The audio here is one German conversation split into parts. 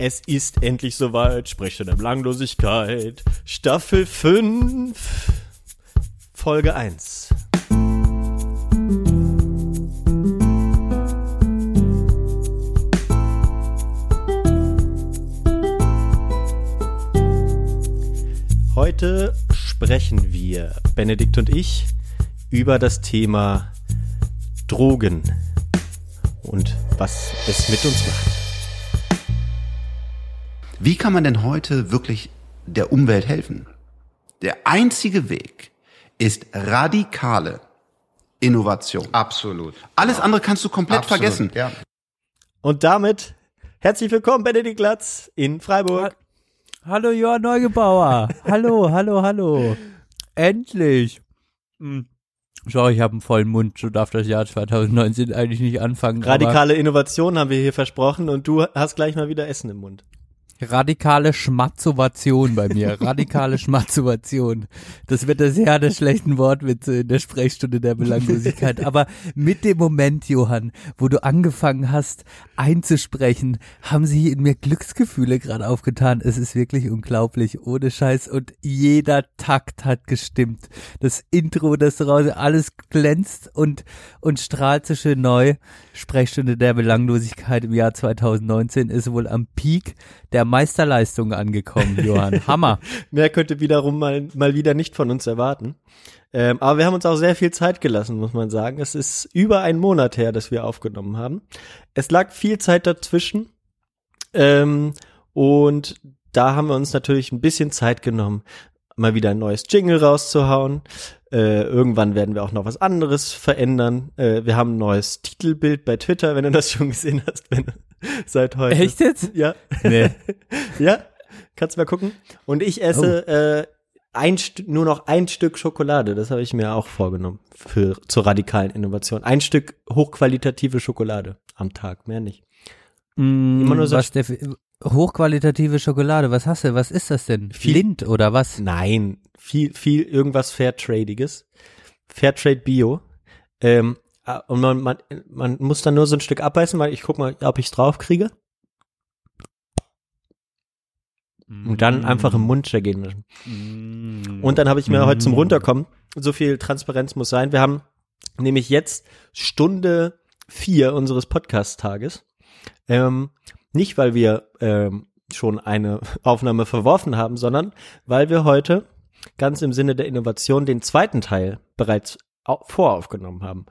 Es ist endlich soweit, Sprecher der Belanglosigkeit, Staffel 5, Folge 1. Heute sprechen wir, Benedikt und ich, über das Thema Drogen und was es mit uns macht. Wie kann man denn heute wirklich der Umwelt helfen? Der einzige Weg ist radikale Innovation. Absolut. Alles andere kannst du komplett Absolut, vergessen. Ja. Und damit herzlich willkommen, Benedikt Latz in Freiburg. Hallo Johann Neugebauer. hallo, hallo, hallo. Endlich. Hm. Schau, ich habe einen vollen Mund, so darf das Jahr 2019 eigentlich nicht anfangen. aber Radikale Innovation haben wir hier versprochen und du hast gleich mal wieder Essen im Mund. Radikale Schmatzovation bei mir. Radikale Schmatzovation. Das wird das Jahr der schlechten Wortwitze in der Sprechstunde der Belanglosigkeit. Aber mit dem Moment, Johann, wo du angefangen hast einzusprechen, haben sich in mir Glücksgefühle gerade aufgetan. Es ist wirklich unglaublich. Ohne Scheiß. Und jeder Takt hat gestimmt. Das Intro, das raus, alles glänzt und, und strahlt so schön neu. Sprechstunde der Belanglosigkeit im Jahr 2019 ist wohl am Peak der Meisterleistung angekommen, Johann. Hammer. Mehr könnte wiederum mal, mal wieder nicht von uns erwarten. Ähm, aber wir haben uns auch sehr viel Zeit gelassen, muss man sagen. Es ist über einen Monat her, dass wir aufgenommen haben. Es lag viel Zeit dazwischen. Ähm, und da haben wir uns natürlich ein bisschen Zeit genommen, mal wieder ein neues Jingle rauszuhauen. Äh, irgendwann werden wir auch noch was anderes verändern. Äh, wir haben ein neues Titelbild bei Twitter, wenn du das schon gesehen hast, wenn seit heute. Echt jetzt? Ja. Nee. ja, kannst mal gucken. Und ich esse äh, ein nur noch ein Stück Schokolade. Das habe ich mir auch vorgenommen für zur radikalen Innovation. Ein Stück hochqualitative Schokolade am Tag, mehr nicht. Mm, Immer nur so- was der, hochqualitative Schokolade, was hast du? Was ist das denn? Viel- Lind oder was? Nein, viel viel irgendwas Fairtradeiges. Fairtrade Bio. Ähm, ah, und man, man, man muss dann nur so ein Stück abbeißen, weil ich guck mal, ob ich's drauf kriege. Und dann einfach im Mund zergehen lassen. Und dann habe ich mir heute zum Runterkommen, so viel Transparenz muss sein. Wir haben nämlich jetzt Stunde vier unseres Podcast-Tages. Ähm, nicht, weil wir ähm, schon eine Aufnahme verworfen haben, sondern weil wir heute ganz im Sinne der Innovation den zweiten Teil bereits au- voraufgenommen haben.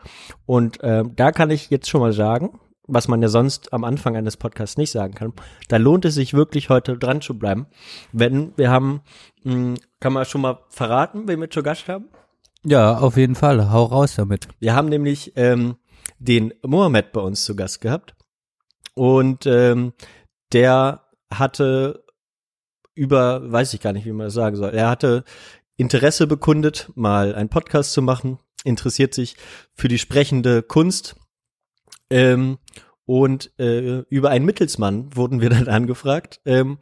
Und ähm, da kann ich jetzt schon mal sagen, was man ja sonst am Anfang eines Podcasts nicht sagen kann, da lohnt es sich wirklich heute dran zu bleiben. Wenn wir haben, mh, kann man schon mal verraten, wen wir zu Gast haben? Ja, auf jeden Fall. Hau raus damit. Wir haben nämlich ähm, den Mohammed bei uns zu Gast gehabt und ähm, der hatte über, weiß ich gar nicht, wie man das sagen soll, er hatte Interesse bekundet, mal einen Podcast zu machen, interessiert sich für die sprechende Kunst ähm, und äh, über einen Mittelsmann wurden wir dann angefragt. Ähm,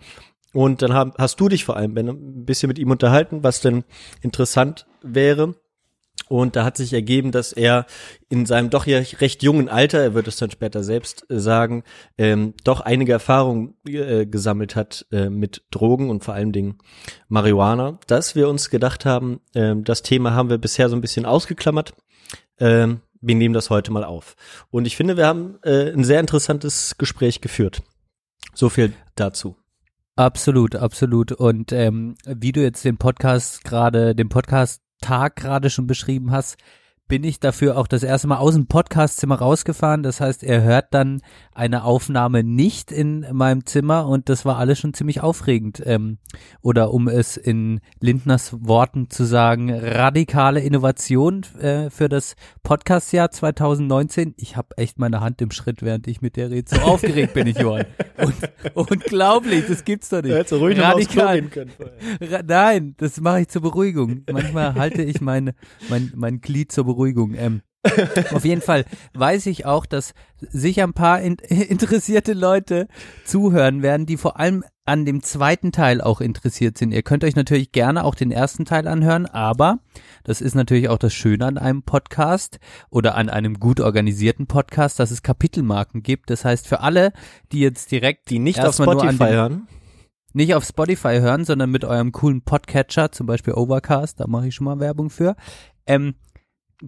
und dann haben, hast du dich vor allem Ben, ein bisschen mit ihm unterhalten, was denn interessant wäre. Und da hat sich ergeben, dass er in seinem doch ja recht jungen Alter, er wird es dann später selbst äh, sagen, ähm, doch einige Erfahrungen äh, gesammelt hat äh, mit Drogen und vor allen Dingen Marihuana, dass wir uns gedacht haben, ähm, das Thema haben wir bisher so ein bisschen ausgeklammert. Ähm, wir nehmen das heute mal auf. Und ich finde, wir haben äh, ein sehr interessantes Gespräch geführt. So viel dazu. Absolut, absolut. Und ähm, wie du jetzt den Podcast gerade, den Podcast-Tag gerade schon beschrieben hast, bin ich dafür auch das erste Mal aus dem Podcastzimmer rausgefahren. Das heißt, er hört dann eine Aufnahme nicht in meinem Zimmer und das war alles schon ziemlich aufregend. Ähm, oder um es in Lindners Worten zu sagen, radikale Innovation äh, für das Podcastjahr 2019. Ich habe echt meine Hand im Schritt, während ich mit der rede. So aufgeregt bin ich, Johann. Und, unglaublich, das gibt's doch nicht. Radikal. können. Ra Nein, das mache ich zur Beruhigung. Manchmal halte ich mein, mein, mein Glied zur Beruhigung. Ähm, auf jeden Fall weiß ich auch, dass sicher ein paar in, interessierte Leute zuhören werden, die vor allem an dem zweiten Teil auch interessiert sind. Ihr könnt euch natürlich gerne auch den ersten Teil anhören, aber das ist natürlich auch das Schöne an einem Podcast oder an einem gut organisierten Podcast, dass es Kapitelmarken gibt. Das heißt, für alle, die jetzt direkt Die nicht auf erstmal nur an Spotify hören. nicht auf Spotify hören, sondern mit eurem coolen Podcatcher, zum Beispiel Overcast, da mache ich schon mal Werbung für, ähm,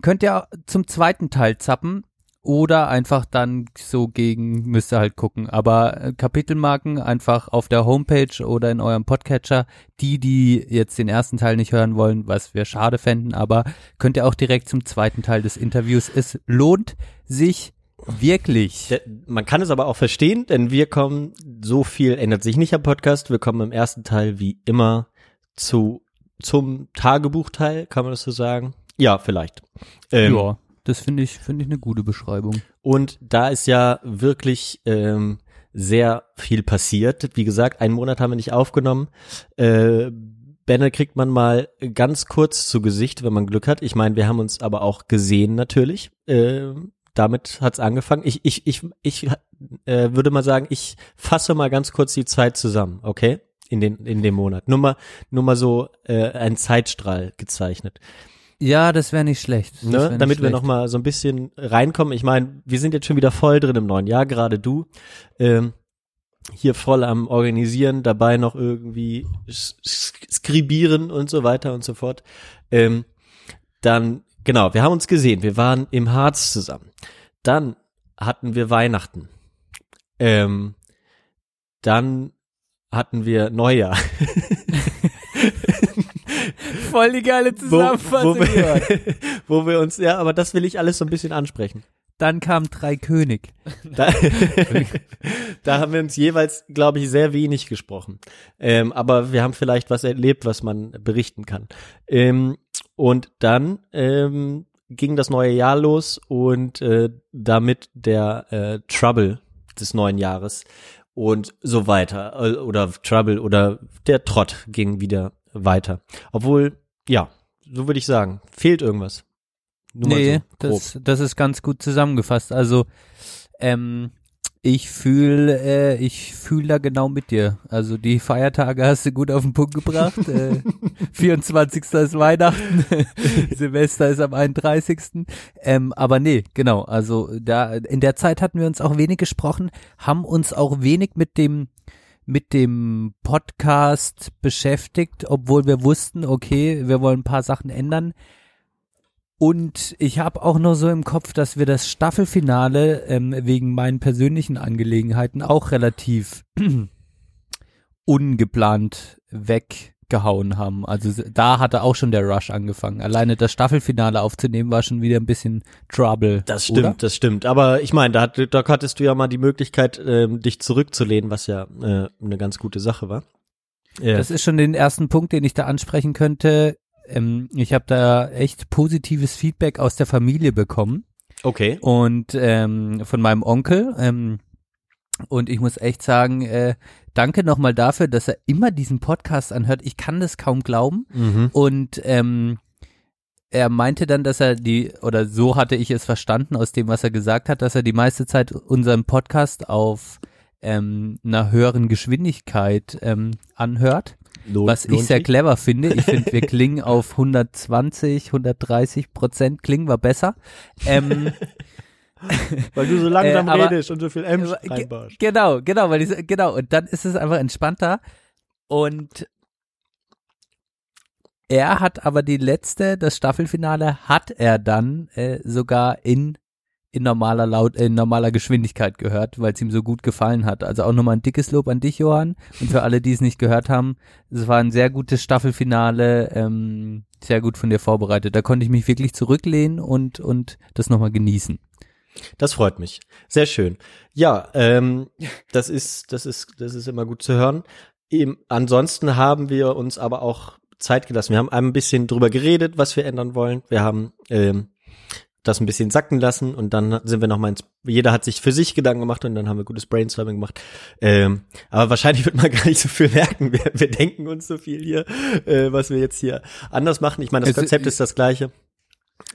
könnt ihr zum zweiten Teil zappen oder einfach dann so gegen, müsst ihr halt gucken. Aber äh, Kapitelmarken einfach auf der Homepage oder in eurem Podcatcher, die, die jetzt den ersten Teil nicht hören wollen, was wir schade fänden, aber könnt ihr auch direkt zum zweiten Teil des Interviews. Es lohnt sich wirklich. Man kann es aber auch verstehen, denn wir kommen, so viel ändert sich nicht am Podcast. Wir kommen im ersten Teil wie immer zu, zum Tagebuchteil, kann man das so sagen? Ja, vielleicht. Ähm, ja, das finde ich, finde ich eine gute Beschreibung. Und da ist ja wirklich ähm, sehr viel passiert. Wie gesagt, einen Monat haben wir nicht aufgenommen. Äh, Benne kriegt man mal ganz kurz zu Gesicht, wenn man Glück hat. Ich meine, wir haben uns aber auch gesehen natürlich. Äh, damit hat's angefangen. Ich, ich, ich, ich äh, würde mal sagen, ich fasse mal ganz kurz die Zeit zusammen, okay? In den in dem Monat. Nur mal, nur mal so äh, ein Zeitstrahl gezeichnet. Ja, das wäre nicht schlecht. Das wär Ne, nicht damit wir schlecht. noch mal so ein bisschen reinkommen. Ich meine, wir sind jetzt schon wieder voll drin im neuen Jahr, gerade du. Ähm, hier voll am Organisieren, dabei noch irgendwie skribieren und so weiter und so fort. Ähm, dann, genau, wir haben uns gesehen, wir waren im Harz zusammen. Dann hatten wir Weihnachten. Ähm, dann hatten wir Neujahr. Voll die geile wo, wo, wir, wo wir uns, ja, aber das will ich alles so ein bisschen ansprechen. Dann kam Drei König. Da, da haben wir uns jeweils, glaube ich, sehr wenig gesprochen. Ähm, aber wir haben vielleicht was erlebt, was man berichten kann. Ähm, und dann ähm, ging das neue Jahr los und äh, damit der äh, Trouble des neuen Jahres und so weiter. Äh, Oder Trouble oder der Trott ging wieder weiter. Obwohl, ja, so würde ich sagen, fehlt irgendwas. Nur mal nee, so, das, das ist ganz gut zusammengefasst. Also, ähm, ich fühle, äh, ich fühle da genau mit dir. Also die Feiertage hast du gut auf den Punkt gebracht. äh, 24. ist Weihnachten, Silvester ist am 31. Ähm, aber nee, genau. Also da in der Zeit hatten wir uns auch wenig gesprochen, haben uns auch wenig mit dem mit dem Podcast beschäftigt, obwohl wir wussten, okay, wir wollen ein paar Sachen ändern. Und ich habe auch nur so im Kopf, dass wir das Staffelfinale ähm, wegen meinen persönlichen Angelegenheiten auch relativ ungeplant weggehauen haben. Also da hatte auch schon der Rush angefangen. Alleine das Staffelfinale aufzunehmen war schon wieder ein bisschen Trouble. Das stimmt, oder? das stimmt. Aber ich meine, da, hat- da hattest du ja mal die Möglichkeit, ähm, dich zurückzulehnen, was ja äh, eine ganz gute Sache war. Ja. Das ist schon den ersten Punkt, den ich da ansprechen könnte. Ähm, ich habe da echt positives Feedback aus der Familie bekommen. okay. und ähm, von meinem Onkel. Ähm, und ich muss echt sagen, äh, danke nochmal dafür, dass er immer diesen Podcast anhört. Ich kann das kaum glauben. Mhm. Und ähm, er meinte dann, dass er die, oder so hatte ich es verstanden aus dem, was er gesagt hat, dass er die meiste Zeit unseren Podcast auf ähm, einer höheren Geschwindigkeit ähm, anhört. Lohnt- Was ich sehr clever finde. Ich finde, wir klingen auf 120, 130 Prozent klingen wir besser. Ähm, Weil du so langsam Äh, aber- redest und so viel ge- reinbarst. Genau, genau, weil ich, genau. Und dann ist es einfach entspannter. Und er hat aber die letzte, das Staffelfinale hat er dann äh, sogar in in normaler Laut, in normaler Geschwindigkeit gehört, weil es ihm so gut gefallen hat. Also auch nochmal ein dickes Lob an dich, Johann. Und für alle, die es nicht gehört haben, es war ein sehr gutes Staffelfinale, ähm, sehr gut von dir vorbereitet. Da konnte ich mich wirklich zurücklehnen und und das nochmal genießen. Das freut mich. Sehr schön. Ja, ähm, das ist, das ist, das ist immer gut zu hören. Eben, ansonsten haben wir uns aber auch Zeit gelassen. Wir haben ein bisschen drüber geredet, was wir ändern wollen. Wir haben ähm, das ein bisschen sacken lassen und dann sind wir noch mal ins, jeder hat sich für sich Gedanken gemacht und dann haben wir gutes Brainstorming gemacht. Ähm, aber wahrscheinlich wird man gar nicht so viel merken. Wir, wir denken uns so viel hier, äh, was wir jetzt hier anders machen. Ich meine, das Es- Konzept ist das gleiche.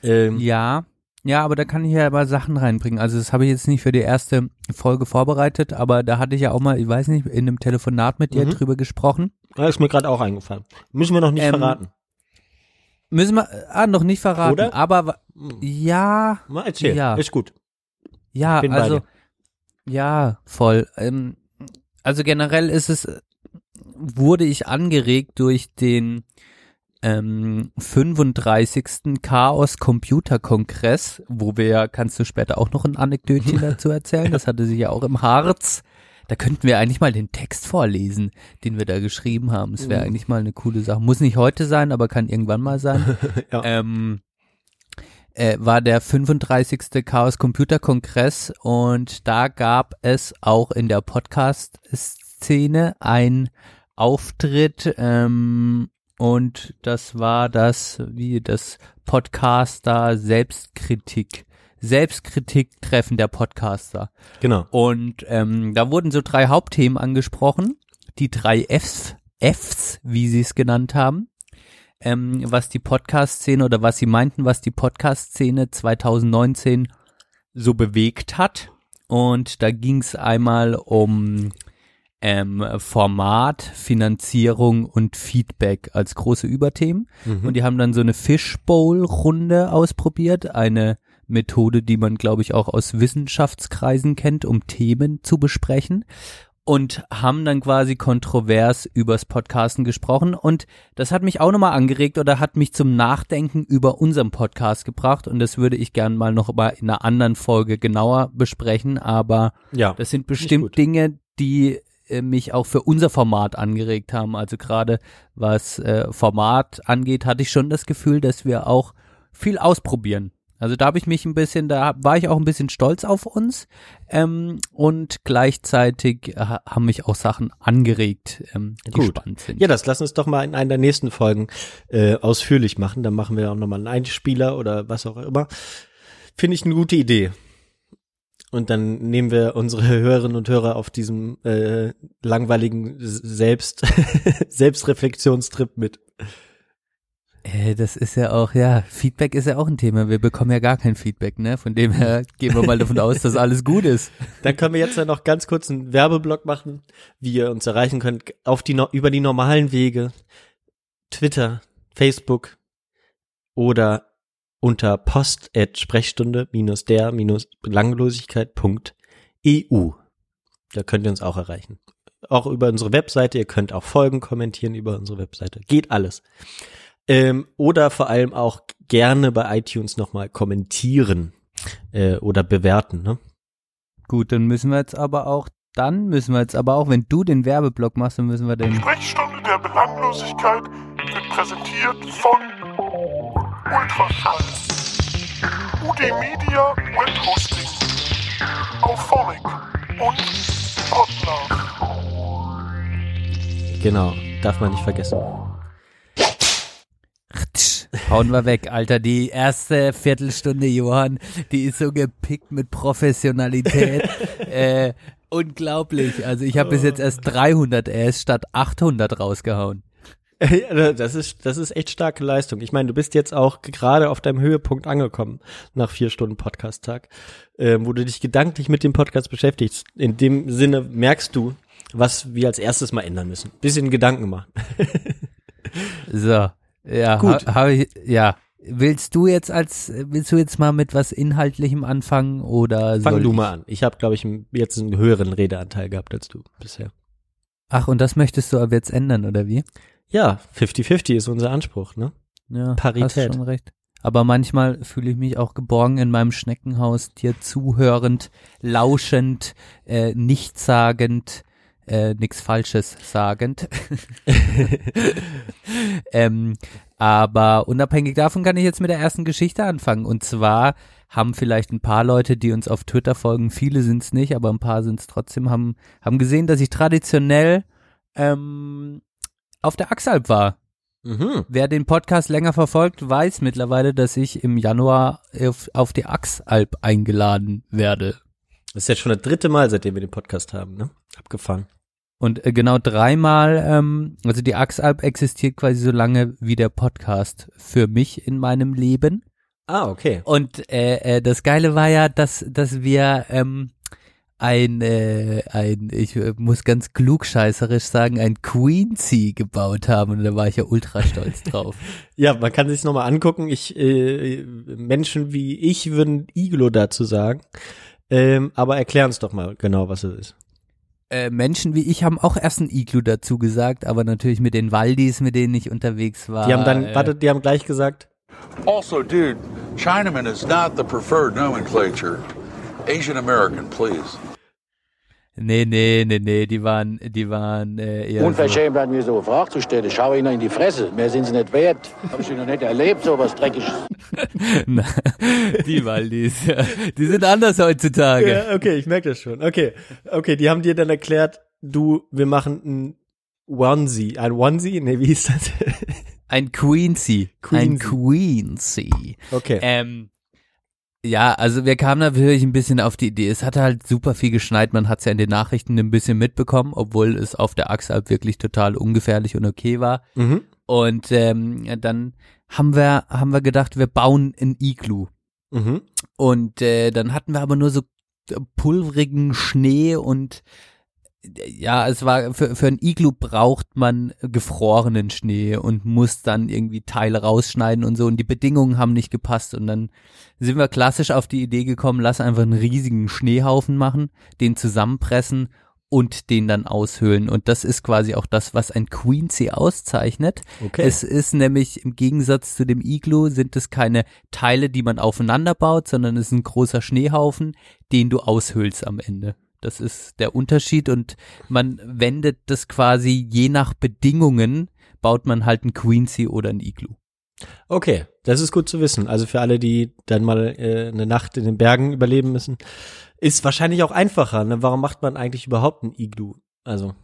Ähm, Ja, Ja, aber da kann ich ja mal Sachen reinbringen. Also das habe ich jetzt nicht für die erste Folge vorbereitet, aber da hatte ich ja auch mal, ich weiß nicht, in einem Telefonat mit dir Mhm. drüber gesprochen. Da ist mir gerade auch eingefallen. Müssen wir noch nicht Ähm, verraten. Müssen wir, ah, noch nicht verraten, Oder? aber Hm. ja, Mal erzählen. ja. Ist gut. ja, also, ja, voll. Ähm, also generell ist es, wurde ich angeregt durch den ähm, 35. Chaos Computer Kongress, wo wir, kannst du später auch noch ein Anekdötchen dazu erzählen, das hatte sich ja auch im Harz. Da könnten wir eigentlich mal den Text vorlesen, den wir da geschrieben haben. Es wäre Mhm. eigentlich mal eine coole Sache. Muss nicht heute sein, aber kann irgendwann mal sein. Ja. ähm, äh, war der 35. Chaos Computer Kongress und da gab es auch in der Podcast-Szene ein Auftritt ähm, und das war das, wie das Podcaster Selbstkritik, Selbstkritik-Treffen der Podcaster. Genau. Und ähm, da wurden so drei Hauptthemen angesprochen, die drei Fs, Fs, wie sie es genannt haben, ähm, was die Podcast-Szene oder was sie meinten, was die Podcast-Szene 2019 so bewegt hat. Und da ging es einmal um ähm, Format, Finanzierung und Feedback als große Überthemen. Mhm. Und die haben dann so eine Fishbowl-Runde ausprobiert, eine Methode, die man, glaube ich, auch aus Wissenschaftskreisen kennt, um Themen zu besprechen. Und haben dann quasi kontrovers übers Podcasten gesprochen. Und das hat mich auch nochmal angeregt oder hat mich zum Nachdenken über unseren Podcast gebracht. Und das würde ich gern mal noch mal in einer anderen Folge genauer besprechen. Aber ja. das sind bestimmt Dinge, die mich auch für unser Format angeregt haben. Also gerade was äh, Format angeht, hatte ich schon das Gefühl, dass wir auch viel ausprobieren. Also da habe ich mich ein bisschen, da war ich auch ein bisschen stolz auf uns ähm, und gleichzeitig äh, haben mich auch Sachen angeregt, ähm, die Gut. spannend sind. Ja, das lass uns doch mal in einer der nächsten Folgen äh, ausführlich machen. Dann machen wir auch nochmal einen Einspieler oder was auch immer. Finde ich eine gute Idee. Und dann nehmen wir unsere Hörerinnen und Hörer auf diesem äh, langweiligen Selbst Selbstreflexionstrip mit. Äh, das ist ja auch, ja, Feedback ist ja auch ein Thema. Wir bekommen ja gar kein Feedback, ne? Von dem her gehen wir mal davon aus, dass alles gut ist. Dann können wir jetzt ja noch ganz kurz einen Werbeblock machen, wie ihr uns erreichen könnt auf die über die normalen Wege Twitter, Facebook oder unter post at sprechstunde minus der minus belanglosigkeit.eu. Da könnt ihr uns auch erreichen. Auch über unsere Webseite. Ihr könnt auch Folgen kommentieren über unsere Webseite. Geht alles. Ähm, oder vor allem auch gerne bei iTunes nochmal kommentieren äh, oder bewerten. Ne? Gut, dann müssen wir jetzt aber auch, dann müssen wir jetzt aber auch, wenn du den Werbeblock machst, dann müssen wir den Sprechstunde der Belanglosigkeit wird präsentiert von Ultraschall, UD Media Web Hosting, Auphonic und Podlove. Genau, darf man nicht vergessen. Hauen wir weg, Alter. Die erste Viertelstunde, Johann, die ist so gepickt mit Professionalität. äh, unglaublich. Also ich habe bis jetzt erst 300 S statt 800 rausgehauen. Das ist, das ist echt starke Leistung. Ich meine, du bist jetzt auch gerade auf deinem Höhepunkt angekommen nach vier Stunden Podcast-Tag, äh, wo du dich gedanklich mit dem Podcast beschäftigst. In dem Sinne merkst du, was wir als erstes mal ändern müssen. Bisschen Gedanken machen. So, ja, Gut. Ha, hab ich, ja. Willst du jetzt als, willst du jetzt mal mit was Inhaltlichem anfangen oder Fang soll du ich? mal an. Ich habe, glaube ich, jetzt einen höheren Redeanteil gehabt als du bisher. Ach, und das möchtest du aber jetzt ändern, oder wie? Ja, 50-50 ist unser Anspruch, ne? Ja, Parität. Hast schon recht. Aber manchmal fühle ich mich auch geborgen in meinem Schneckenhaus, dir zuhörend, lauschend, äh, nichtssagend, äh, nichts Falsches sagend. ähm, aber unabhängig davon kann ich jetzt mit der ersten Geschichte anfangen. Und zwar haben vielleicht ein paar Leute, die uns auf Twitter folgen, viele sind es nicht, aber ein paar sind es trotzdem, haben, haben gesehen, dass ich traditionell ähm, auf der Axalp war. Mhm. Wer den Podcast länger verfolgt, weiß mittlerweile, dass ich im Januar auf, auf die Axalp eingeladen werde. Das ist jetzt schon das dritte Mal, seitdem wir den Podcast haben, ne? Abgefahren. Und äh, genau dreimal, ähm, also die Axalp existiert quasi so lange wie der Podcast für mich in meinem Leben. Ah, okay. Und äh, äh, das Geile war ja, dass, dass wir ähm, ein, äh, ein, ich äh, muss ganz klugscheißerisch sagen, ein Queensy gebaut haben und da war ich ja ultra stolz drauf. Ja, man kann sich nochmal angucken. Ich, äh, Menschen wie ich würden Iglo dazu sagen. Ähm, aber erklär uns doch mal genau, was es ist. Äh, Menschen wie ich haben auch erst ein Iglu dazu gesagt, aber natürlich mit den Waldis, mit denen ich unterwegs war. Die haben dann, äh, warte, die haben gleich gesagt, Also, dude, Chinaman is not the preferred nomenclature. Asian American, please. Nee, nee, nee, nee, die waren, die waren äh, eher. so- Unverschämt werden mir so eine Frage zu stellen. Schau ihnen in die Fresse. Mehr sind sie nicht wert. Hab ich noch nicht erlebt, so was Dreckiges. Na, die Waldis, ja. Die sind anders heutzutage. ja, okay, ich merke das schon. Okay, okay, die haben dir dann erklärt, du, wir machen ein Onesie, ein Onesie? Nee, wie hieß das? Ein Queensy. Ein Queensy. Queensy. Okay. Ähm, ja, also wir kamen natürlich ein bisschen auf die Idee. Es hatte halt super viel geschneit. Man hat es ja in den Nachrichten ein bisschen mitbekommen, obwohl es auf der Achsalp wirklich total ungefährlich und okay war. Mhm. Und ähm, dann haben wir haben wir gedacht, wir bauen ein Iglu. Mhm. Und äh, dann hatten wir aber nur so pulverigen Schnee und äh, ja, es war für, für ein Iglu braucht man gefrorenen Schnee und muss dann irgendwie Teile rausschneiden und so und die Bedingungen haben nicht gepasst und dann sind wir klassisch auf die Idee gekommen, lass einfach einen riesigen Schneehaufen machen, den zusammenpressen und den dann aushöhlen und das ist quasi auch das, was ein Queensy auszeichnet. Okay. Es ist nämlich im Gegensatz zu dem Iglu sind es keine Teile, die man aufeinander baut, sondern es ist ein großer Schneehaufen, den du aushöhlst am Ende. Das ist der Unterschied und man wendet das quasi je nach Bedingungen, baut man halt ein Queensy oder ein Iglu. Okay, das ist gut zu wissen. Also für alle, die dann mal äh, eine Nacht in den Bergen überleben müssen, ist wahrscheinlich auch einfacher. Ne? Warum macht man eigentlich überhaupt ein Iglu? Also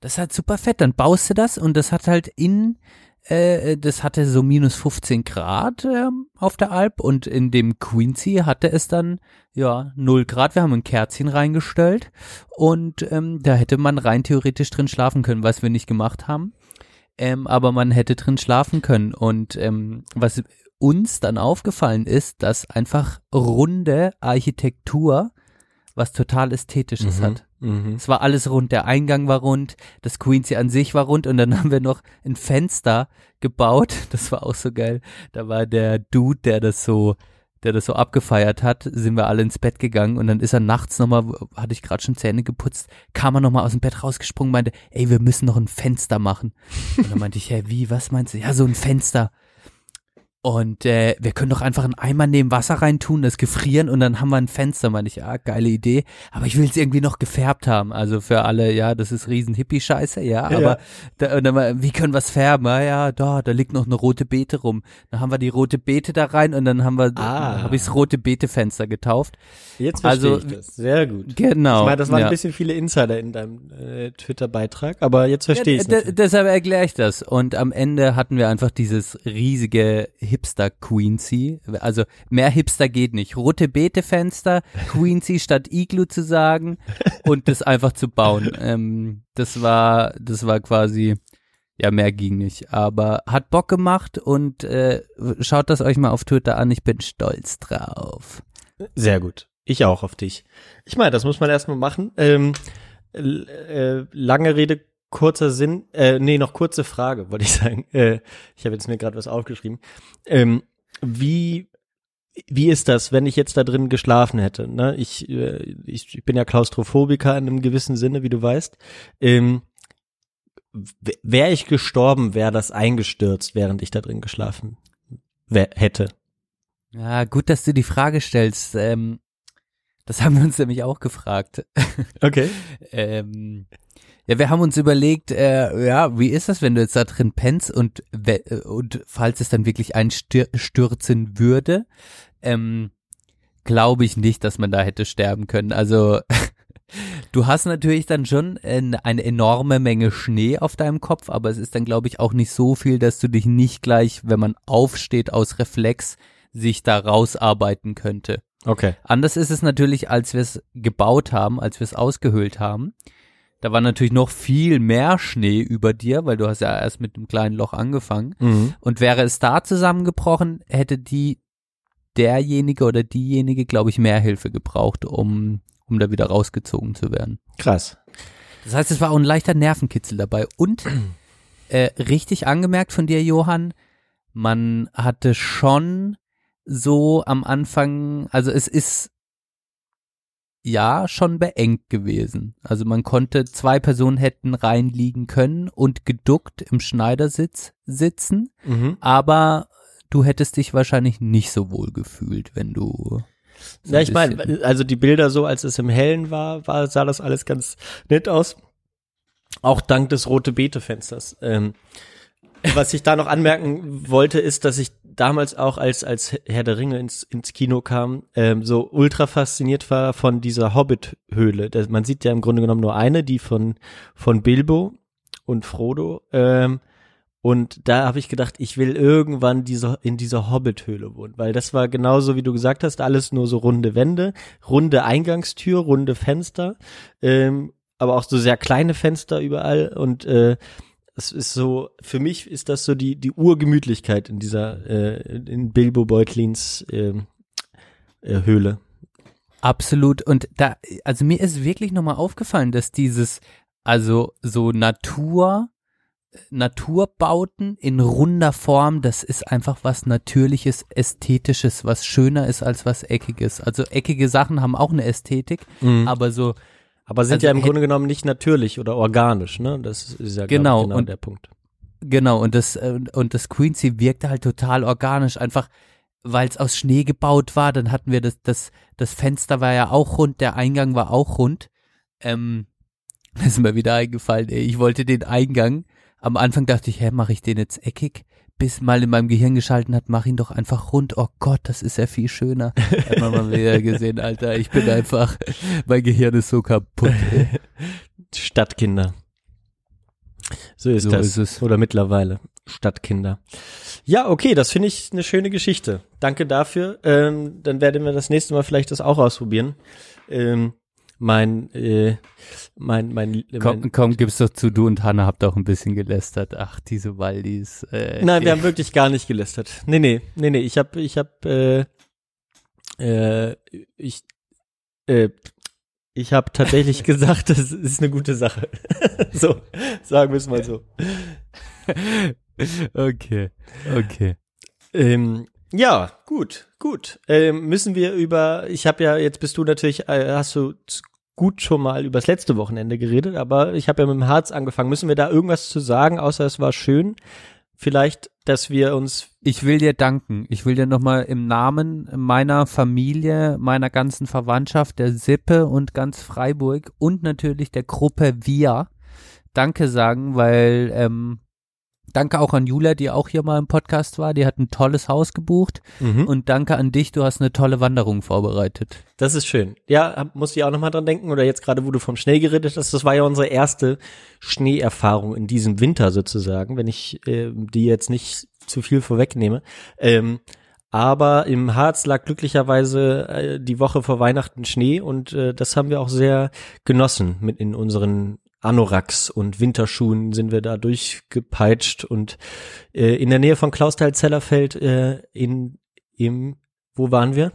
Das ist halt super fett. Dann baust du das und das hat halt in, äh, das hatte so minus 15 Grad ähm, auf der Alp und in dem Queensy hatte es dann ja 0 Grad. Wir haben ein Kerzchen reingestellt und ähm, da hätte man rein theoretisch drin schlafen können, was wir nicht gemacht haben. Ähm, aber man hätte drin schlafen können und ähm, was uns dann aufgefallen ist, dass einfach runde Architektur was total Ästhetisches hat. Mhm. Es war alles rund, der Eingang war rund, das Queensy an sich war rund und dann haben wir noch ein Fenster gebaut. Das war auch so geil. Da war der Dude, der das so, der das so abgefeiert hat, sind wir alle ins Bett gegangen und dann ist er nachts nochmal, hatte ich gerade schon Zähne geputzt, kam er nochmal aus dem Bett rausgesprungen, meinte, ey, wir müssen noch ein Fenster machen. Und dann meinte ich, hä, wie, was meinst du? Ja, so ein Fenster. Und äh, wir können doch einfach einen Eimer neben Wasser reintun, das gefrieren und dann haben wir ein Fenster, meine ich, ja, geile Idee. Aber ich will es irgendwie noch gefärbt haben. Also für alle, ja, das ist riesen Hippie-Scheiße, ja, aber Ja. Da, dann wie können wir es färben? Ah, ja, da, da liegt noch eine rote Beete rum. Dann haben wir die rote Beete da rein und dann haben wir, Ah. habe ich's rote Beete-Fenster getauft. Jetzt verstehe Also, ich das. Sehr gut. Genau. Ich meine, das waren ja. ein bisschen viele Insider in deinem äh, Twitter-Beitrag, aber jetzt verstehe ich Ja, es. d- deshalb erkläre ich das. Und am Ende hatten wir einfach dieses riesige Hipster-Queensy. Also mehr Hipster geht nicht. Rote Beete-Fenster, Queensy statt Iglu zu sagen und das einfach zu bauen. Ähm, das war, das war quasi, ja, mehr ging nicht. Aber hat Bock gemacht und äh, schaut das euch mal auf Twitter an. Ich bin stolz drauf. Sehr gut. Ich auch auf dich. Ich meine, das muss man erstmal machen. Ähm, äh, lange Rede, kurzer Sinn. Äh, nee, noch kurze Frage, wollte ich sagen. Äh, ich habe jetzt mir gerade was aufgeschrieben. Ähm, wie wie ist das, wenn ich jetzt da drin geschlafen hätte? Ne? Ich, äh, ich, ich bin ja Klaustrophobiker in einem gewissen Sinne, wie du weißt. Ähm, Wäre ich gestorben, wäre das eingestürzt, während ich da drin geschlafen hätte. Ja, gut, dass du die Frage stellst. Ähm, das haben wir uns nämlich auch gefragt. Okay. Ähm, ja, wir haben uns überlegt, äh, ja, wie ist das, wenn du jetzt da drin pennst und, äh, und falls es dann wirklich einstürzen würde, ähm, glaube ich nicht, dass man da hätte sterben können. Also du hast natürlich dann schon eine, eine enorme Menge Schnee auf deinem Kopf, aber es ist dann, glaube ich, auch nicht so viel, dass du dich nicht gleich, wenn man aufsteht aus Reflex, sich da rausarbeiten könnte. Okay. Anders ist es natürlich, als wir es gebaut haben, als wir es ausgehöhlt haben. Da war natürlich noch viel mehr Schnee über dir, weil du hast ja erst mit einem kleinen Loch angefangen. Mhm. Und wäre es da zusammengebrochen, hätte die derjenige oder diejenige, glaube ich, mehr Hilfe gebraucht, um, um da wieder rausgezogen zu werden. Krass. Das heißt, es war auch ein leichter Nervenkitzel dabei. Und äh, richtig angemerkt von dir, Johann, man hatte schon so am Anfang, also es ist ja schon beengt gewesen. Also man konnte, zwei Personen hätten reinliegen können und geduckt im Schneidersitz sitzen, Mhm. aber du hättest dich wahrscheinlich nicht so wohl gefühlt, wenn du. so Ja, ich meine, also die Bilder so, als es im Hellen war, war sah das alles ganz nett aus. Auch dank des rote Beete Fensters. Ähm, was ich da noch anmerken wollte, ist, dass ich damals auch als als Herr der Ringe ins ins Kino kam, ähm, so ultra fasziniert war von dieser Hobbit-Höhle. Man sieht ja im Grunde genommen nur eine, die von von Bilbo und Frodo. Ähm, und da habe ich gedacht, ich will irgendwann diese, in dieser Hobbit-Höhle wohnen, weil das war genauso, wie du gesagt hast, alles nur so runde Wände, runde Eingangstür, runde Fenster, ähm, aber auch so sehr kleine Fenster überall und äh, es ist so, für mich ist das so die, die Urgemütlichkeit in dieser, äh, in Bilbo Beutlins ähm, äh, Höhle. Absolut. Und da, also mir ist wirklich nochmal aufgefallen, dass dieses, also so Natur, Naturbauten in runder Form, das ist einfach was Natürliches, Ästhetisches, was schöner ist als was Eckiges. Also eckige Sachen haben auch eine Ästhetik, Mhm. aber so, Aber sind Also ja im Grunde genommen nicht natürlich oder organisch, ne? Das ist ja Genau, genau und- der Punkt. genau, und das, äh, und das Quincy wirkte halt total organisch, einfach weil es aus Schnee gebaut war, dann hatten wir das, das, das Fenster war ja auch rund, der Eingang war auch rund. Ähm, das ist mir wieder eingefallen, ey. ich wollte den Eingang, am Anfang dachte ich, hä, mache ich den jetzt eckig? Bis mal in meinem Gehirn geschalten hat, mach ihn doch einfach rund. Oh Gott, das ist ja viel schöner. Hat man mal wieder gesehen, Alter. Ich bin einfach, mein Gehirn ist so kaputt. Ey. Stadtkinder. So ist So das. ist es. Oder mittlerweile. Stadtkinder. Ja, okay, das finde ich eine schöne Geschichte. Danke dafür. Ähm, dann werden wir das nächste Mal vielleicht das auch ausprobieren. Ähm, mein, äh, mein, mein, Komm, mein komm, gib's doch zu, du und Hanna habt auch ein bisschen gelästert. Ach, diese Waldis. Äh, Nein, wir haben wirklich gar nicht gelästert. Nee, nee, nee, nee, ich habe ich habe äh, äh, ich äh, ich habe tatsächlich gesagt, das ist eine gute Sache. so, sagen wir es mal so. okay, okay. Ähm, ja, gut, gut. Ähm, müssen wir über, ich habe ja, jetzt bist du natürlich, äh, hast du gut schon mal übers letzte Wochenende geredet, aber ich habe ja mit dem Harz angefangen. Müssen wir da irgendwas zu sagen, außer es war schön? Vielleicht, dass wir uns, Ich will dir danken. Ich will dir nochmal im Namen meiner Familie, meiner ganzen Verwandtschaft, der Sippe und ganz Freiburg und natürlich der Gruppe Wir Danke sagen, weil ähm, danke auch an Julia, die auch hier mal im Podcast war. Die hat ein tolles Haus gebucht Mhm. und danke an dich, du hast eine tolle Wanderung vorbereitet. das ist schön. Ja, musste ich auch nochmal dran denken, oder jetzt gerade, wo du vom Schnee geredet hast, das war ja unsere erste Schneeerfahrung in diesem Winter sozusagen, wenn ich äh, die jetzt nicht zu viel vorwegnehme. Ähm, aber im Harz lag glücklicherweise äh, die Woche vor Weihnachten Schnee und äh, das haben wir auch sehr genossen mit in unseren Anoraks und Winterschuhen sind wir da durchgepeitscht und äh, in der Nähe von Klausthal-Zellerfeld äh, in im wo waren wir?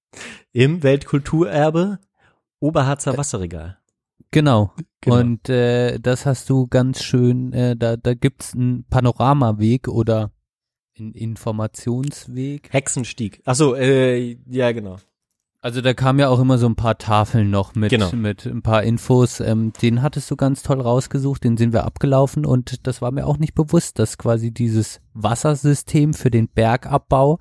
Im Weltkulturerbe Oberharzer Wasserregal. Genau. Genau. Und äh, das hast du ganz schön, äh, da, da gibt's einen Panoramaweg oder einen Informationsweg. Hexenstieg. Ach so, äh, ja genau. Also da kamen ja auch immer so ein paar Tafeln noch mit, Genau. mit ein paar Infos. Ähm, den hattest du ganz toll rausgesucht, den sind wir abgelaufen und das war mir auch nicht bewusst, dass quasi dieses Wassersystem für den Bergabbau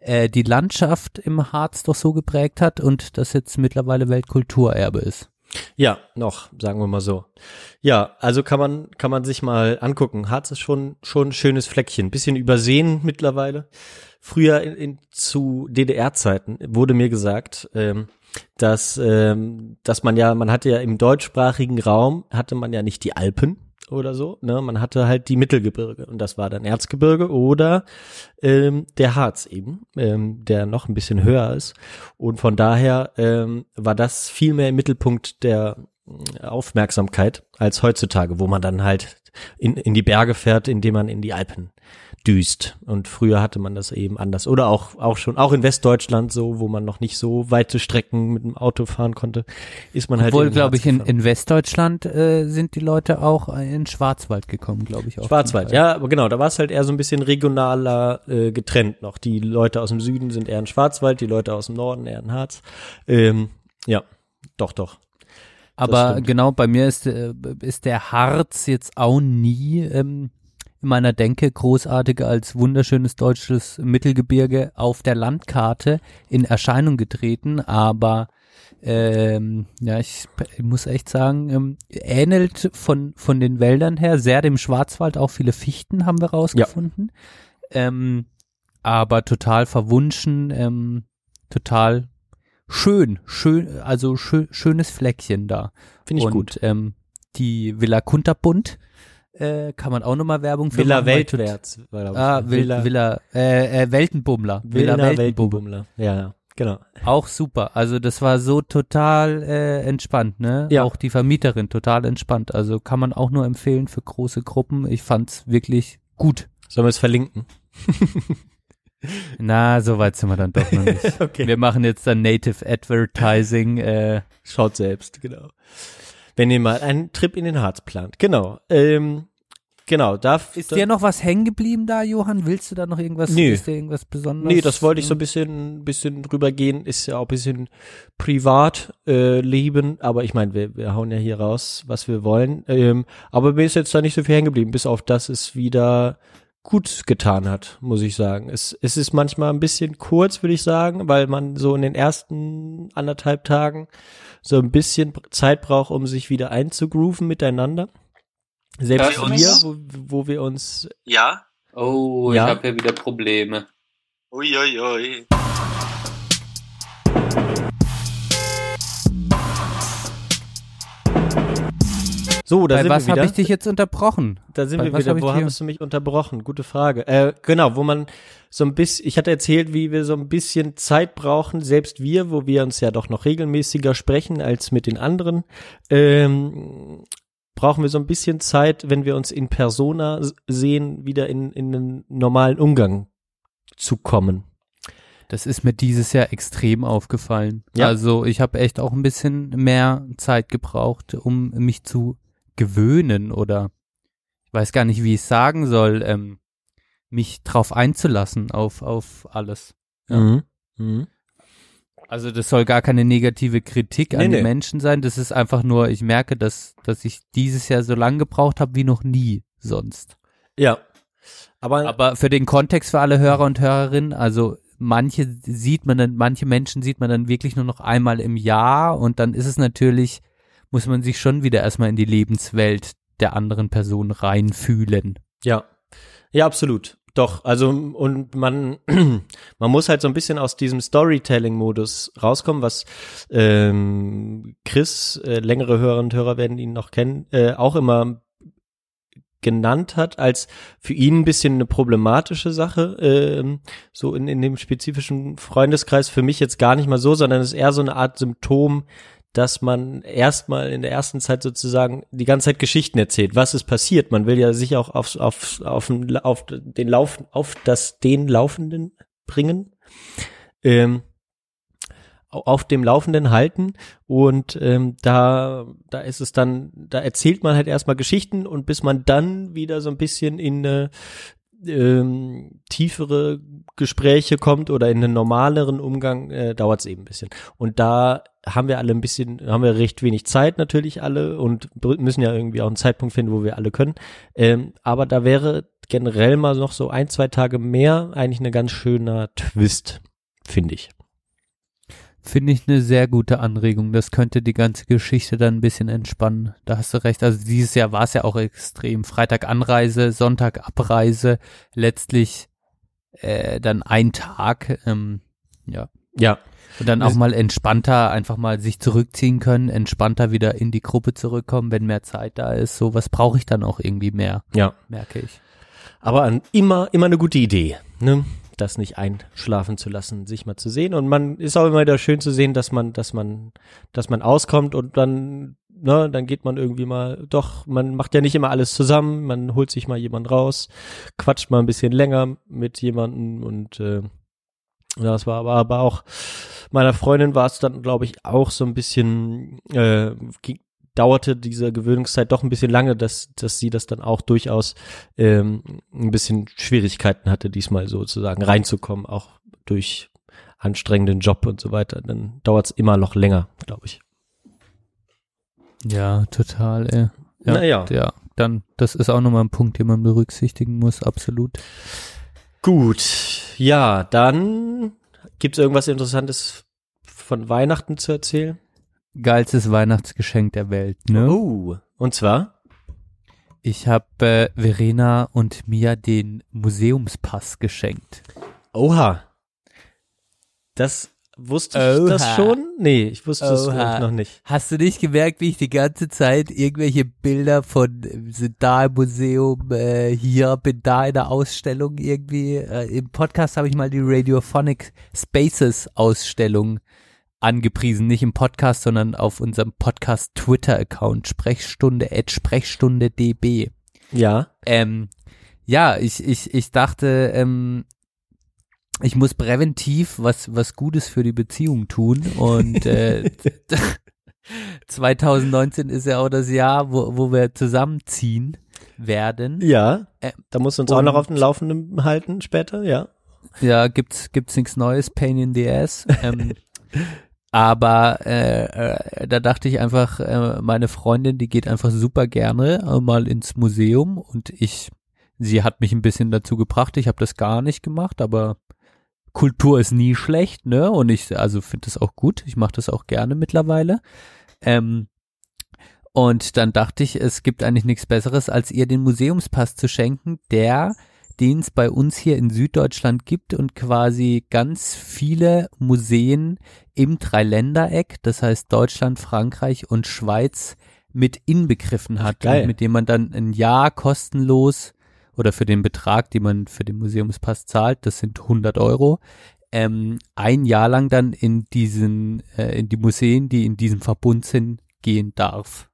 äh, die Landschaft im Harz doch so geprägt hat und das jetzt mittlerweile Weltkulturerbe ist. Ja, noch, sagen wir mal so. Ja, also kann man, kann man sich mal angucken. Harz ist schon, schon ein schönes Fleckchen. Bisschen übersehen mittlerweile. Früher in, in, zu DDR-Zeiten wurde mir gesagt, ähm, dass, ähm, dass man ja, man hatte ja im deutschsprachigen Raum, hatte man ja nicht die Alpen oder so, ne? Man hatte halt die Mittelgebirge und das war dann Erzgebirge oder ähm, der Harz eben, ähm, der noch ein bisschen höher ist. Und von daher ähm, war das viel mehr im Mittelpunkt der äh, Aufmerksamkeit als heutzutage, wo man dann halt in, in die Berge fährt, indem man in die Alpen düst. Und früher hatte man das eben anders. Oder auch, auch schon, auch in Westdeutschland so, wo man noch nicht so weite Strecken mit dem Auto fahren konnte, ist man halt Obwohl, glaube ich, in, in Westdeutschland äh, sind die Leute auch in Schwarzwald gekommen, glaube ich. Auch Schwarzwald, ja, aber genau, da war es halt eher so ein bisschen regionaler äh, getrennt noch. Die Leute aus dem Süden sind eher in Schwarzwald, die Leute aus dem Norden eher in Harz. Ähm, ja, doch, doch. Aber stimmt. genau, bei mir ist, äh, ist der Harz jetzt auch nie ähm, in meiner Denke großartiger als wunderschönes deutsches Mittelgebirge auf der Landkarte in Erscheinung getreten. Aber ähm, ja, ich, ich muss echt sagen, ähm, ähnelt von, von den Wäldern her sehr dem Schwarzwald. Auch viele Fichten haben wir rausgefunden. Ähm, aber total verwunschen, ähm, total schön, schön, also schön, schönes Fleckchen da. Finde ich und, gut. Ähm, die Villa Kunterbund äh, kann man auch nochmal Werbung für Villa machen, Weltwärts. war, ich. Ah, Villa, Villa äh, äh, Weltenbummler. Villa Villa. Weltenbummler. Ja, ja, genau. Auch super. Also das war so total äh, entspannt, ne? Ja. Auch die Vermieterin total entspannt. Also kann man auch nur empfehlen für große Gruppen. Ich fand's wirklich gut. Sollen wir es verlinken? Na, so weit sind wir dann doch noch nicht. Okay. Wir machen jetzt dann Native Advertising. Äh, Schaut selbst, genau. Wenn ihr mal einen Trip in den Harz plant. Genau. Ähm, genau, da ist da, dir noch was hängen geblieben da, Johann? Willst du da noch irgendwas? Nö. Ist dir irgendwas Besonderes? Nee, das wollte ich so ein bisschen, bisschen drüber gehen. Ist ja auch ein bisschen privat äh, leben, aber ich meine, wir, wir hauen ja hier raus, was wir wollen. Ähm, aber mir ist jetzt da nicht so viel hängen geblieben, bis auf das es wieder gut getan hat, muss ich sagen. Es, es ist manchmal ein bisschen kurz, würde ich sagen, weil man so in den ersten anderthalb Tagen so ein bisschen Zeit braucht, um sich wieder einzugrooven miteinander. Selbst wir, wo, wo wir uns Ja? Oh, Ja? ich habe ja wieder Probleme. Uiuiui. Ui, ui. So, da Bei sind was habe ich dich jetzt unterbrochen? Da sind Bei wir wieder. hab Wo hast du mich unterbrochen? Gute Frage. Äh, genau, wo man so ein bisschen, ich hatte erzählt, wie wir so ein bisschen Zeit brauchen, selbst wir, wo wir uns ja doch noch regelmäßiger sprechen als mit den anderen, ähm, brauchen wir so ein bisschen Zeit, wenn wir uns in Persona sehen, wieder in, in einen normalen Umgang zu kommen. Das ist mir dieses Jahr extrem aufgefallen. Ja. Also ich habe echt auch ein bisschen mehr Zeit gebraucht, um mich zu gewöhnen oder ich weiß gar nicht, wie ich es sagen soll, ähm, mich drauf einzulassen auf, auf alles. Ja. Mhm. Mhm. Also das soll gar keine negative Kritik Nee, an nee. den Menschen sein. Das ist einfach nur, ich merke, dass, dass ich dieses Jahr so lange gebraucht habe wie noch nie sonst. Ja. Aber, Aber für den Kontext für alle Hörer und Hörerinnen, also manche sieht man dann, manche Menschen sieht man dann wirklich nur noch einmal im Jahr und dann ist es natürlich, muss man sich schon wieder erstmal in die Lebenswelt der anderen Person reinfühlen. Ja, ja, absolut. Doch, also und man man muss halt so ein bisschen aus diesem Storytelling-Modus rauskommen, was ähm, Chris, äh, längere Hörerinnen und Hörer werden ihn noch kennen, äh, auch immer genannt hat, als für ihn ein bisschen eine problematische Sache, ähm, so in, in dem spezifischen Freundeskreis, für mich jetzt gar nicht mal so, sondern es ist eher so eine Art Symptom, dass man erstmal in der ersten Zeit sozusagen die ganze Zeit Geschichten erzählt. Was ist passiert? Man will ja sich auch auf, auf, auf, den- auf den Lauf, auf das den Laufenden bringen. Ähm, au- auf dem Laufenden halten und ähm, da da ist es dann da erzählt man halt erstmal Geschichten und bis man dann wieder so ein bisschen in eine ähm, tiefere Gespräche kommt oder in einen normaleren Umgang, äh, dauert es eben ein bisschen. Und da haben wir alle ein bisschen, haben wir recht wenig Zeit natürlich alle und müssen ja irgendwie auch einen Zeitpunkt finden, wo wir alle können. Ähm, aber da wäre generell mal noch so ein, zwei Tage mehr eigentlich ein ganz schöner Twist, finde ich. Finde ich eine sehr gute Anregung. Das könnte die ganze Geschichte dann ein bisschen entspannen. Da hast du recht. Also dieses Jahr war es ja auch extrem. Freitag Anreise, Sonntag Abreise, letztlich äh, dann ein Tag. Ähm, ja. Ja, Und dann auch mal entspannter einfach mal sich zurückziehen können, entspannter wieder in die Gruppe zurückkommen, wenn mehr Zeit da ist. So was brauche ich dann auch irgendwie mehr, ja. merke ich. Aber an, immer, immer eine gute Idee, ne? Das nicht einschlafen zu lassen, sich mal zu sehen. Und man ist auch immer wieder schön zu sehen, dass man, dass man, dass man auskommt und dann ne, dann geht man irgendwie mal, doch, man macht ja nicht immer alles zusammen, man holt sich mal jemand raus, quatscht mal ein bisschen länger mit jemandem und äh, das war aber, aber auch meiner Freundin war es dann, glaube ich, auch so ein bisschen, äh, ging, dauerte diese Gewöhnungszeit doch ein bisschen lange, dass, dass sie das dann auch durchaus ähm, ein bisschen Schwierigkeiten hatte, diesmal sozusagen reinzukommen, auch durch anstrengenden Job und so weiter. Dann dauert es immer noch länger, glaube ich. Ja, total, ey. Ja, Naja. Ja, dann, das ist auch nochmal ein Punkt, den man berücksichtigen muss, absolut. Gut, ja, dann gibt's irgendwas Interessantes von Weihnachten zu erzählen? Geilstes Weihnachtsgeschenk der Welt, ne? Oh, und zwar? Ich habe äh, Verena und Mia den Museumspass geschenkt. Oha. Das wusste ich das Oha. schon? Nee, ich wusste es Oha. ich, noch nicht. Hast du nicht gemerkt, wie ich die ganze Zeit irgendwelche Bilder von sind da im Museum, äh, hier bin da in der Ausstellung irgendwie. Äh, Im Podcast habe ich mal die Radiophonic Spaces Ausstellung angepriesen, nicht im Podcast, sondern auf unserem Podcast Twitter Account Sprechstunde at Sprechstunde db. Ja. Ähm, ja, ich, ich, ich dachte, ähm, ich muss präventiv was, was Gutes für die Beziehung tun und äh, 2019 ist ja auch das Jahr, wo, wo wir zusammenziehen werden. Ja. Äh, Da musst du uns auch noch auf dem Laufenden halten später, ja. Ja, gibt's gibt's nichts Neues, Pain in the Ass. Ähm, aber äh, äh, da dachte ich einfach, äh, meine Freundin, die geht einfach super gerne mal ins Museum und ich, sie hat mich ein bisschen dazu gebracht. Ich habe das gar nicht gemacht, aber Kultur ist nie schlecht, ne? Und ich also finde das auch gut. Ich mache das auch gerne mittlerweile. Ähm, und dann dachte ich, es gibt eigentlich nichts Besseres, als ihr den Museumspass zu schenken, der den es bei uns hier in Süddeutschland gibt und quasi ganz viele Museen im Dreiländereck, das heißt Deutschland, Frankreich und Schweiz, mit inbegriffen hat, und mit dem man dann ein Jahr kostenlos oder für den Betrag, den man für den Museumspass zahlt, das sind 100 Euro, ähm, ein Jahr lang dann in diesen, äh, in die Museen, die in diesem Verbund sind, gehen darf.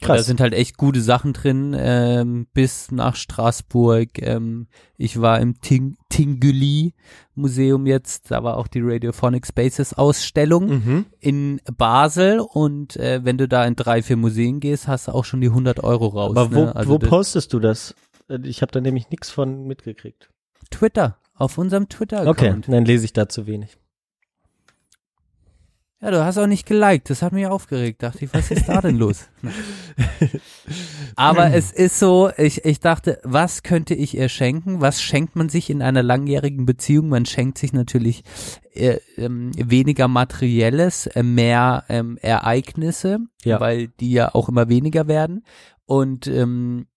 Und Da Krass. sind halt echt gute Sachen drin, ähm, bis nach Straßburg. Ähm, ich war im Ting Tinguli Museum jetzt, da war auch die Radiophonic Spaces Ausstellung Mhm. in Basel und äh, wenn du da in drei, vier Museen gehst, hast du auch schon die 100 Euro raus. Aber wo, ne? also wo postest du das? Äh, Ich habe da nämlich nichts von mitgekriegt. Twitter, auf unserem Twitter-Account. Okay, dann lese ich da zu wenig. Ja, du hast auch nicht geliked, das hat mich aufgeregt. Dachte ich, was ist da denn los? Aber es ist so, ich, ich dachte, was könnte ich ihr schenken? Was schenkt man sich in einer langjährigen Beziehung? Man schenkt sich natürlich äh, ähm, weniger Materielles, äh, mehr ähm, Ereignisse, Ja. weil die ja auch immer weniger werden. Und ähm,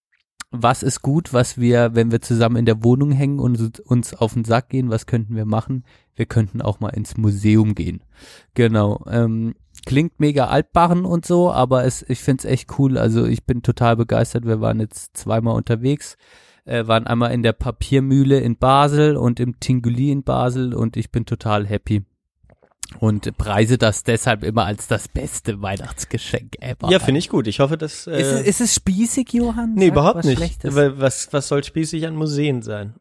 was ist gut, was wir, wenn wir zusammen in der Wohnung hängen und uns auf den Sack gehen, was könnten wir machen? Wir könnten auch mal ins Museum gehen. Genau. Ähm, klingt mega altbarren und so, aber es, ich find's echt cool. Also ich bin total begeistert. Wir waren jetzt zweimal unterwegs, äh, waren einmal in der Papiermühle in Basel und im Tinguli in Basel und ich bin total happy. Und preise das deshalb immer als das beste Weihnachtsgeschenk ever. Ja, finde ich gut. Ich hoffe, dass. Äh, Ist, es- ist es spießig, Johann? nee, Sag überhaupt nicht. Schlechtes. Weil was, was soll spießig an Museen sein?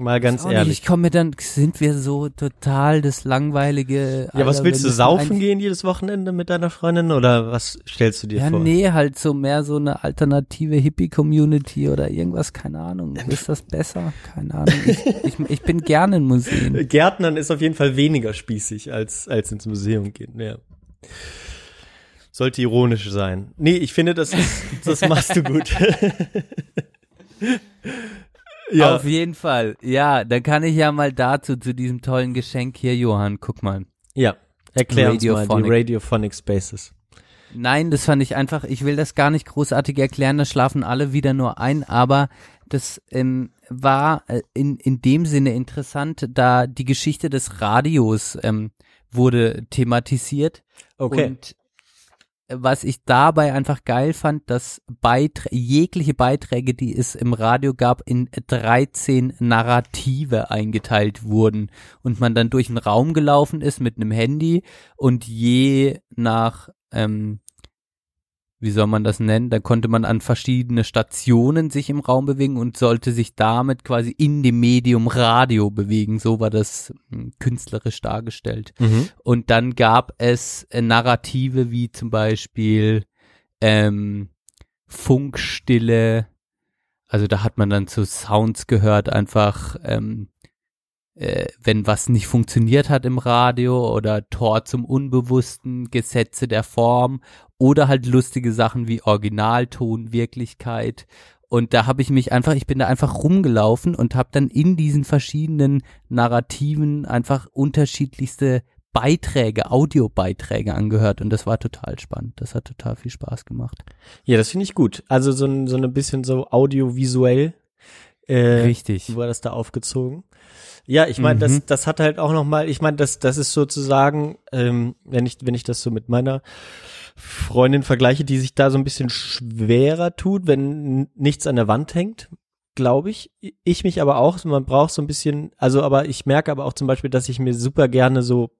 Mal ganz Auch nicht. ehrlich. Ich komme mir dann, sind wir so total das langweilige. Ja, was willst du saufen gehen jedes Wochenende mit deiner Freundin oder was stellst du dir Ja, vor? nee, halt so mehr so eine alternative Hippie-Community oder irgendwas, keine Ahnung. Ist das besser? Keine Ahnung. Ich, ich, ich bin gerne in Museen. Gärtnern ist auf jeden Fall weniger spießig als, als ins Museum gehen, ja. Sollte ironisch sein. Nee, ich finde, das, ist, das machst du gut. ja, Auf jeden Fall. Ja, dann kann ich ja mal dazu, zu diesem tollen Geschenk hier, Johann, guck mal. ja. Erklär uns mal Radiophonic. die Radiophonic Spaces. Nein, das fand ich einfach, ich will das gar nicht großartig erklären, da schlafen alle wieder nur ein, aber das ähm, war äh, in, in dem Sinne interessant, da die Geschichte des Radios ähm, wurde thematisiert. Okay. Und was ich dabei einfach geil fand, dass Beiträ jegliche Beiträge, die es im Radio gab, in 13 Narrative eingeteilt wurden und man dann durch den Raum gelaufen ist mit einem Handy und je nach ähm, wie soll man das nennen? Da konnte man an verschiedene Stationen sich im Raum bewegen und sollte sich damit quasi in dem Medium Radio bewegen. So war das hm, künstlerisch dargestellt. Mhm. Und dann gab es äh, Narrative wie zum Beispiel ähm, Funkstille. Also da hat man dann zu Sounds gehört, einfach ähm, äh, wenn was nicht funktioniert hat im Radio oder Tor zum Unbewussten, Gesetze der Form oder halt lustige Sachen wie Originalton, Wirklichkeit. Und da habe ich mich einfach, ich bin da einfach rumgelaufen und habe dann in diesen verschiedenen Narrativen einfach unterschiedlichste Beiträge, Audiobeiträge angehört und das war total spannend. Das hat total viel Spaß gemacht. Ja, das finde ich gut. Also so ein, so ein bisschen so audiovisuell äh, Richtig. wurde das da aufgezogen. Ja, ich meine, Mhm. das, das hat halt auch nochmal, ich meine, das, das ist sozusagen, ähm, wenn ich, wenn ich das so mit meiner Freundin vergleiche, die sich da so ein bisschen schwerer tut, wenn nichts an der Wand hängt, glaube ich. Ich mich aber auch, man braucht so ein bisschen, also aber ich merke aber auch zum Beispiel, dass ich mir super gerne so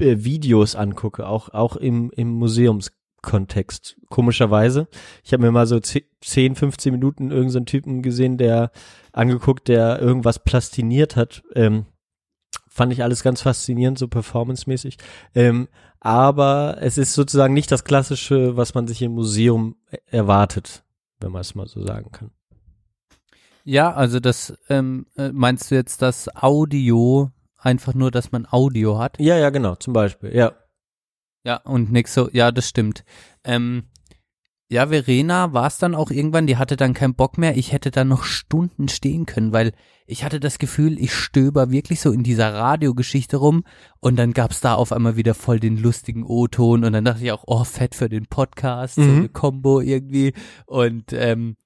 äh, Videos angucke, auch, auch im, im Museumskontext, komischerweise. Ich habe mir mal so 10, 15 Minuten irgendeinen so Typen gesehen, der angeguckt, der irgendwas plastiniert hat. Ähm, fand ich alles ganz faszinierend, so performancemäßig. Ähm, aber es ist sozusagen nicht das Klassische, was man sich im Museum erwartet, wenn man es mal so sagen kann. Ja, also das ähm, äh, meinst du jetzt das Audio, einfach nur, dass man Audio hat? Ja, ja, genau, zum Beispiel, ja. Ja, und nix so, ja, das stimmt. Ähm, ja, Verena war es dann auch irgendwann, die hatte dann keinen Bock mehr. Ich hätte dann noch Stunden stehen können, weil ich hatte das Gefühl, ich stöber wirklich so in dieser Radiogeschichte rum und dann gab's da auf einmal wieder voll den lustigen O-Ton und dann dachte ich auch, oh, fett für den Podcast, so Mhm. eine Combo irgendwie und ähm,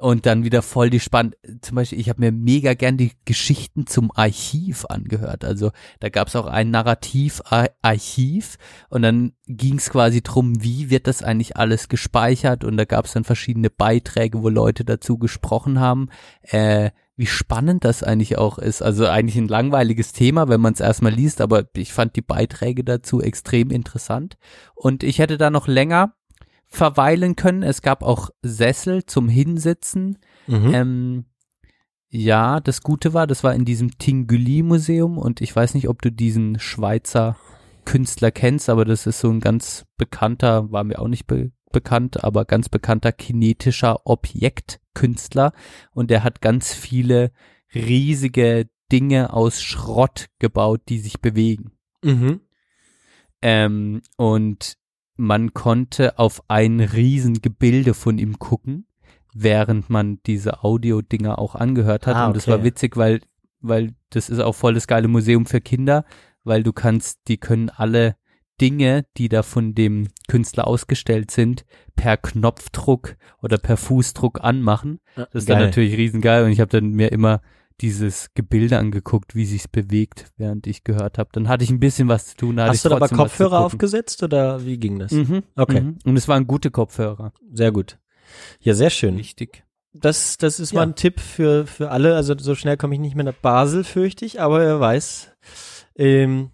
und dann wieder voll die spannend. Zum Beispiel, ich habe mir mega gern die Geschichten zum Archiv angehört. Also da gab's auch ein Narrativ-Archiv und dann ging's quasi drum, wie wird das eigentlich alles gespeichert und da gab's dann verschiedene Beiträge, wo Leute dazu gesprochen haben. Äh, wie spannend das eigentlich auch ist. Also eigentlich ein langweiliges Thema, wenn man es erstmal liest, aber ich fand die Beiträge dazu extrem interessant. Und ich hätte da noch länger verweilen können. Es gab auch Sessel zum Hinsitzen. Mhm. Ähm, ja, das Gute war, das war in diesem Tingüli-Museum und ich weiß nicht, ob du diesen Schweizer Künstler kennst, aber das ist so ein ganz bekannter, war mir auch nicht be bekannt, aber ganz bekannter kinetischer Objektkünstler und der hat ganz viele riesige Dinge aus Schrott gebaut, die sich bewegen. Mhm. Ähm, und man konnte auf ein Riesengebilde von ihm gucken, während man diese Audio-Dinger auch angehört hat. Ah, Und das okay. war witzig, weil, weil das ist auch voll das geile Museum für Kinder, weil du kannst, die können alle Dinge, die da von dem Künstler ausgestellt sind, per Knopfdruck oder per Fußdruck anmachen. Das ist dann Geil. natürlich riesengeil und ich habe dann mir immer dieses Gebilde angeguckt, wie sich's bewegt, während ich gehört habe. Dann hatte ich ein bisschen was zu tun. Hast du da aber zu Kopfhörer aufgesetzt oder wie ging das? Mhm. Okay. Mhm. Und es waren gute Kopfhörer. Sehr gut. Ja, sehr schön. Wichtig. Das, das ist Ja. mal ein Tipp für, für alle. Also so schnell komme ich nicht mehr nach Basel, fürchte ich, aber wer weiß. Ähm,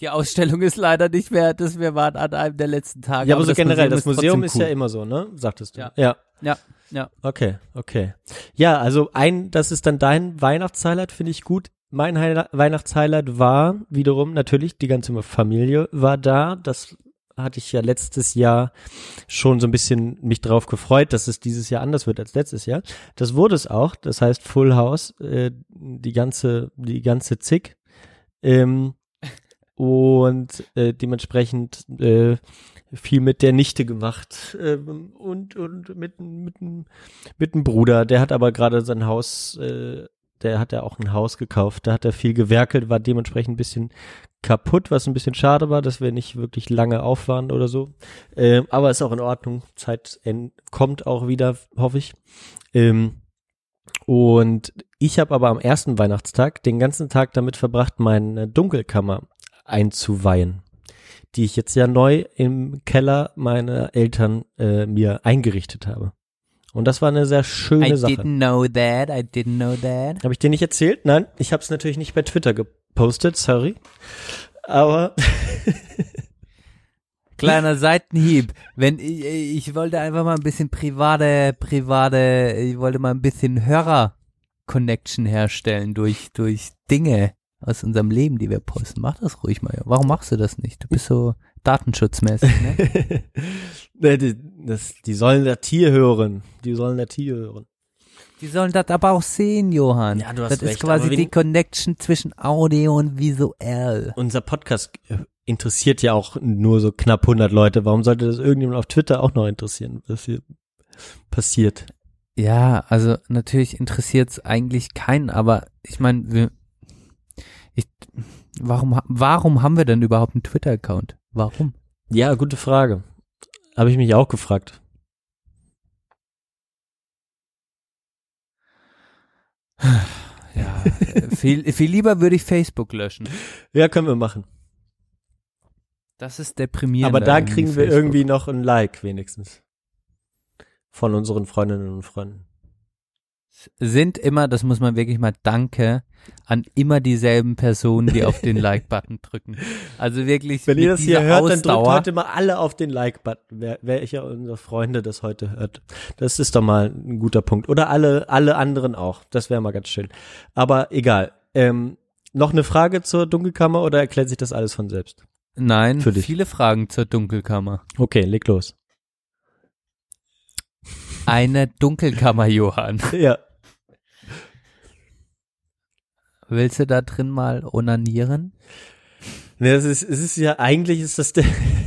Die Ausstellung ist leider nicht mehr, dass wir waren an einem der letzten Tage. ja, aber so generell, das Museum ist cool. ja immer so, ne? Sagtest du. Ja. ja. Ja, ja. Okay, okay. Ja, also ein, das ist dann dein Weihnachtshighlight, finde ich gut. Mein Highlight, Weihnachtshighlight war wiederum natürlich, die ganze Familie war da. Das hatte ich ja letztes Jahr schon so ein bisschen mich drauf gefreut, dass es dieses Jahr anders wird als letztes Jahr. Das wurde es auch. Das heißt Full House, äh, die ganze, die ganze Zick. Ähm, und äh, dementsprechend äh, viel mit der Nichte gemacht ähm, und und mit mit mit einem Bruder. Der hat aber gerade sein Haus, äh, der hat ja auch ein Haus gekauft. Da hat er viel gewerkelt, war dementsprechend ein bisschen kaputt, was ein bisschen schade war, dass wir nicht wirklich lange auf waren oder so. Ähm, aber ist auch in Ordnung. Zeit kommt auch wieder, hoffe ich. Ähm, und ich habe aber am ersten Weihnachtstag den ganzen Tag damit verbracht, meine Dunkelkammer einzuweihen, die ich jetzt ja neu im Keller meiner Eltern äh, mir eingerichtet habe. Und das war eine sehr schöne I Sache. didn't know that, I didn't know that. Habe ich dir nicht erzählt? Nein, ich habe es natürlich nicht bei Twitter gepostet, sorry. Aber Kleiner Seitenhieb. Wenn ich, ich wollte einfach mal ein bisschen private, private, ich wollte mal ein bisschen Hörer-Connection herstellen durch, durch Dinge aus unserem Leben, die wir posten. Mach das ruhig mal. Warum machst du das nicht? Du bist so datenschutzmäßig, ne? Ne, die, das, die sollen das Tier hören. Die sollen das Tier hören. Die sollen das aber auch sehen, Johann. Ja, du hast das recht, ist quasi die Connection zwischen Audio und visuell. Unser Podcast äh, interessiert ja auch nur so knapp 100 Leute. Warum sollte das irgendjemand auf Twitter auch noch interessieren, was hier passiert? Ja, also natürlich interessiert es eigentlich keinen, aber ich meine, wir, warum, warum haben wir denn überhaupt einen Twitter-Account? Warum? Ja, gute Frage. Habe ich mich auch gefragt. Ja, viel, viel lieber würde ich Facebook löschen. Ja, können wir machen. Das ist deprimierend. Aber da kriegen wir irgendwie noch ein Like wenigstens. Von unseren Freundinnen und Freunden. Sind immer, das muss man wirklich mal danke, an immer dieselben Personen, die auf den Like-Button drücken. Also wirklich. Wenn ihr das hier hört, dann drückt Ausdauer. heute mal alle auf den Like-Button, wer, welcher unserer Freunde das heute hört. Das ist doch mal ein guter Punkt. Oder alle, alle anderen auch. Das wäre mal ganz schön. Aber egal. Ähm, noch eine Frage zur Dunkelkammer oder erklärt sich das alles von selbst? Nein, viele Fragen zur Dunkelkammer. Okay, leg los. Eine Dunkelkammer, Johann. Ja. Willst du da drin mal onanieren? Ne, es ist, es ist ja, eigentlich ist das der,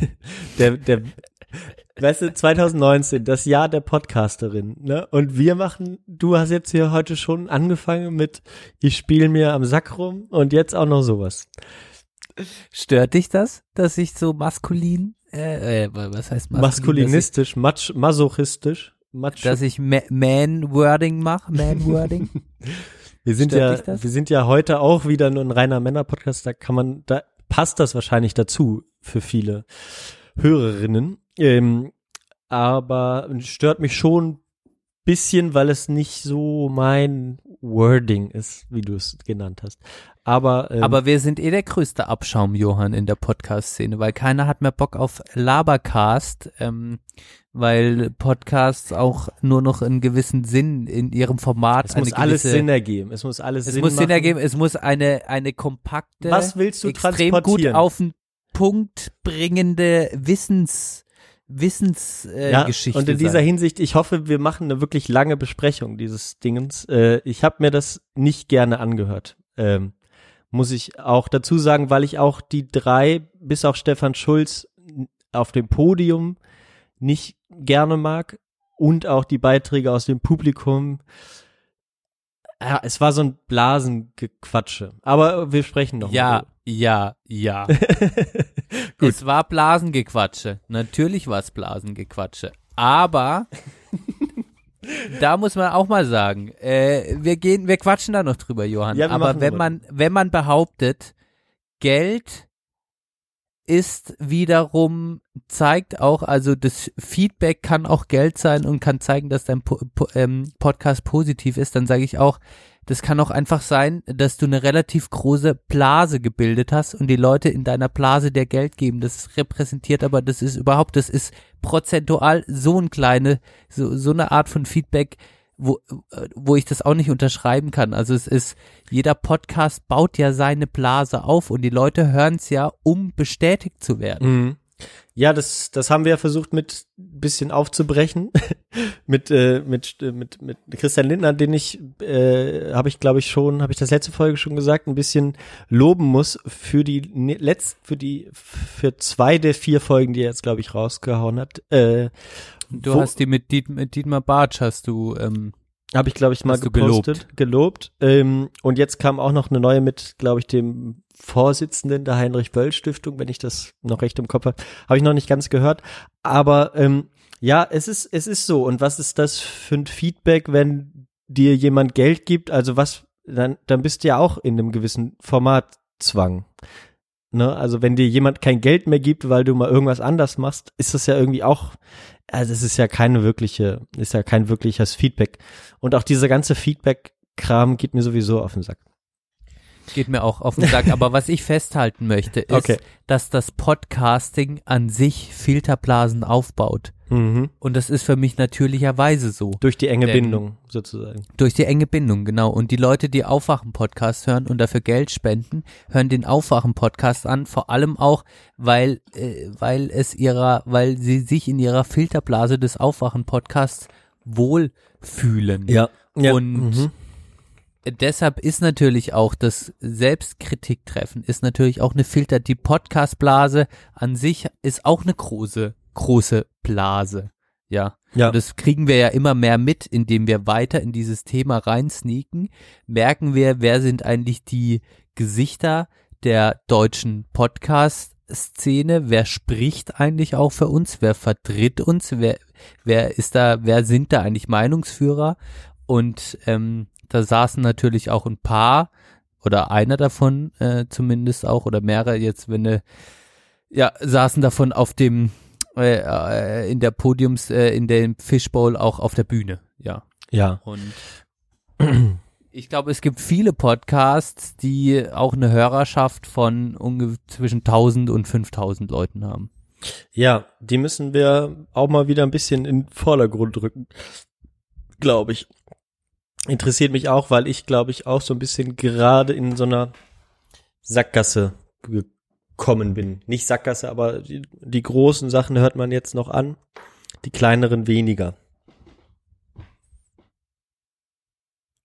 der, der, weißt du, 2019, das Jahr der Podcasterin, ne? Und wir machen, du hast jetzt hier heute schon angefangen mit, ich spiele mir am Sack rum und jetzt auch noch sowas. Stört dich das, dass ich so maskulin, äh, äh was heißt maskulin? Maskulinistisch, mach, masochistisch, macho. Dass ich, Ma- Man-Wording mache, Man-Wording? wir sind stört ja, wir sind ja heute auch wieder nur ein reiner Männer-Podcast, da kann man, da passt das wahrscheinlich dazu für viele Hörerinnen. Ähm, aber stört mich schon bisschen, weil es nicht so mein Wording ist, wie du es genannt hast. Aber, ähm, Aber wir sind eh der größte Abschaum, Johann, in der Podcast-Szene, weil keiner hat mehr Bock auf Labercast, ähm, weil Podcasts auch nur noch einen gewissen Sinn in ihrem Format, es muss alles gewisse, Sinn ergeben. Es muss alles es Sinn muss Sinn ergeben, es muss eine, eine kompakte, Was willst du extrem gut auf den Punkt bringende Wissens, Wissensgeschichte äh, ja, Geschichte und in dieser sein. Hinsicht, ich hoffe, wir machen eine wirklich lange Besprechung dieses Dingens. Äh, ich habe mir das nicht gerne angehört. Ähm, muss ich auch dazu sagen, weil ich auch die drei, bis auf Stefan Schulz, auf dem Podium nicht gerne mag und auch die Beiträge aus dem Publikum. Ja, es war so ein Blasengequatsche. Aber wir sprechen noch Ja, mal ja, ja. Gut. Es war Blasengequatsche. Natürlich war es Blasengequatsche. Aber da muss man auch mal sagen, äh, wir gehen, wir quatschen da noch drüber, Johann. Ja, Aber wenn man, wenn man behauptet, Geld ist wiederum, zeigt auch, also das Feedback kann auch Geld sein und kann zeigen, dass dein po po ähm, Podcast positiv ist, dann sage ich auch, das kann auch einfach sein, dass du eine relativ große Blase gebildet hast und die Leute in deiner Blase dir Geld geben. Das repräsentiert aber, das ist überhaupt, das ist prozentual so ein kleine, so, so eine Art von Feedback, wo, äh, wo ich das auch nicht unterschreiben kann. Also es ist, jeder Podcast baut ja seine Blase auf und die Leute hören es ja, um bestätigt zu werden. Mhm. Ja, das, das haben wir ja versucht mit bisschen aufzubrechen. mit, äh, mit, äh, mit, mit Christian Lindner, den ich, äh, habe ich glaube ich schon, habe ich das letzte Folge schon gesagt, ein bisschen loben muss für die ne- letzt, für die, für zwei der vier Folgen, die er jetzt glaube ich rausgehauen hat. Äh, Du wo- hast die mit, Diet, mit Dietmar Bartsch hast du, ähm, Habe ich, glaube ich, mal gepostet, gelobt. Ähm, und jetzt kam auch noch eine neue mit, glaube ich, dem Vorsitzenden der Heinrich-Böll-Stiftung, wenn ich das noch recht im Kopf habe. Habe ich noch nicht ganz gehört. Aber ähm, ja, es ist, es ist so. Und was ist das für ein Feedback, wenn dir jemand Geld gibt? Also was, dann, dann bist du ja auch in einem gewissen Formatzwang. Ne? Also wenn dir jemand kein Geld mehr gibt, weil du mal irgendwas anders machst, ist das ja irgendwie auch, also es ist ja keine wirkliche, ist ja kein wirkliches Feedback. Und auch dieser ganze Feedback-Kram geht mir sowieso auf den Sack. Geht mir auch auf den Sack. Aber was ich festhalten möchte, ist, Okay. dass das Podcasting an sich Filterblasen aufbaut. Mhm. Und das ist für mich natürlicherweise so. Durch die enge Denn- Bindung sozusagen. Durch die enge Bindung, genau. Und die Leute, die Aufwachen-Podcast hören und dafür Geld spenden, hören den Aufwachen-Podcast an, vor allem auch, weil, äh, weil es ihrer, weil sie sich in ihrer Filterblase des Aufwachen-Podcasts wohlfühlen. Ja. ja. Und mhm. Deshalb ist natürlich auch das Selbstkritik-Treffen ist natürlich auch eine Filter. Die Podcast-Blase an sich ist auch eine große, große Blase. Ja. Ja. Und das kriegen wir ja immer mehr mit, indem wir weiter in dieses Thema reinsneaken. Merken wir, wer sind eigentlich die Gesichter der deutschen Podcast-Szene? Wer spricht eigentlich auch für uns? Wer vertritt uns? Wer, wer ist da, wer sind da eigentlich Meinungsführer? Und ähm, da saßen natürlich auch ein paar oder einer davon äh, zumindest auch oder mehrere jetzt, wenn ne, ja, saßen davon auf dem äh, äh, in der Podiums, äh, in dem Fishbowl auch auf der Bühne, ja. ja. Und ich glaube, es gibt viele Podcasts, die auch eine Hörerschaft von unge zwischen 1000 und 5000 Leuten haben. Ja, die müssen wir auch mal wieder ein bisschen in den Vordergrund rücken, glaube ich. Interessiert mich auch, weil ich, glaube ich, auch so ein bisschen gerade in so einer Sackgasse gekommen bin. Nicht Sackgasse, aber die, die großen Sachen hört man jetzt noch an, die kleineren weniger.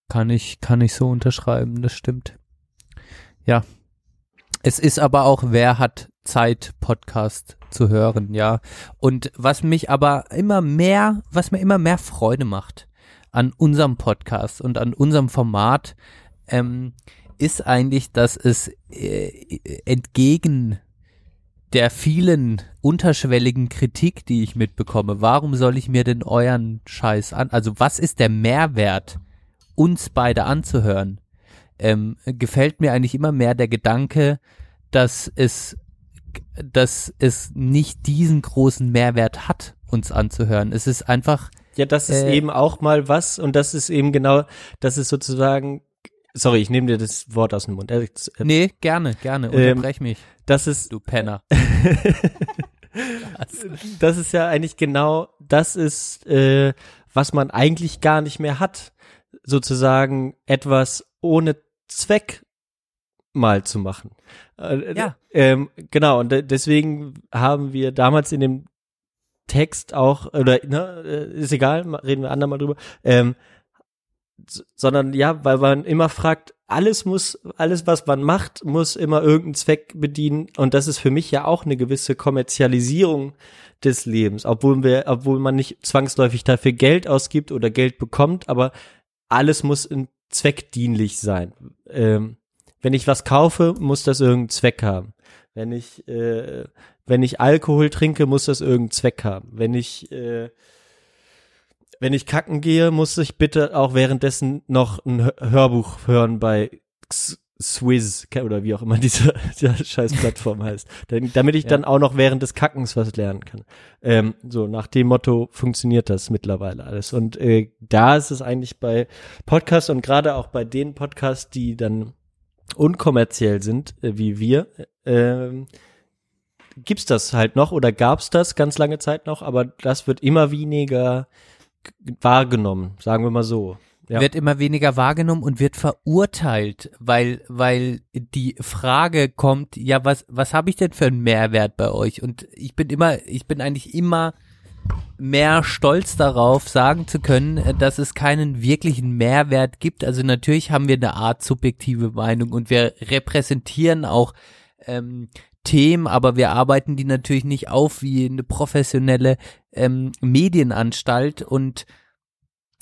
Kann ich, kann ich so unterschreiben, das stimmt. Ja. Es ist aber auch, wer hat Zeit, Podcast zu hören, ja. Und was mich aber immer mehr, was mir immer mehr Freude macht an unserem Podcast und an unserem Format, ähm, ist eigentlich, dass es äh, entgegen der vielen unterschwelligen Kritik, die ich mitbekomme, warum soll ich mir denn euren Scheiß an? Also was ist der Mehrwert, uns beide anzuhören? Ähm, gefällt mir eigentlich immer mehr der Gedanke, dass es, dass es nicht diesen großen Mehrwert hat, uns anzuhören. Es ist einfach, Ja, das ist Äh, eben auch mal was und das ist eben genau, das ist sozusagen, sorry, ich nehme dir das Wort aus dem Mund. Äh, nee, gerne, gerne, Ähm, unterbrech mich, Das ist, du Penner. das ist ja eigentlich genau, das ist, äh, was man eigentlich gar nicht mehr hat. Sozusagen etwas ohne Zweck mal zu machen. Äh, Ja. Ähm, genau, und de- deswegen haben wir damals in dem Text auch, oder ne, äh, ist egal, reden wir andermal drüber, ähm, sondern ja, weil man immer fragt, alles muss, alles was man macht, muss immer irgendeinen Zweck bedienen und das ist für mich ja auch eine gewisse Kommerzialisierung des Lebens, obwohl wir, obwohl man nicht zwangsläufig dafür Geld ausgibt oder Geld bekommt, aber alles muss zweckdienlich sein. Ähm, wenn ich was kaufe, muss das irgendeinen Zweck haben. Wenn ich, äh, wenn ich Alkohol trinke, muss das irgendeinen Zweck haben. Wenn ich, äh, wenn ich kacken gehe, muss ich bitte auch währenddessen noch ein Hör- Hörbuch hören bei X- Swizz oder wie auch immer diese, diese scheiß Plattform heißt. Damit ich Ja. dann auch noch während des Kackens was lernen kann. Ähm, so, nach dem Motto funktioniert das mittlerweile alles. Und äh, da ist es eigentlich bei Podcasts und gerade auch bei den Podcasts, die dann unkommerziell sind, äh, wie wir, ähm, gibt's das halt noch oder gab's das ganz lange Zeit noch, aber das wird immer weniger wahrgenommen, sagen wir mal so. Ja. wird immer weniger wahrgenommen und wird verurteilt, weil weil die Frage kommt, ja, was was habe ich denn für einen Mehrwert bei euch? Und ich bin immer ich bin eigentlich immer mehr stolz darauf, sagen zu können, dass es keinen wirklichen Mehrwert gibt. Also natürlich haben wir eine Art subjektive Meinung und wir repräsentieren auch ähm, Themen, aber wir arbeiten die natürlich nicht auf wie eine professionelle ähm, Medienanstalt und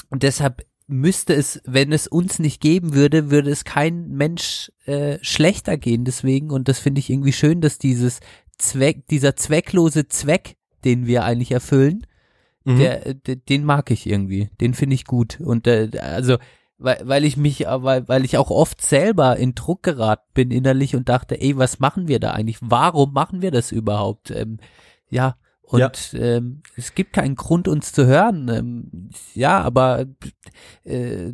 und deshalb müsste es, wenn es uns nicht geben würde, würde es kein Mensch äh, schlechter gehen deswegen. Und das finde ich irgendwie schön, dass dieses Zweck, dieser zwecklose Zweck, den wir eigentlich erfüllen, Mhm. der, der, den mag ich irgendwie. Den finde ich gut. Und äh, also, weil, weil ich mich, äh, weil, weil ich auch oft selber in Druck geraten bin innerlich und dachte, ey, was machen wir da eigentlich? Warum machen wir das überhaupt? Ähm, ja, und Ja. Ähm, es gibt keinen Grund, uns zu hören. Ähm, ja, aber äh,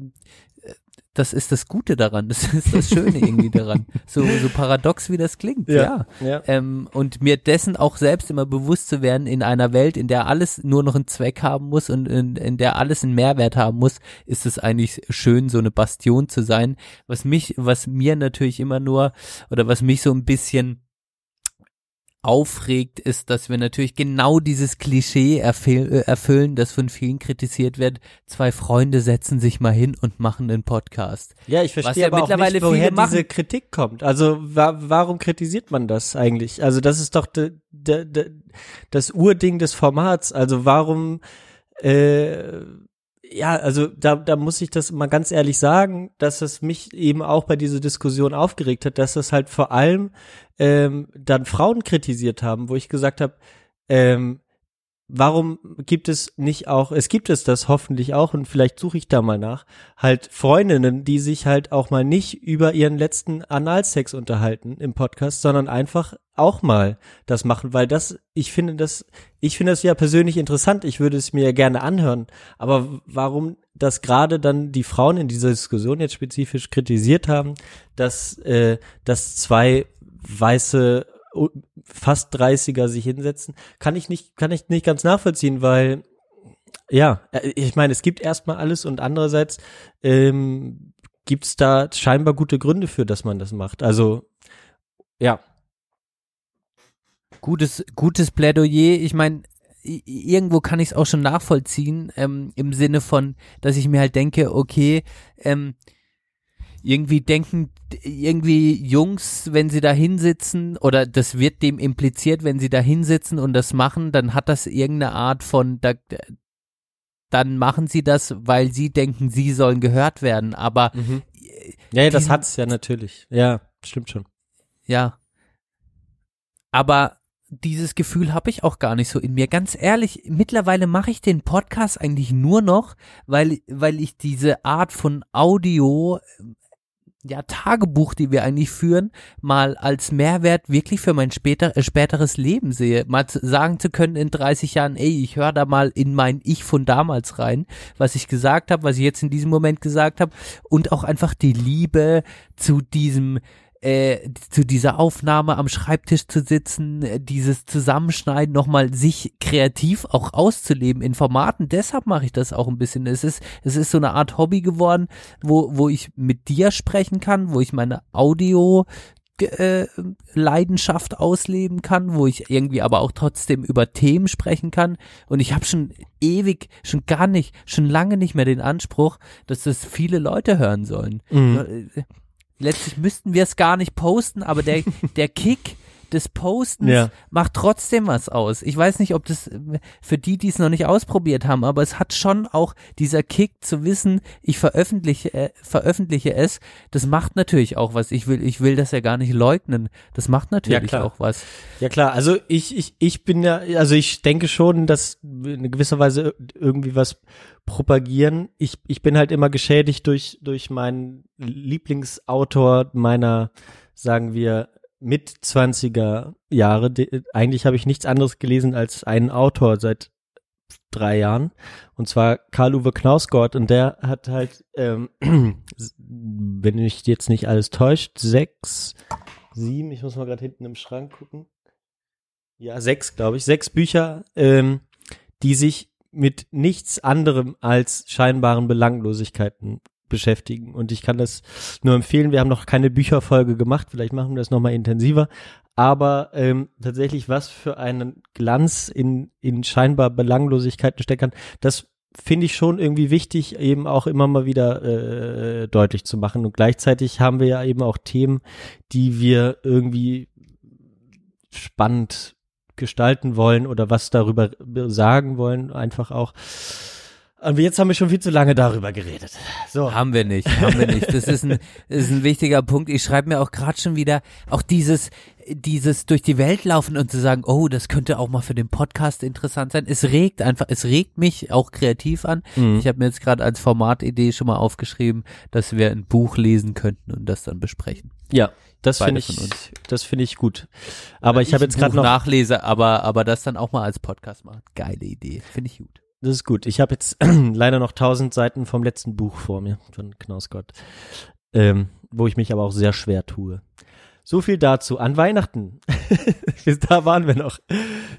das ist das Gute daran, das ist das Schöne irgendwie daran. So, so paradox wie das klingt, ja. Ja, ja. Ähm, und mir dessen auch selbst immer bewusst zu werden in einer Welt, in der alles nur noch einen Zweck haben muss und in, in der alles einen Mehrwert haben muss, ist es eigentlich schön, so eine Bastion zu sein. Was mich, was mir natürlich immer nur oder was mich so ein bisschen aufregt, ist, dass wir natürlich genau dieses Klischee erfüll äh, erfüllen, das von vielen kritisiert wird. Zwei Freunde setzen sich mal hin und machen einen Podcast. Ja, ich verstehe ja aber auch mittlerweile nicht, woher diese Kritik kommt. Also wa warum kritisiert man das eigentlich? Also das ist doch das Urding des Formats. Also warum äh, ja, also da, da muss ich das mal ganz ehrlich sagen, dass es mich eben auch bei dieser Diskussion aufgeregt hat, dass es halt vor allem ähm, dann Frauen kritisiert haben, wo ich gesagt habe, ähm, warum gibt es nicht auch, es gibt es das hoffentlich auch und vielleicht suche ich da mal nach, halt Freundinnen, die sich halt auch mal nicht über ihren letzten Analsex unterhalten im Podcast, sondern einfach auch mal das machen, weil das, ich finde das, ich finde das ja persönlich interessant, ich würde es mir ja gerne anhören, aber warum das gerade dann die Frauen in dieser Diskussion jetzt spezifisch kritisiert haben, dass, äh, dass zwei weiße fast 30er sich hinsetzen, kann ich nicht, kann ich nicht ganz nachvollziehen, weil ja, äh, ich meine, es gibt erstmal alles und andererseits ähm, gibt's da scheinbar gute Gründe für, dass man das macht. Also ja, Gutes, gutes Plädoyer. Ich meine, irgendwo kann ich es auch schon nachvollziehen, ähm, im Sinne von, dass ich mir halt denke, okay, ähm, irgendwie denken irgendwie Jungs, wenn sie da hinsitzen, oder das wird dem impliziert, wenn sie da hinsitzen und das machen, dann hat das irgendeine Art von, da, dann machen sie das, weil sie denken, sie sollen gehört werden. Aber ja, ja das hat's ja natürlich. Ja, stimmt schon. Ja. Aber dieses Gefühl habe ich auch gar nicht so in mir. Ganz ehrlich, mittlerweile mache ich den Podcast eigentlich nur noch, weil, weil ich diese Art von Audio, ja, Tagebuch, die wir eigentlich führen, mal als Mehrwert wirklich für mein später, äh, späteres Leben sehe. Mal zu, sagen zu können in 30 Jahren, ey, ich höre da mal in mein Ich von damals rein, was ich gesagt habe, was ich jetzt in diesem Moment gesagt habe und auch einfach die Liebe zu diesem äh, zu dieser Aufnahme am Schreibtisch zu sitzen, äh, dieses Zusammenschneiden, nochmal sich kreativ auch auszuleben in Formaten. Deshalb mache ich das auch ein bisschen. Es ist, es ist so eine Art Hobby geworden, wo, wo ich mit dir sprechen kann, wo ich meine Audio äh, Leidenschaft ausleben kann, wo ich irgendwie aber auch trotzdem über Themen sprechen kann. Und ich habe schon ewig, schon gar nicht, schon lange nicht mehr den Anspruch, dass das viele Leute hören sollen. Mhm. Letztlich müssten wir es gar nicht posten, aber der, der Kick des Postens Ja. macht trotzdem was aus. Ich weiß nicht, ob das äh, für die, die es noch nicht ausprobiert haben, aber es hat schon auch dieser Kick zu wissen, ich veröffentliche, äh, veröffentliche es. Das macht natürlich auch was. Ich will, ich will das ja gar nicht leugnen. Das macht natürlich klar. auch was. Ja klar, also ich, ich, ich bin ja, also ich denke schon, dass in gewisser Weise irgendwie was propagieren. Ich, ich bin halt immer geschädigt durch, durch meinen Lieblingsautor meiner, sagen wir, mit 20er Jahre. Eigentlich habe ich nichts anderes gelesen als einen Autor seit drei Jahren. Und zwar Karl-Uwe Knausgott. Und der hat halt, ähm, wenn mich jetzt nicht alles täuscht, sechs, sieben, ich muss mal gerade hinten im Schrank gucken. Ja, sechs, glaube ich. Sechs Bücher, ähm, die sich mit nichts anderem als scheinbaren Belanglosigkeiten beschäftigen. Und ich kann das nur empfehlen. Wir haben noch keine Bücherfolge gemacht. Vielleicht machen wir das nochmal intensiver. Aber ähm, tatsächlich, was für einen Glanz in, in scheinbar Belanglosigkeiten stecken kann, das finde ich schon irgendwie wichtig, eben auch immer mal wieder äh, deutlich zu machen. Und gleichzeitig haben wir ja eben auch Themen, die wir irgendwie spannend gestalten wollen oder was darüber sagen wollen, einfach auch. Und jetzt haben wir schon viel zu lange darüber geredet. So. Haben wir nicht, haben wir nicht. Das ist ein, ist ein wichtiger Punkt. Ich schreibe mir auch gerade schon wieder auch dieses, dieses durch die Welt laufen und zu sagen, oh, das könnte auch mal für den Podcast interessant sein. Es regt einfach, es regt mich auch kreativ an. Mhm. Ich habe mir jetzt gerade als Formatidee schon mal aufgeschrieben, dass wir ein Buch lesen könnten und das dann besprechen. Ja, das finde ich, das finde ich gut. Aber ich habe jetzt gerade noch, nachlese, aber aber das dann auch mal als Podcast machen. Geile Idee, finde ich gut. Das ist gut. Ich habe jetzt leider noch tausend Seiten vom letzten Buch vor mir von Knausgott, ähm, wo ich mich aber auch sehr schwer tue. So viel dazu. An Weihnachten, da waren wir noch,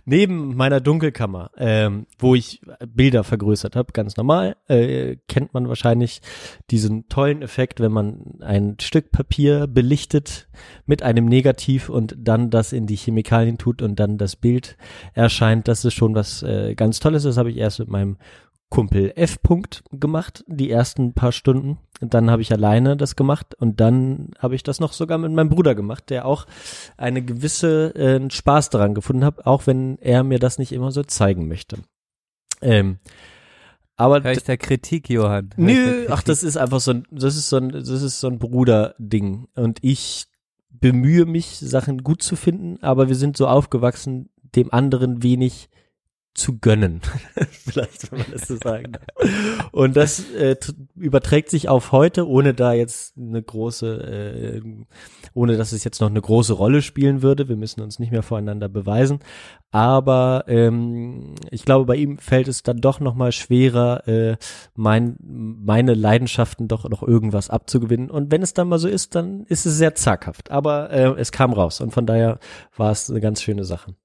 neben meiner Dunkelkammer, ähm, wo ich Bilder vergrößert habe, ganz normal, äh, kennt man wahrscheinlich diesen tollen Effekt, wenn man ein Stück Papier belichtet mit einem Negativ und dann das in die Chemikalien tut und dann das Bild erscheint. Das ist schon was äh, ganz Tolles. Das habe ich erst mit meinem Kumpel F. -Punkt gemacht, die ersten paar Stunden. Und dann habe ich alleine das gemacht und dann habe ich das noch sogar mit meinem Bruder gemacht, der auch eine gewisse äh, Spaß daran gefunden hat, auch wenn er mir das nicht immer so zeigen möchte. Ähm, aber Hör ich der Kritik, Johann? Hör Nö, Kritik? ach, das ist einfach so ein, das ist so ein, das ist so ein Bruderding. Und ich bemühe mich, Sachen gut zu finden, aber wir sind so aufgewachsen, dem anderen wenig zu gönnen. Vielleicht, wenn man das so sagen darf. Und das äh, überträgt sich auf heute, ohne da jetzt eine große, äh, ohne dass es jetzt noch eine große Rolle spielen würde. Wir müssen uns nicht mehr voreinander beweisen. Aber ähm, ich glaube, bei ihm fällt es dann doch noch mal schwerer, äh, mein, meine Leidenschaften doch noch irgendwas abzugewinnen. Und wenn es dann mal so ist, dann ist es sehr zaghaft. Aber äh, es kam raus und von daher war es eine ganz schöne Sache.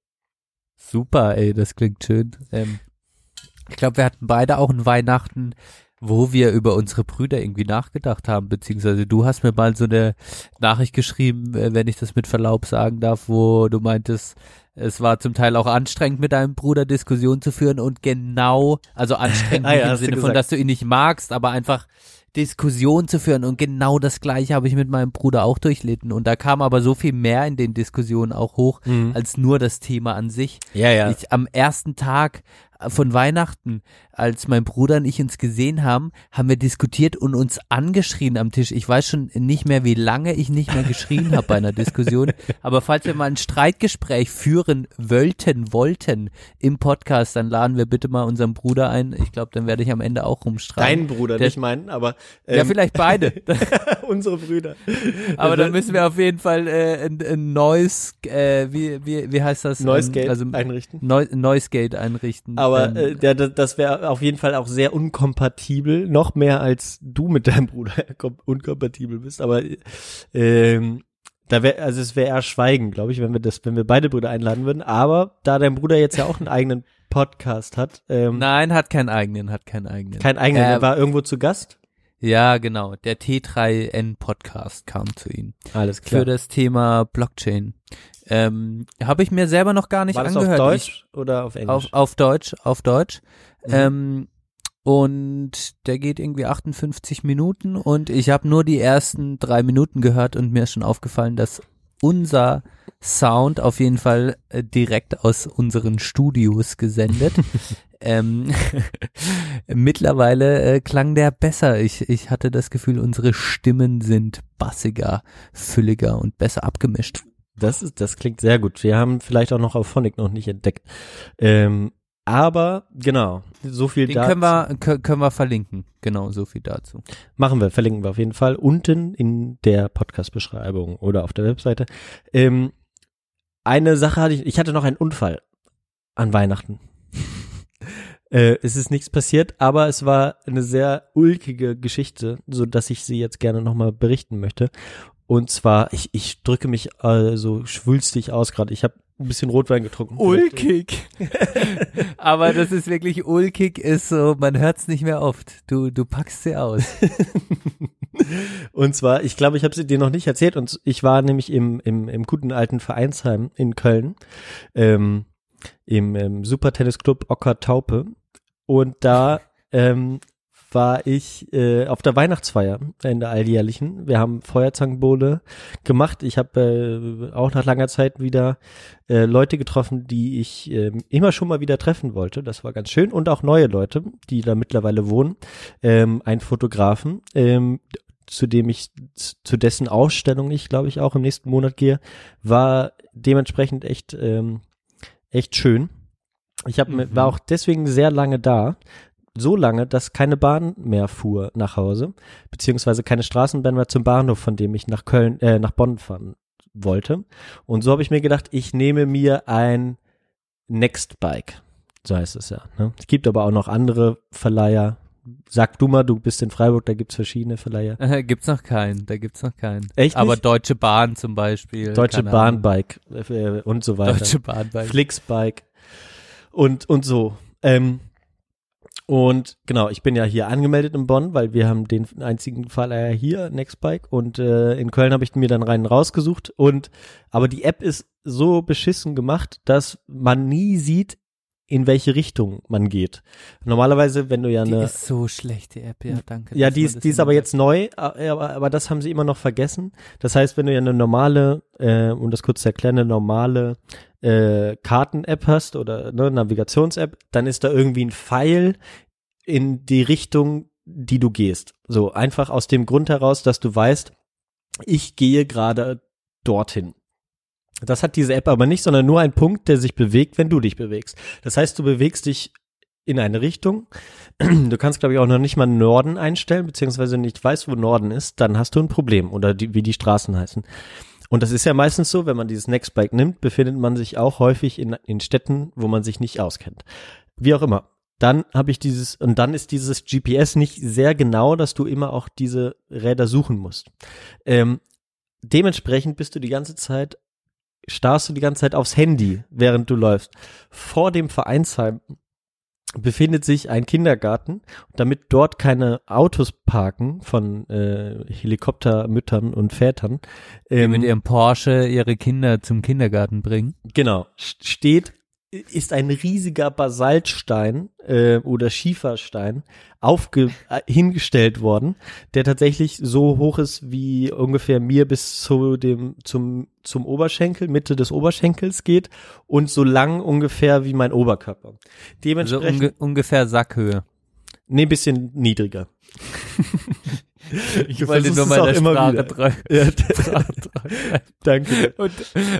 Super, ey, das klingt schön. Ähm, ich glaube, wir hatten beide auch ein Weihnachten, wo wir über unsere Brüder irgendwie nachgedacht haben, beziehungsweise du hast mir mal so eine Nachricht geschrieben, äh, wenn ich das mit Verlaub sagen darf, wo du meintest, es war zum Teil auch anstrengend, mit deinem Bruder Diskussionen zu führen und genau, also anstrengend Ah ja, im Sinne von, dass du ihn nicht magst, aber einfach Diskussionen zu führen und genau das gleiche habe ich mit meinem Bruder auch durchlitten und da kam aber so viel mehr in den Diskussionen auch hoch, als nur das Thema an sich. Ja, ja. Ich, am ersten Tag von Weihnachten, als mein Bruder und ich uns gesehen haben, haben wir diskutiert und uns angeschrien am Tisch. Ich weiß schon nicht mehr, wie lange ich nicht mehr geschrien habe bei einer Diskussion. Aber falls wir mal ein Streitgespräch führen wollten, wollten im Podcast, dann laden wir bitte mal unseren Bruder ein. Ich glaube, dann werde ich am Ende auch rumstreiten. Dein Bruder, Der- nicht meinen, aber ja, ähm, vielleicht beide. unsere Brüder. Aber dann müssen wir auf jeden Fall äh, ein, ein Noise, äh, wie, wie, wie heißt das? Noise Ähm, Gate also einrichten. Neu Noise Gate einrichten. Aber Ähm, äh, der, das wäre auf jeden Fall auch sehr unkompatibel, noch mehr als du mit deinem Bruder kom- unkompatibel bist. Aber ähm, da wäre, also es wäre eher Schweigen, glaube ich, wenn wir das, wenn wir beide Brüder einladen würden. Aber da dein Bruder jetzt ja auch einen eigenen Podcast hat, ähm, Nein, hat keinen eigenen, hat keinen eigenen. kein eigenen, Äh, er war irgendwo zu Gast. Ja, genau. Der T3N Podcast kam zu ihm Alles klar. für das Thema Blockchain. Ähm, Habe ich mir selber noch gar nicht war das angehört. auf Ich, Deutsch oder auf Englisch? auf, auf Deutsch, auf Deutsch. Mhm. Ähm, und der geht irgendwie 58 Minuten und ich habe nur die ersten drei Minuten gehört und mir ist schon aufgefallen, dass unser Sound auf jeden Fall äh, direkt aus unseren Studios gesendet. ähm, mittlerweile äh, klang der besser. Ich, ich hatte das Gefühl, unsere Stimmen sind bassiger, fülliger und besser abgemischt. Das ist, das klingt sehr gut. Wir haben vielleicht auch noch auf Phonic noch nicht entdeckt. Ähm, aber genau, so viel Den dazu. können wir, kö- können wir verlinken. Genau, so viel dazu. Machen wir, verlinken wir auf jeden Fall unten in der Podcast-Beschreibung oder auf der Webseite. Ähm, eine Sache hatte ich, ich hatte noch einen Unfall an Weihnachten. äh, es ist nichts passiert, aber es war eine sehr ulkige Geschichte, so dass ich sie jetzt gerne nochmal berichten möchte. Und zwar, ich, ich drücke mich so schwülstig aus gerade. Ich habe ein bisschen Rotwein getrunken. Ulkig. Aber das ist wirklich ulkig, ist so, man hört's nicht mehr oft. Du, du packst sie aus. Und zwar, ich glaube, ich habe sie dir noch nicht erzählt. Und ich war nämlich im, im, im guten alten Vereinsheim in Köln, ähm, im, im Super Tennis Club Ocker Taupe. Und da ähm, war ich äh, auf der Weihnachtsfeier in der alljährlichen. Wir haben Feuerzangenbowle gemacht. Ich habe äh, auch nach langer Zeit wieder äh, Leute getroffen, die ich äh, immer schon mal wieder treffen wollte. Das war ganz schön. Und auch neue Leute, die da mittlerweile wohnen. Ähm, ein Fotografen, ähm, zu dem ich, zu dessen Ausstellung ich, glaube ich, auch im nächsten Monat gehe, war dementsprechend echt, ähm, echt schön. Ich hab, Mhm. war auch deswegen sehr lange da. So lange, dass keine Bahn mehr fuhr nach Hause, beziehungsweise keine Straßenbahn mehr zum Bahnhof, von dem ich nach Köln, äh, nach Bonn fahren wollte. Und so habe ich mir gedacht, ich nehme mir ein Nextbike. So heißt es ja. Ne? Es gibt aber auch noch andere Verleiher. Sag du mal, du bist in Freiburg, da gibt's verschiedene Verleiher. Äh, gibt's noch keinen, da gibt's noch keinen. Echt Aber nicht? Deutsche Bahn zum Beispiel. Deutsche. Bahnbike äh, und so weiter. Deutsche Bahn bei Flixbike und, und so. Ähm, und genau, ich bin ja hier angemeldet in Bonn, weil wir haben den einzigen Fall äh, hier, Nextbike, und äh, in Köln habe ich mir dann rein rausgesucht. Und aber die App ist so beschissen gemacht, dass man nie sieht, in welche Richtung man geht. Normalerweise, wenn du ja Die eine ist so schlecht, die App, ja, danke. ja, die ist, die ist aber jetzt neu, aber, aber das haben sie immer noch vergessen. Das heißt, wenn du ja eine normale, äh, um das kurz zu erklären, eine normale äh, Karten-App hast oder ne, Navigations-App, dann ist da irgendwie ein Pfeil in die Richtung, die du gehst. So einfach aus dem Grund heraus, dass du weißt, ich gehe gerade dorthin. Das hat diese App aber nicht, sondern nur ein Punkt, der sich bewegt, wenn du dich bewegst. Das heißt, du bewegst dich in eine Richtung. Du kannst, glaube ich, auch noch nicht mal Norden einstellen, beziehungsweise nicht weißt, wo Norden ist, dann hast du ein Problem oder die, wie die Straßen heißen. Und das ist ja meistens so, wenn man dieses Nextbike nimmt, befindet man sich auch häufig in, in Städten, wo man sich nicht auskennt. Wie auch immer. Dann habe ich dieses, und dann ist dieses GPS nicht sehr genau, dass du immer auch diese Räder suchen musst. Ähm, dementsprechend bist du die ganze Zeit, starrst du die ganze Zeit aufs Handy, während du läufst. Vor dem Vereinsheim befindet sich ein Kindergarten. Damit dort keine Autos parken von äh, Helikoptermüttern und Vätern, Die ähm, mit ihrem Porsche ihre Kinder zum Kindergarten bringen. Genau, st- steht, ist ein riesiger Basaltstein äh, oder Schieferstein aufge äh, hingestellt worden, der tatsächlich so hoch ist wie ungefähr mir bis zu dem zum zum Oberschenkel, Mitte des Oberschenkels geht und so lang ungefähr wie mein Oberkörper. Also Dementsprechend unge ungefähr Sackhöhe. nee, bisschen niedriger. Ich wollte nur mal der Sprache treu. Ja, danke. Und,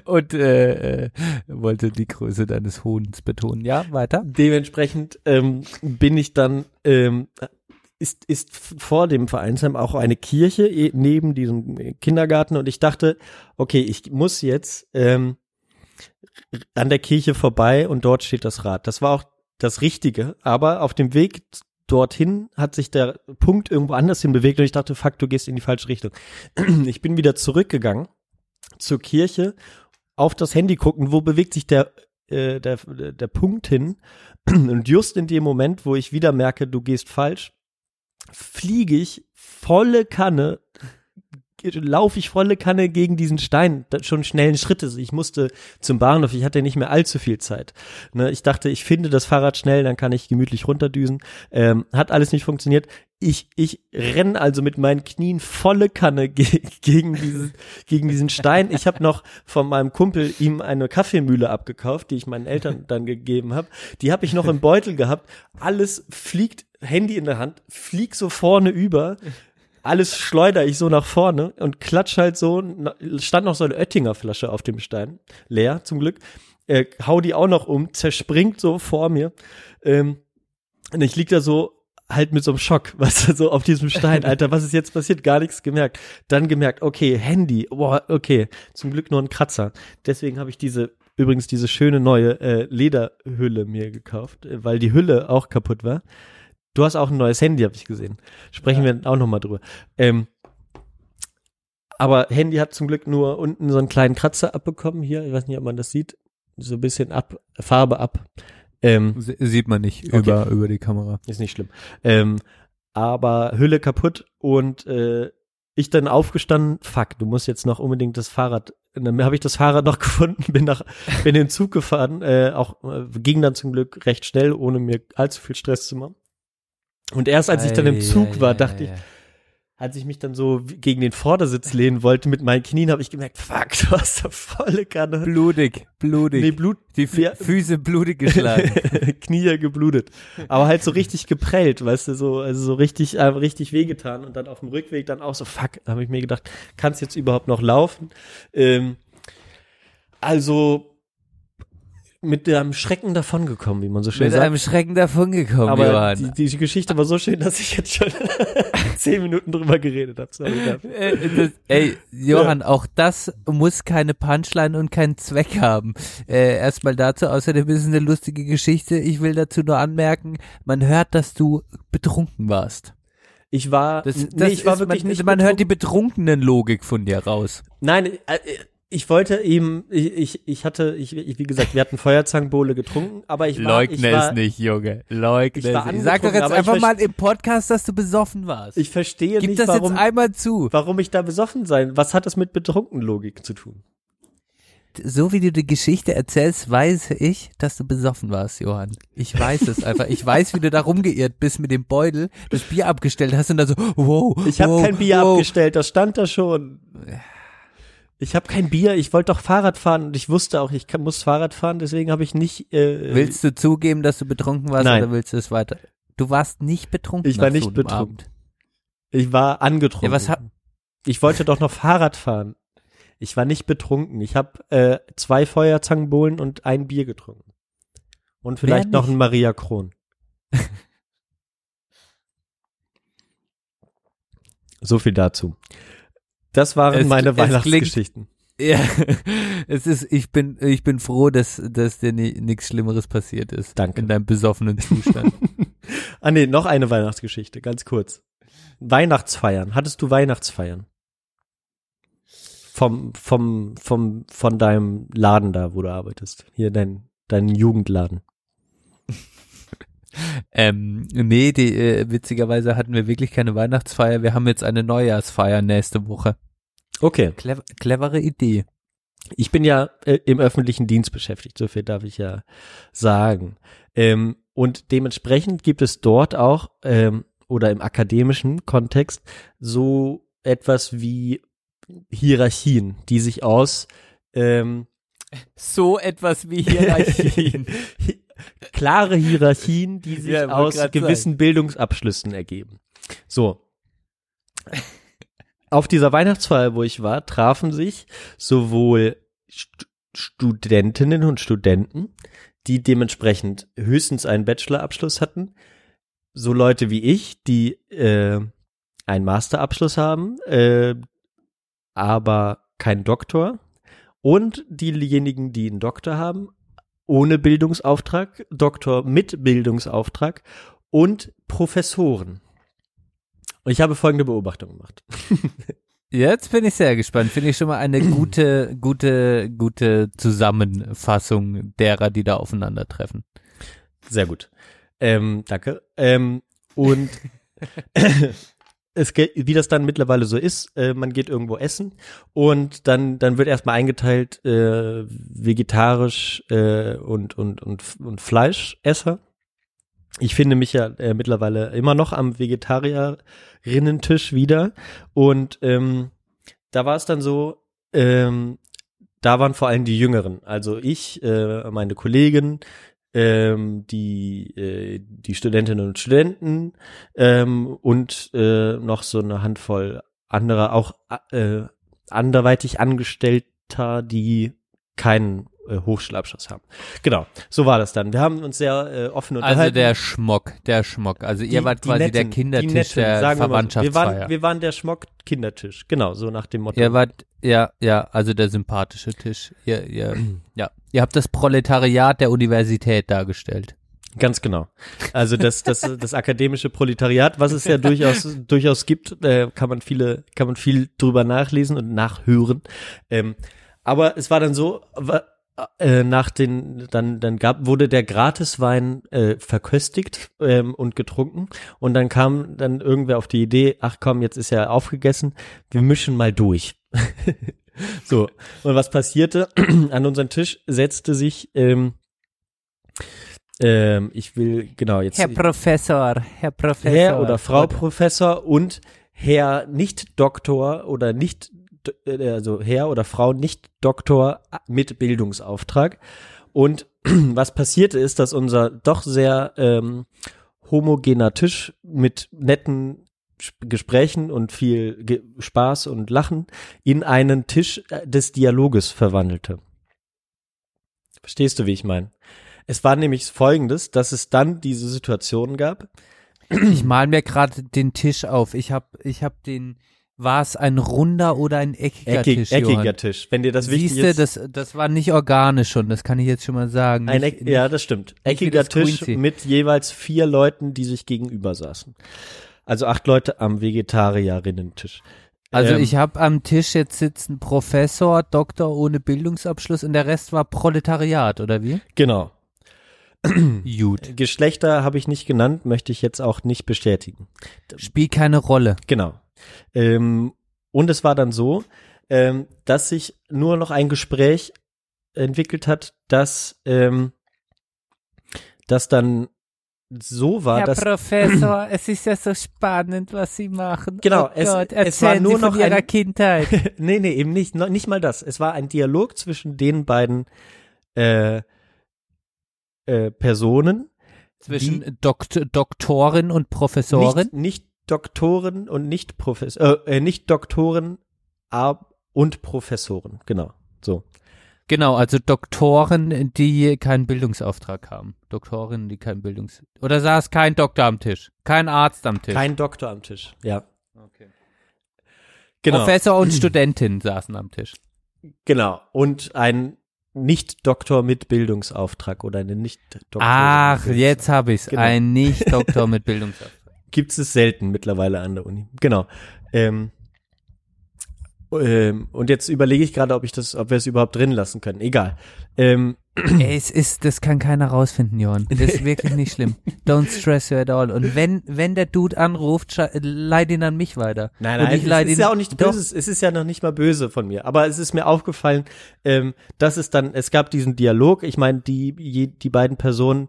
und äh, äh, wollte die Größe deines Hohns betonen. Ja, weiter. dementsprechend ähm, bin ich dann ähm, ist ist vor dem Vereinsheim auch eine Kirche eh, neben diesem Kindergarten und ich dachte, okay, ich muss jetzt ähm, an der Kirche vorbei und dort steht das Rad. Das war auch das Richtige, aber auf dem Weg dorthin hat sich der Punkt irgendwo anders hin bewegt und ich dachte, fuck, du gehst in die falsche Richtung. Ich bin wieder zurückgegangen zur Kirche, auf das Handy gucken, wo bewegt sich der äh, der, der Punkt hin und just in dem Moment, wo ich wieder merke, du gehst falsch, fliege ich volle Kanne, laufe ich volle Kanne gegen diesen Stein, schon schnellen Schritte. Ich musste zum Bahnhof, ich hatte nicht mehr allzu viel Zeit. Ne, ich dachte, ich finde das Fahrrad schnell, dann kann ich gemütlich runterdüsen. Ähm, hat alles nicht funktioniert. Ich, ich renne also mit meinen Knien volle Kanne ge gegen, diesen, gegen diesen Stein. Ich habe noch von meinem Kumpel ihm eine Kaffeemühle abgekauft, die ich meinen Eltern dann gegeben habe. Die habe ich noch im Beutel gehabt. Alles fliegt, Handy in der Hand, fliegt so vorne über. Alles schleuder ich so nach vorne und klatsch halt so, stand noch so eine Oettinger Flasche auf dem Stein, leer zum Glück, äh, hau die auch noch um, zerspringt so vor mir ähm, und ich lieg da so halt mit so einem Schock, was so auf diesem Stein, Alter, was ist jetzt passiert? Gar nichts gemerkt. Dann gemerkt, okay, Handy, boah, okay, zum Glück nur ein Kratzer. Deswegen habe ich diese übrigens diese schöne neue äh, Lederhülle mir gekauft, äh, weil die Hülle auch kaputt war. Du hast auch ein neues Handy, habe ich gesehen. Sprechen wir auch noch mal drüber. Ähm, aber Handy hat zum Glück nur unten so einen kleinen Kratzer abbekommen hier. Ich weiß nicht, ob man das sieht. So ein bisschen ab, Farbe ab. Ähm, Sie- Sieht man nicht Okay. über, über die Kamera. ist nicht schlimm. Ähm, aber Hülle kaputt und äh, ich dann aufgestanden, fuck, du musst jetzt noch unbedingt das Fahrrad. Und dann habe ich das Fahrrad noch gefunden, bin nach, bin in den Zug gefahren, äh, auch äh, ging dann zum Glück recht schnell, ohne mir allzu viel Stress zu machen. Und erst als ich dann im Zug war, dachte ich, als ich mich dann so gegen den Vordersitz lehnen wollte mit meinen Knien, habe ich gemerkt, fuck, du hast da volle Kanne. Blutig, blutig. Nee, Blut, die Fü ja. Füße blutig geschlagen. Knie geblutet. Aber halt so richtig geprellt, weißt du, so, also so richtig, äh, richtig wehgetan. Und dann auf dem Rückweg dann auch so, fuck, habe ich mir gedacht, kannst jetzt überhaupt noch laufen? Ähm, also, mit einem Schrecken davongekommen, wie man so schön Mit sagt. einem Schrecken davongekommen, Aber Johann. die, die Geschichte war so schön, dass ich jetzt schon zehn Minuten drüber geredet habe. Sorry dafür. Äh, das, ey, Johann, auch das muss keine Punchline und keinen Zweck haben. Äh, erstmal dazu, außerdem ist es eine lustige Geschichte. Ich will dazu nur anmerken, man hört, dass du betrunken warst. Ich war, Das, nee, das ich war wirklich man, nicht Man hört die betrunken. betrunkenen Logik von dir raus. Nein, äh, ich wollte eben, ich, ich, ich hatte, ich, ich, wie gesagt, wir hatten Feuerzangenbowle getrunken, aber ich war, ich war, nicht, Junge. Leugne Ich war es nicht. Sag doch jetzt einfach mal im Podcast, dass du besoffen warst. ich verstehe Gib nicht, das warum, jetzt einmal zu. warum ich da besoffen sein. Was hat das mit Betrunkenlogik zu tun? so wie du die Geschichte erzählst, weiß ich, dass du besoffen warst, Johann. Ich weiß es einfach. Ich weiß, wie du da rumgeirrt bist mit dem Beutel, das Bier abgestellt hast und dann so, wow, Ich habe wow, kein Bier wow. abgestellt, das stand da schon. Ich habe kein Bier, ich wollte doch Fahrrad fahren und ich wusste auch, ich kann, muss Fahrrad fahren, deswegen habe ich nicht. Äh, Willst du zugeben, dass du betrunken warst Nein. oder willst du es weiter? Du warst nicht betrunken. Ich war nicht so betrunken. Abend. Ich war angetrunken. Ja, was ha- ich wollte doch noch Fahrrad fahren. Ich war nicht betrunken. Ich habe äh, zwei Feuerzangenbowlen und ein Bier getrunken. Und vielleicht noch ein Maria Kron. so viel dazu. Das waren Es- meine es klingt- Weihnachtsgeschichten. Ja, es ist, ich bin, ich bin froh, dass, dass dir nichts Schlimmeres passiert ist. Danke. In deinem besoffenen Zustand. ah nee, noch eine Weihnachtsgeschichte, ganz kurz. Weihnachtsfeiern. Hattest du Weihnachtsfeiern? Vom, vom, vom, von deinem Laden da, wo du arbeitest. Hier dein, dein Jugendladen. Ähm, nee, die, äh, witzigerweise hatten wir wirklich keine Weihnachtsfeier. Wir haben jetzt eine Neujahrsfeier nächste Woche. Okay. Clever, clevere Idee. Ich bin ja äh, im öffentlichen Dienst beschäftigt, so viel darf ich ja sagen. Ähm, und dementsprechend gibt es dort auch ähm, oder im akademischen Kontext so etwas wie Hierarchien, die sich aus ähm, So etwas wie Hierarchien. klare Hierarchien, die sich Ja, aus gewissen Bildungsabschlüssen ergeben. So. Auf dieser Weihnachtsfeier, wo ich war, trafen sich sowohl St Studentinnen und Studenten, die dementsprechend höchstens einen Bachelorabschluss hatten, so Leute wie ich, die äh, einen Masterabschluss haben, äh, aber keinen Doktor, und diejenigen, die einen Doktor haben, ohne Bildungsauftrag, Doktor mit Bildungsauftrag und Professoren. Und ich habe folgende Beobachtung gemacht. Jetzt bin ich sehr gespannt. Finde ich schon mal eine gute, gute, gute Zusammenfassung derer, die da aufeinandertreffen. Sehr gut. Ähm, danke. Ähm, und es geht, wie das dann mittlerweile so ist, äh, man geht irgendwo essen und dann, dann wird erstmal eingeteilt äh, vegetarisch äh, und, und, und, und Fleischesser. Ich finde mich ja äh, mittlerweile immer noch am Vegetarierinnen-Tisch wieder und ähm, da war es dann so, ähm, da waren vor allem die Jüngeren, also ich, äh, meine Kollegin, ähm, die, äh, die Studentinnen und Studenten ähm, und äh, noch so eine Handvoll anderer, auch äh, anderweitig Angestellter, die keinen äh, Hochschulabschluss haben. Genau, so war das dann. Wir haben uns sehr äh, offen unterhalten. Also der Schmock, der Schmock. Also ihr Die- wart quasi netten, der Kindertisch netten, der sagen wir so. Wir Verwandtschaftsfeier. waren, wir waren der Schmock-Kindertisch, genau, so nach dem Motto. Ihr wart, ja, ja, also der sympathische Tisch. Ihr, ihr, ja, ihr habt das Proletariat der Universität dargestellt. Ganz genau. Also das, das, das akademische Proletariat, was es ja durchaus, durchaus gibt, äh, kann man viele, kann man viel drüber nachlesen und nachhören. Ähm, aber es war dann so, äh, nach den, dann, dann gab, wurde der Gratiswein äh, verköstigt ähm, und getrunken und dann kam dann irgendwer auf die Idee, ach komm, jetzt ist ja aufgegessen, wir mischen mal durch. so, und was passierte? An unseren Tisch setzte sich ähm, ähm, ich will, genau, jetzt Herr Professor, Herr Professor. Herr oder Frau Professor und Herr Nicht-Doktor oder nicht, also Herr oder Frau Nicht-Doktor mit Bildungsauftrag. Und was passierte ist, dass unser doch sehr ähm, homogener Tisch mit netten Gesprächen und viel Ge Spaß und Lachen in einen Tisch äh, des Dialoges verwandelte. Verstehst du, wie ich meine? Es war nämlich folgendes, dass es dann diese Situation gab. Ich mal mir gerade den Tisch auf. Ich hab, ich hab den, war es ein runder oder ein eckiger Eckig, Tisch, eckiger Johann? Tisch. Wenn dir das wichtig Siehste, ist. das, das war nicht organisch schon, das kann ich jetzt schon mal sagen. ein Nicht- Eck, ja, das stimmt. Eckiger das Tisch Quincy. mit jeweils vier Leuten, die sich gegenüber saßen. Also acht Leute am Vegetarierinnen-Tisch. Also Ähm, ich habe am Tisch jetzt sitzen Professor, Doktor ohne Bildungsabschluss und der Rest war Proletariat, oder wie? Genau. Gut. Geschlechter habe ich nicht genannt, möchte ich jetzt auch nicht bestätigen. Spielt keine Rolle. Genau. Ähm, und es war dann so, ähm, dass sich nur noch ein Gespräch entwickelt hat, dass ähm, das dann so war, dass Professor, es ist ja so spannend, was Sie machen. Genau, oh es- Gott, es war nur Sie von noch Ihrer ein- Kindheit. nee, nee, eben nicht, noch nicht mal das. Es war ein Dialog zwischen den beiden äh, äh, Personen, Zwischen Dokt Doktorin und Professorin. nicht, nicht Doktoren und nicht Professor, äh, äh, nicht Doktoren ab und Professoren, genau. So. Genau, also Doktoren, die keinen Bildungsauftrag haben. Doktorinnen, die keinen Bildungs... Oder saß kein Doktor am Tisch, kein Arzt am Tisch. Kein Doktor am Tisch, ja. Okay. Genau. Professor und Studentin saßen am Tisch. Genau. Und ein Nicht-Doktor mit Bildungsauftrag oder eine Nicht-Doktor. Ach, jetzt habe ich's. Genau. Ein Nicht-Doktor mit Bildungsauftrag. Gibt es selten mittlerweile an der Uni. Genau. Ähm, ähm, und jetzt überlege ich gerade, ob ich das, ob wir es überhaupt drin lassen können. Egal. Ähm, es ist, das kann keiner rausfinden, Johann. Das ist wirklich nicht schlimm. Don't stress you at all. Und wenn, wenn der Dude anruft, scha- leid ihn an mich weiter. Nein, nein, es ist ihn- ja auch nicht böse, es ist ja noch nicht mal böse von mir. Aber es ist mir aufgefallen, ähm, dass es dann, es gab diesen Dialog. Ich meine, die, die beiden Personen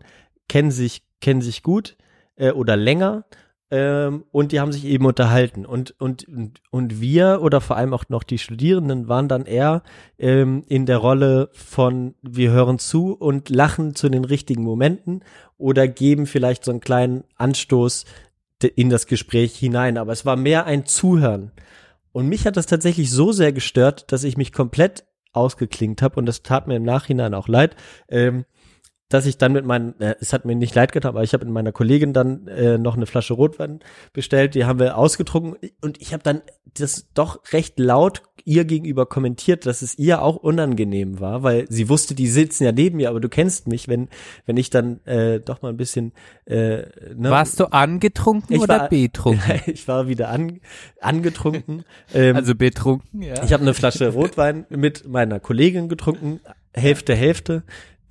kennen sich, kennen sich gut äh, oder länger. Ähm, und die haben sich eben unterhalten. Und, und, und, wir oder vor allem auch noch die Studierenden waren dann eher ähm, in der Rolle von wir hören zu und lachen zu den richtigen Momenten oder geben vielleicht so einen kleinen Anstoß in das Gespräch hinein. Aber es war mehr ein Zuhören. Und mich hat das tatsächlich so sehr gestört, dass ich mich komplett ausgeklingt habe und das tat mir im Nachhinein auch leid. Ähm, dass ich dann mit meinen, äh, es hat mir nicht leid getan, aber ich habe mit meiner Kollegin dann äh, noch eine Flasche Rotwein bestellt, die haben wir ausgetrunken und ich habe dann das doch recht laut ihr gegenüber kommentiert, dass es ihr auch unangenehm war, weil sie wusste, die sitzen ja neben mir, aber du kennst mich, wenn wenn ich dann äh, doch mal ein bisschen äh, ne, Warst du angetrunken Ich oder war- betrunken? ich war wieder an, angetrunken. Ähm, Also betrunken, ja. ich habe eine Flasche Rotwein mit meiner Kollegin getrunken, Hälfte, Hälfte.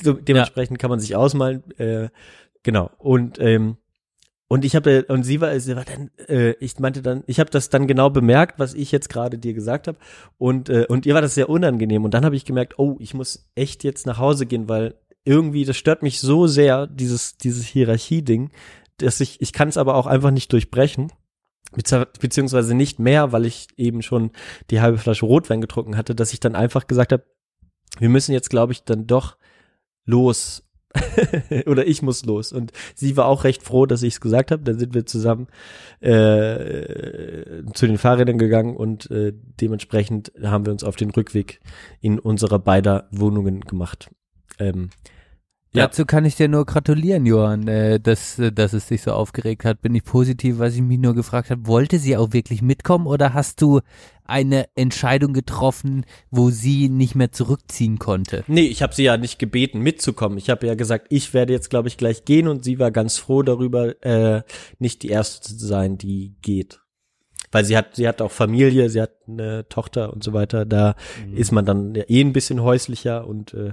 So, dementsprechend kann man sich ausmalen. Äh, genau. Und ähm, und ich habe und sie war, sie war dann, äh, ich meinte dann, ich habe das dann genau bemerkt, was ich jetzt gerade dir gesagt habe. Und äh, und ihr war das sehr unangenehm. Und dann habe ich gemerkt, oh, ich muss echt jetzt nach Hause gehen, weil irgendwie das stört mich so sehr dieses dieses Hierarchie-Ding, dass ich ich kann es aber auch einfach nicht durchbrechen. Bezieh- Beziehungsweise nicht mehr, weil ich eben schon die halbe Flasche Rotwein getrunken hatte, dass ich dann einfach gesagt habe, wir müssen jetzt, glaube ich, dann doch los. Oder ich muss los. Und sie war auch recht froh, dass ich es gesagt habe. Dann sind wir zusammen äh, zu den Fahrrädern gegangen und äh, dementsprechend haben wir uns auf den Rückweg in unserer beider Wohnungen gemacht. Ähm, ja. Dazu kann ich dir nur gratulieren, Johann, äh, dass, äh, dass es dich so aufgeregt hat. Bin ich positiv, was ich mich nur gefragt habe, wollte sie auch wirklich mitkommen oder hast du eine Entscheidung getroffen, wo sie nicht mehr zurückziehen konnte? Nee, ich habe sie ja nicht gebeten, mitzukommen. Ich habe ja gesagt, ich werde jetzt, glaube ich, gleich gehen und sie war ganz froh darüber, äh, nicht die Erste zu sein, die geht. Weil sie hat, sie hat auch Familie, sie hat eine Tochter und so weiter. Da ist man dann ja eh ein bisschen häuslicher und äh,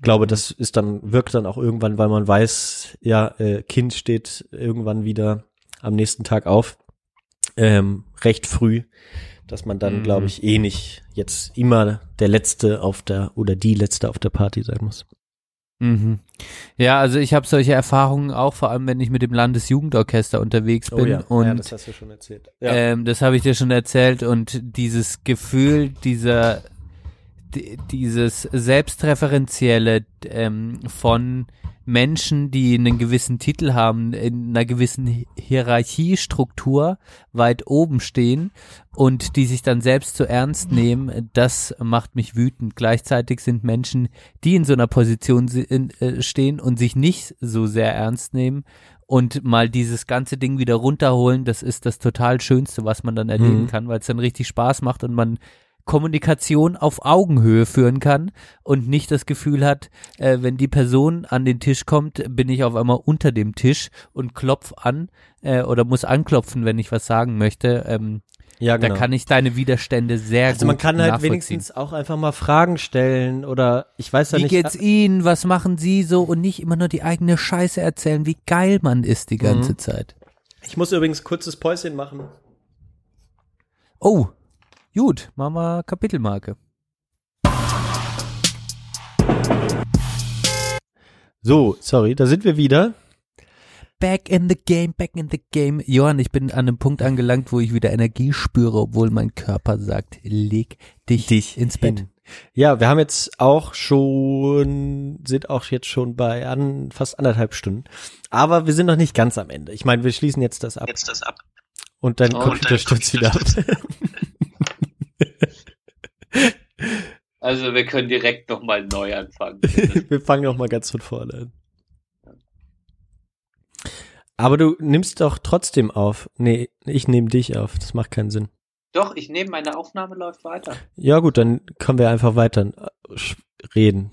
glaube, das ist dann, wirkt dann auch irgendwann, weil man weiß, ja, äh, Kind steht irgendwann wieder am nächsten Tag auf. Ähm, recht früh, dass man dann, Mhm. glaube ich, eh nicht jetzt immer der Letzte auf der oder die Letzte auf der Party sein muss. Mhm. Ja, also ich habe solche Erfahrungen auch, vor allem wenn ich mit dem Landesjugendorchester unterwegs bin und das hast du schon erzählt. Ähm, das habe ich dir schon erzählt und dieses Gefühl dieser dieses selbstreferenzielle ähm, von Menschen, die einen gewissen Titel haben, in einer gewissen Hi- Hierarchiestruktur weit oben stehen und die sich dann selbst zu ernst nehmen, das macht mich wütend. Gleichzeitig sind Menschen, die in so einer Position äh, stehen und sich nicht so sehr ernst nehmen und mal dieses ganze Ding wieder runterholen, das ist das total Schönste, was man dann erleben Mhm. kann, weil es dann richtig Spaß macht und man Kommunikation auf Augenhöhe führen kann und nicht das Gefühl hat, äh, wenn die Person an den Tisch kommt, bin ich auf einmal unter dem Tisch und klopf an äh, oder muss anklopfen, wenn ich was sagen möchte. Ähm, Ja, Da kann ich deine Widerstände sehr also gut man kann halt wenigstens auch einfach mal Fragen stellen oder ich weiß ja Wie nicht. geht's Ihnen? Was machen Sie so? Und nicht immer nur die eigene Scheiße erzählen, wie geil man ist die ganze Mhm. Zeit. Ich muss übrigens kurzes Päuschen machen. Oh, gut, machen wir Kapitelmarke. So, sorry, da sind wir wieder. Back in the game, back in the game. Johann, ich bin an einem Punkt angelangt, wo ich wieder Energie spüre, obwohl mein Körper sagt, leg dich, ins Bett. hin. Ja, wir haben jetzt auch schon, sind auch jetzt schon bei an, fast anderthalb Stunden. Aber wir sind noch nicht ganz am Ende. Ich meine, wir schließen jetzt das ab. Jetzt das ab. Und dein Oh, Computer stürzt wieder ab. Also wir können direkt nochmal neu anfangen. wir fangen noch mal ganz von vorne an. Aber du nimmst doch trotzdem auf. Nee, ich nehme dich auf. Das macht keinen Sinn. Doch, ich nehme, meine Aufnahme läuft weiter. Ja gut, dann können wir einfach weiter äh, reden.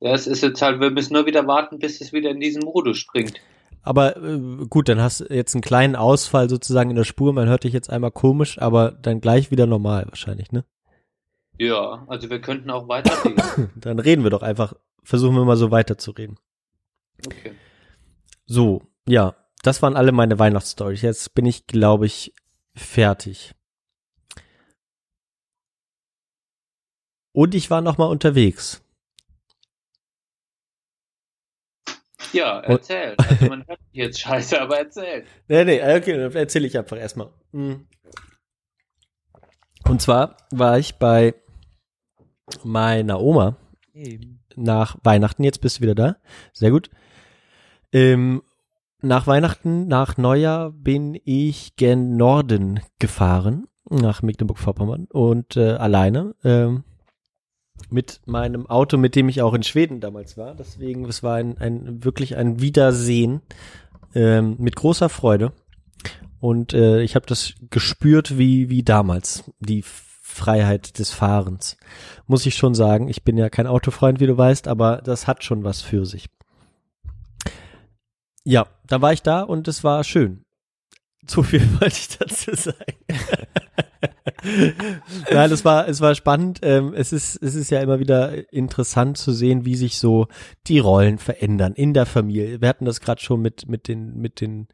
Ja, es ist jetzt halt, wir müssen nur wieder warten, bis es wieder in diesen Modus springt. Aber äh, gut, dann hast du jetzt einen kleinen Ausfall sozusagen in der Spur. Man hört dich jetzt einmal komisch, aber dann gleich wieder normal wahrscheinlich, ne? Ja, also wir könnten auch weiterreden. Dann reden wir doch einfach. Versuchen wir mal so weiterzureden. Okay. So, ja, das waren alle meine Weihnachtsstories. Jetzt bin ich, glaube ich, fertig. Und ich war noch mal unterwegs. Ja, erzähl. Also man hört mich jetzt scheiße, aber erzähl. Nee, nee, okay, dann erzähle ich einfach erstmal. Mhm. Und zwar war ich bei meiner Oma nach Weihnachten. Jetzt bist du wieder da. Sehr gut. Ähm, nach Weihnachten, nach Neujahr bin ich gen Norden gefahren, nach Mecklenburg-Vorpommern und äh, alleine ähm, mit meinem Auto, mit dem ich auch in Schweden damals war. Deswegen, es war ein, ein wirklich ein Wiedersehen ähm, mit großer Freude. Und äh, ich habe das gespürt wie, wie damals, die Freiheit des Fahrens. Muss ich schon sagen. Ich bin ja kein Autofreund, wie du weißt, aber das hat schon was für sich. Ja, da war ich da und es war schön. So viel wollte ich dazu sagen. Nein, es war, es war spannend. Ähm, es ist, es ist ja immer wieder interessant zu sehen, wie sich so die Rollen verändern in der Familie. Wir hatten das gerade schon mit, mit den, mit den,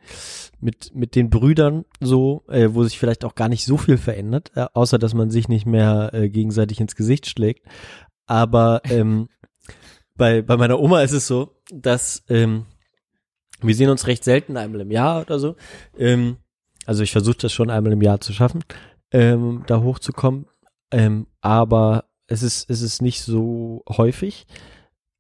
mit, mit den Brüdern so, äh, wo sich vielleicht auch gar nicht so viel verändert, äh, außer dass man sich nicht mehr äh, gegenseitig ins Gesicht schlägt. Aber ähm, bei, bei meiner Oma ist es so, dass ähm, wir sehen uns recht selten einmal im Jahr oder so. Ähm, also ich versuche das schon einmal im Jahr zu schaffen, ähm, da hochzukommen. Ähm, aber es ist, es ist nicht so häufig.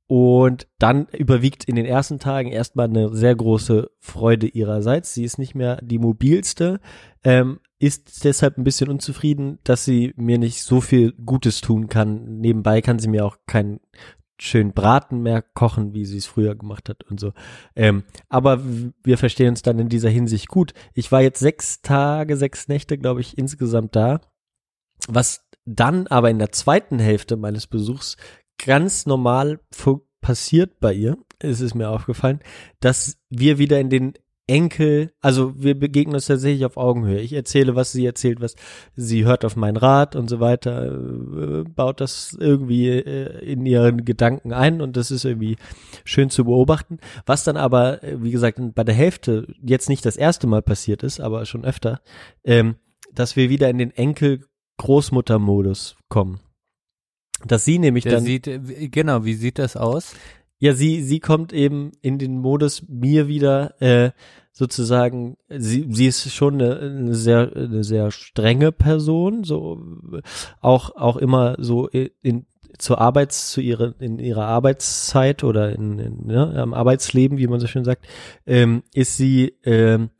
Und dann überwiegt in den ersten Tagen erstmal eine sehr große Freude ihrerseits. Sie ist nicht mehr die mobilste, ähm, ist deshalb ein bisschen unzufrieden, dass sie mir nicht so viel Gutes tun kann. Nebenbei kann sie mir auch keinen schönen Braten mehr kochen, wie sie es früher gemacht hat und so. Ähm, aber wir verstehen uns dann in dieser Hinsicht gut. Ich war jetzt sechs Tage, sechs Nächte, glaube ich, insgesamt da. Was dann aber in der zweiten Hälfte meines Besuchs ganz normal passiert bei ihr, ist es mir aufgefallen, dass wir wieder in den Enkel, also wir begegnen uns tatsächlich auf Augenhöhe. Ich erzähle, was sie erzählt, was sie hört auf meinen Rat und so weiter, äh, baut das irgendwie äh, in ihren Gedanken ein und das ist irgendwie schön zu beobachten. Was dann aber, äh, wie gesagt, bei der Hälfte jetzt nicht das erste Mal passiert ist, aber schon öfter, ähm, dass wir wieder in den Enkel-Großmutter-Modus kommen. Dass sie nämlich Der dann sieht, genau, wie sieht das aus? Ja, sie, sie kommt eben in den Modus, mir wieder äh, sozusagen, sie, sie ist schon eine, eine sehr, eine sehr strenge Person, so auch, auch immer so in, zur Arbeits, zu ihrer, in ihrer Arbeitszeit oder in, in ne, am Arbeitsleben, wie man so schön sagt, ähm, ist sie ähm,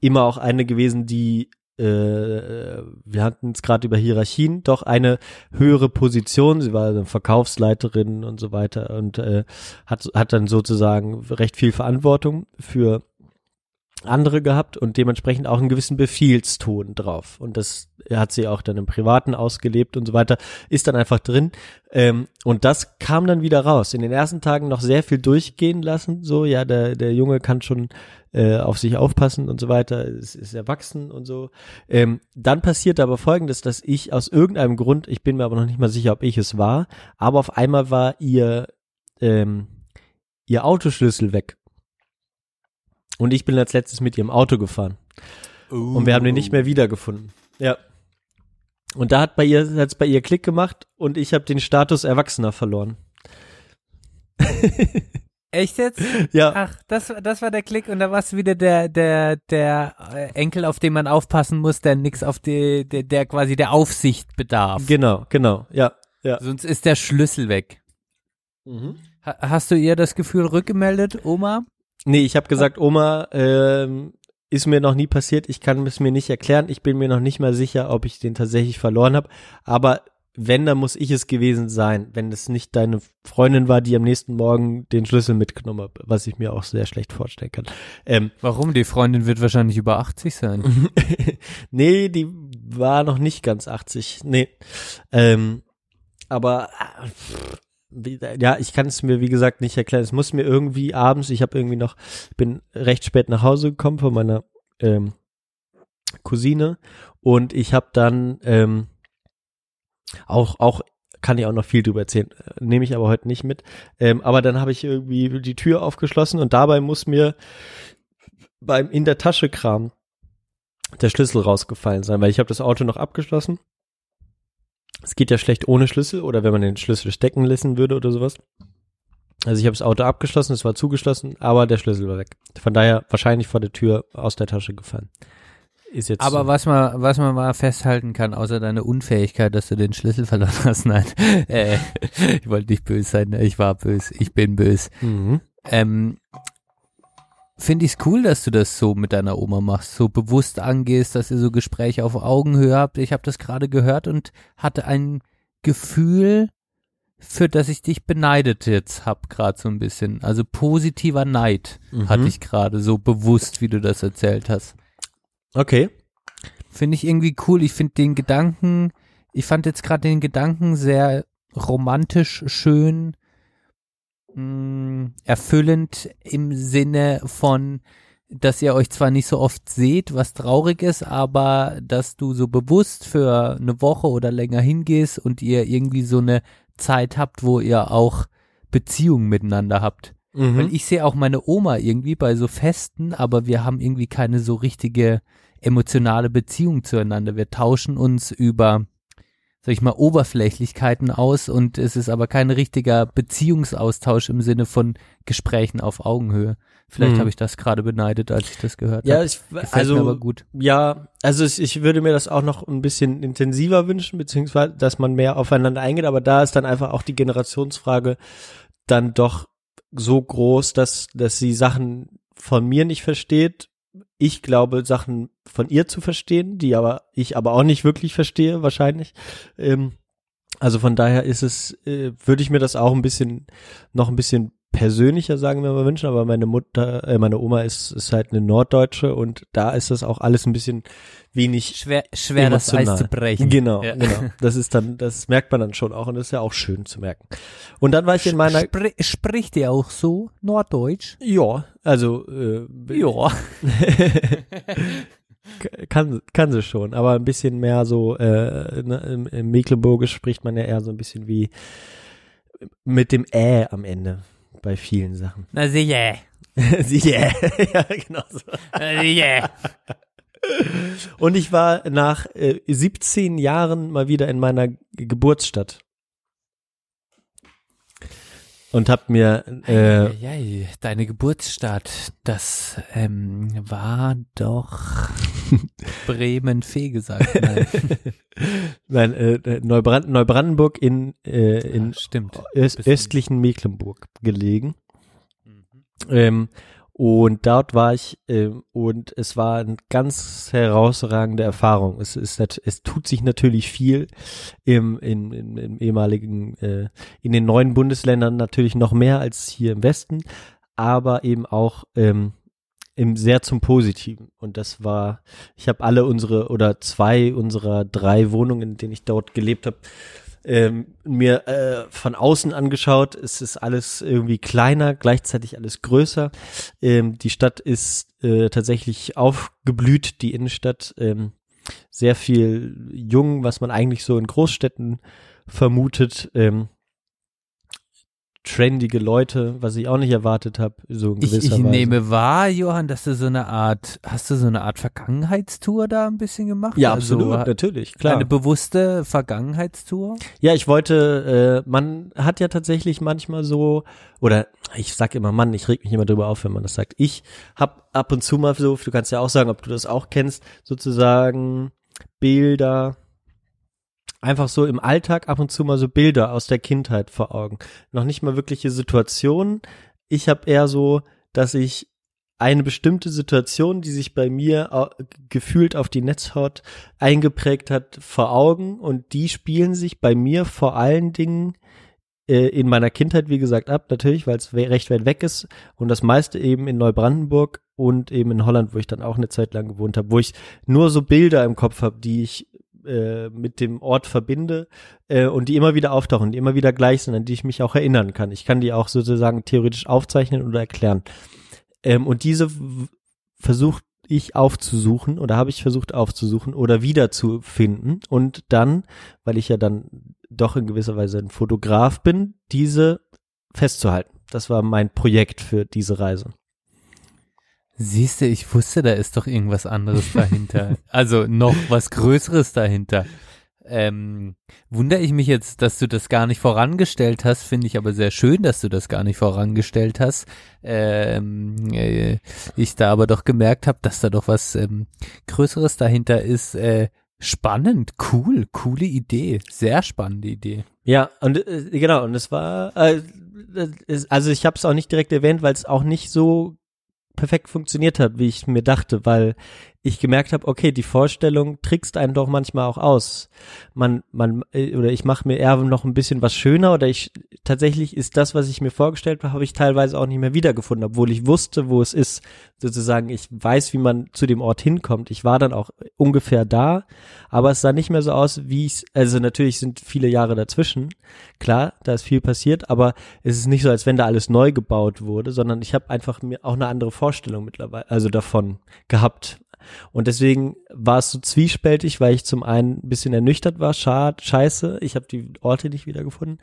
immer auch eine gewesen, die wir hatten es gerade über Hierarchien, doch eine höhere Position. Sie war Verkaufsleiterin und so weiter und äh, hat, hat dann sozusagen recht viel Verantwortung für andere gehabt und dementsprechend auch einen gewissen Befehlston drauf. Und das hat sie auch dann im Privaten ausgelebt und so weiter, ist dann einfach drin. Ähm, und das kam dann wieder raus. In den ersten Tagen noch sehr viel durchgehen lassen, so, ja, der, der Junge kann schon äh, auf sich aufpassen und so weiter, ist, ist erwachsen und so. Ähm, dann passiert aber folgendes, dass ich aus irgendeinem Grund, ich bin mir aber noch nicht mal sicher, ob ich es war, aber auf einmal war ihr, ähm, ihr Autoschlüssel weg. Und ich bin als letztes mit ihrem Auto gefahren. Uh. Und wir haben den nicht mehr wiedergefunden. Ja. Und da hat bei ihr hat's bei ihr Klick gemacht und ich habe den Status Erwachsener verloren. Echt jetzt? Ja. Ach, das, das war der Klick und da war es wieder der, der, der äh, Enkel, auf den man aufpassen muss, der nix auf die, der, der quasi der Aufsicht bedarf. Genau, genau, ja, ja. Sonst ist der Schlüssel weg. Mhm. Ha hast du ihr das Gefühl rückgemeldet, Oma? Nee, ich habe gesagt, Oma, ähm, ist mir noch nie passiert, ich kann es mir nicht erklären, ich bin mir noch nicht mal sicher, ob ich den tatsächlich verloren habe, aber wenn, dann muss ich es gewesen sein, wenn es nicht deine Freundin war, die am nächsten Morgen den Schlüssel mitgenommen hat, was ich mir auch sehr schlecht vorstellen kann. Ähm, Warum? Die Freundin wird wahrscheinlich über 80 sein. nee, die war noch nicht ganz 80. Nee. Ähm, aber äh, ja, ich kann es mir wie gesagt nicht erklären. Es muss mir irgendwie abends, ich habe irgendwie noch, bin recht spät nach Hause gekommen von meiner ähm, Cousine und ich habe dann ähm, auch, auch kann ich auch noch viel drüber erzählen, äh, nehme ich aber heute nicht mit. Ähm, aber dann habe ich irgendwie die Tür aufgeschlossen und dabei muss mir beim in der Tasche Kram der Schlüssel rausgefallen sein, weil ich habe das Auto noch abgeschlossen. Es geht ja schlecht ohne Schlüssel oder wenn man den Schlüssel stecken lassen würde oder sowas. Also ich habe das Auto abgeschlossen, es war zugeschlossen, aber der Schlüssel war weg. Von daher wahrscheinlich vor der Tür aus der Tasche gefallen. Ist jetzt Aber so. was man, was man mal festhalten kann, außer deine Unfähigkeit, dass du den Schlüssel verloren hast, nein, äh, ich wollte nicht böse sein, ich war böse, ich bin böse. Mhm. Ähm, Finde ich es cool, dass du das so mit deiner Oma machst, so bewusst angehst, dass ihr so Gespräche auf Augenhöhe habt. Ich habe das gerade gehört und hatte ein Gefühl, für das ich dich beneidet jetzt hab gerade so ein bisschen. Also positiver Neid Mhm. hatte ich gerade so bewusst, wie du das erzählt hast. Okay. Finde ich irgendwie cool. Ich finde den Gedanken, ich fand jetzt gerade den Gedanken sehr romantisch, schön, mh, erfüllend im Sinne von, dass ihr euch zwar nicht so oft seht, was traurig ist, aber dass du so bewusst für eine Woche oder länger hingehst und ihr irgendwie so eine Zeit habt, wo ihr auch Beziehungen miteinander habt. Mhm. Weil ich sehe auch meine Oma irgendwie bei so Festen, aber wir haben irgendwie keine so richtige emotionale Beziehung zueinander. Wir tauschen uns über, sag ich mal, Oberflächlichkeiten aus und es ist aber kein richtiger Beziehungsaustausch im Sinne von Gesprächen auf Augenhöhe. Vielleicht Mhm. habe ich das gerade beneidet, als ich das gehört ja, habe. ich, Gefällt also aber gut. Ja, also es- ich würde mir das auch noch ein bisschen intensiver wünschen, beziehungsweise, dass man mehr aufeinander eingeht, aber da ist dann einfach auch die Generationsfrage dann doch so groß, dass, dass sie Sachen von mir nicht versteht. Ich glaube, Sachen von ihr zu verstehen, die aber ich aber auch nicht wirklich verstehe, wahrscheinlich. Ähm, also von daher ist es, äh, würde ich mir das auch ein bisschen, noch ein bisschen persönlicher sagen wir mal wünschen, aber meine Mutter, äh, meine Oma ist, ist halt eine Norddeutsche und da ist das auch alles ein bisschen wenig Schwer, schwer das Eis zu brechen. Genau, Ja. genau. Das ist dann, das merkt man dann schon auch und das ist ja auch schön zu merken. Und dann war ich in meiner, Spr spricht ihr auch so Norddeutsch? ja, also äh, Ja. kann kann sie schon, aber ein bisschen mehr so äh, ne, im, im Mecklenburgisch spricht man ja eher so ein bisschen wie mit dem Ä am Ende bei vielen Sachen. Na sicher. Yeah. ja, genau so. Na sicher. Und ich war nach äh, 17 Jahren mal wieder in meiner Geburtsstadt. Und habe mir äh, ja, deine Geburtsstadt, das ähm, war doch Bremen-Fee gesagt. Nein. nein, äh, Neubrand Neubrandenburg in, äh, in Ja, stimmt. öst östlichen Mecklenburg gelegen. Ähm, und dort war ich ähm, und es war eine ganz herausragende Erfahrung. Es ist es tut sich natürlich viel im, in, im, im ehemaligen, äh, in den neuen Bundesländern natürlich noch mehr als hier im Westen, aber eben auch ähm, im sehr zum Positiven. Und das war, ich habe alle unsere oder zwei unserer drei Wohnungen, in denen ich dort gelebt habe, ähm, mir äh, von außen angeschaut. Es ist alles irgendwie kleiner, gleichzeitig alles größer. Ähm, die Stadt ist äh, tatsächlich aufgeblüht, die Innenstadt. Ähm, sehr viel jung, was man eigentlich so in Großstädten vermutet. Ähm, trendige Leute, was ich auch nicht erwartet habe, so in Ich, gewisser ich Weise. nehme wahr, Johann, dass du so eine Art, hast du so eine Art Vergangenheitstour da ein bisschen gemacht? ja, Also, absolut, natürlich, klar. Eine bewusste Vergangenheitstour? Ja, ich wollte, äh, man hat ja tatsächlich manchmal so, oder ich sag immer Mann, ich reg mich immer drüber auf, wenn man das sagt. Ich hab ab und zu mal so, du kannst ja auch sagen, ob du das auch kennst, sozusagen Bilder, einfach so im Alltag ab und zu mal so Bilder aus der Kindheit vor Augen. Noch nicht mal wirkliche Situationen. Ich habe eher so, dass ich eine bestimmte Situation, die sich bei mir gefühlt auf die Netzhaut eingeprägt hat, vor Augen und die spielen sich bei mir vor allen Dingen äh, in meiner Kindheit, wie gesagt, ab, natürlich, weil es recht weit weg ist und das meiste eben in Neubrandenburg und eben in Holland, wo ich dann auch eine Zeit lang gewohnt habe, wo ich nur so Bilder im Kopf habe, die ich äh, mit dem Ort verbinde äh, und die immer wieder auftauchen, die immer wieder gleich sind, an die ich mich auch erinnern kann. Ich kann die auch sozusagen theoretisch aufzeichnen oder erklären. Ähm, und diese versucht ich aufzusuchen oder habe ich versucht aufzusuchen oder wiederzufinden und dann, weil ich ja dann doch in gewisser Weise ein Fotograf bin, diese festzuhalten. Das war mein Projekt für diese Reise. Siehst du, ich wusste, da ist doch irgendwas anderes dahinter. also noch was Größeres dahinter. Ähm, wundere ich mich jetzt, dass du das gar nicht vorangestellt hast, finde ich aber sehr schön, dass du das gar nicht vorangestellt hast. Ähm, äh, ich da aber doch gemerkt habe, dass da doch was ähm, Größeres dahinter ist. Äh, spannend, cool, coole Idee, sehr spannende Idee. Ja, und äh, genau, und es war, äh, es, also ich habe es auch nicht direkt erwähnt, weil es auch nicht so perfekt funktioniert hat, wie ich mir dachte, weil ich gemerkt habe, okay, die Vorstellung trickst einen doch manchmal auch aus. Man, man, äh, oder ich mache mir eher noch ein bisschen was schöner oder ich tatsächlich ist das, was ich mir vorgestellt habe, habe ich teilweise auch nicht mehr wiedergefunden, obwohl ich wusste, wo es ist. Sozusagen, ich weiß, wie man zu dem Ort hinkommt. Ich war dann auch ungefähr da, aber es sah nicht mehr so aus, wie ich also natürlich sind viele Jahre dazwischen. Klar, da ist viel passiert, aber es ist nicht so, als wenn da alles neu gebaut wurde, sondern ich habe einfach mir auch eine andere Vorstellung mittlerweile, also davon gehabt. Und deswegen war es so zwiespältig, weil ich zum einen ein bisschen ernüchtert war, schade, scheiße, ich habe die Orte nicht wiedergefunden.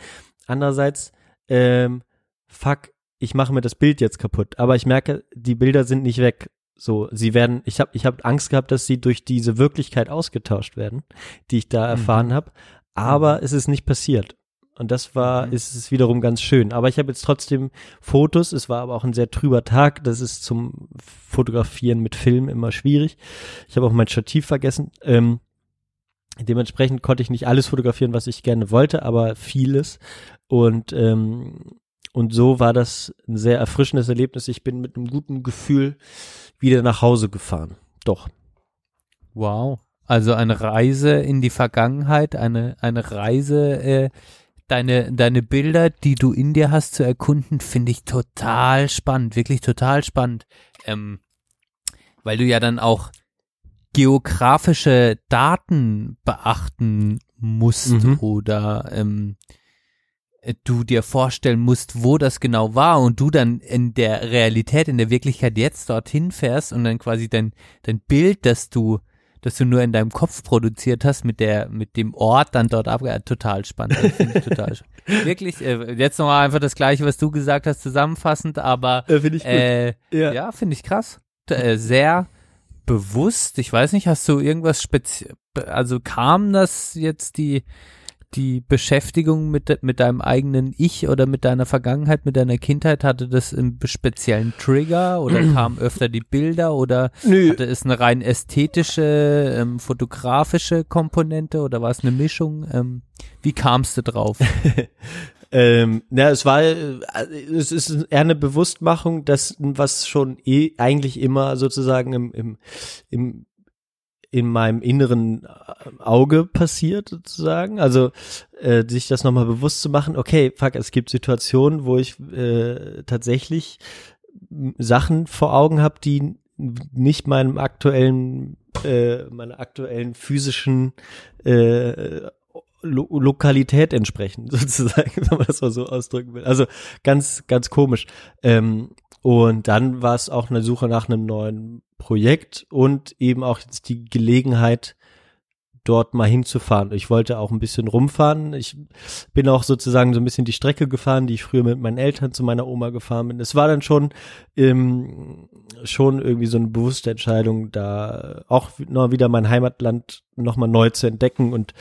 Andererseits, ähm, fuck, ich mache mir das Bild jetzt kaputt. Aber ich merke, die Bilder sind nicht weg. So, sie werden, ich habe ich hab Angst gehabt, dass sie durch diese Wirklichkeit ausgetauscht werden, die ich da erfahren habe. Aber es ist nicht passiert. Und das war, ist es wiederum ganz schön. Aber ich habe jetzt trotzdem Fotos. Es war aber auch ein sehr trüber Tag. Das ist zum Fotografieren mit Film immer schwierig. Ich habe auch mein Stativ vergessen. Ähm, dementsprechend konnte ich nicht alles fotografieren, was ich gerne wollte, aber vieles. Und ähm, und so war das ein sehr erfrischendes Erlebnis. Ich bin mit einem guten Gefühl wieder nach Hause gefahren. Doch. Wow. Also eine Reise in die Vergangenheit, eine, eine Reise, äh, deine, deine Bilder, die du in dir hast zu erkunden, finde ich total spannend, wirklich total spannend. Ähm, weil du ja dann auch geografische Daten beachten musst Mhm. oder ähm, äh, du dir vorstellen musst, wo das genau war und du dann in der Realität, in der Wirklichkeit jetzt dorthin fährst und dann quasi dein, dein Bild, das du, das du nur in deinem Kopf produziert hast, mit der, mit dem Ort dann dort ab, äh, total spannend, total spannend. Wirklich, äh, jetzt nochmal einfach das Gleiche, was du gesagt hast, zusammenfassend, aber Äh, Finde ich äh, Ja. ja, finde ich krass. Äh, sehr bewusst. Ich weiß nicht, hast du irgendwas speziell, also kam das jetzt die, die Beschäftigung mit, mit deinem eigenen Ich oder mit deiner Vergangenheit, mit deiner Kindheit, hatte das einen speziellen Trigger oder kamen öfter die Bilder oder Nö. hatte es eine rein ästhetische, ähm, fotografische Komponente oder war es eine Mischung? Ähm, wie kamst du drauf? Ähm, ja, es war, äh, es ist eher eine Bewusstmachung, dass was schon eh eigentlich immer sozusagen im, im, im in meinem inneren äh, Auge passiert sozusagen. Also äh, sich das nochmal bewusst zu machen, okay, fuck, es gibt Situationen, wo ich äh, tatsächlich Sachen vor Augen habe, die nicht meinem aktuellen, äh, meiner aktuellen physischen äh, Lo Lokalität entsprechen, sozusagen, wenn man das mal so ausdrücken will. Also ganz, ganz komisch. Ähm, und dann war es auch eine Suche nach einem neuen Projekt und eben auch jetzt die Gelegenheit, dort mal hinzufahren. Ich wollte auch ein bisschen rumfahren. Ich bin auch sozusagen so ein bisschen die Strecke gefahren, die ich früher mit meinen Eltern zu meiner Oma gefahren bin. Es war dann schon ähm, schon irgendwie so eine bewusste Entscheidung, da auch noch wieder mein Heimatland nochmal neu zu entdecken und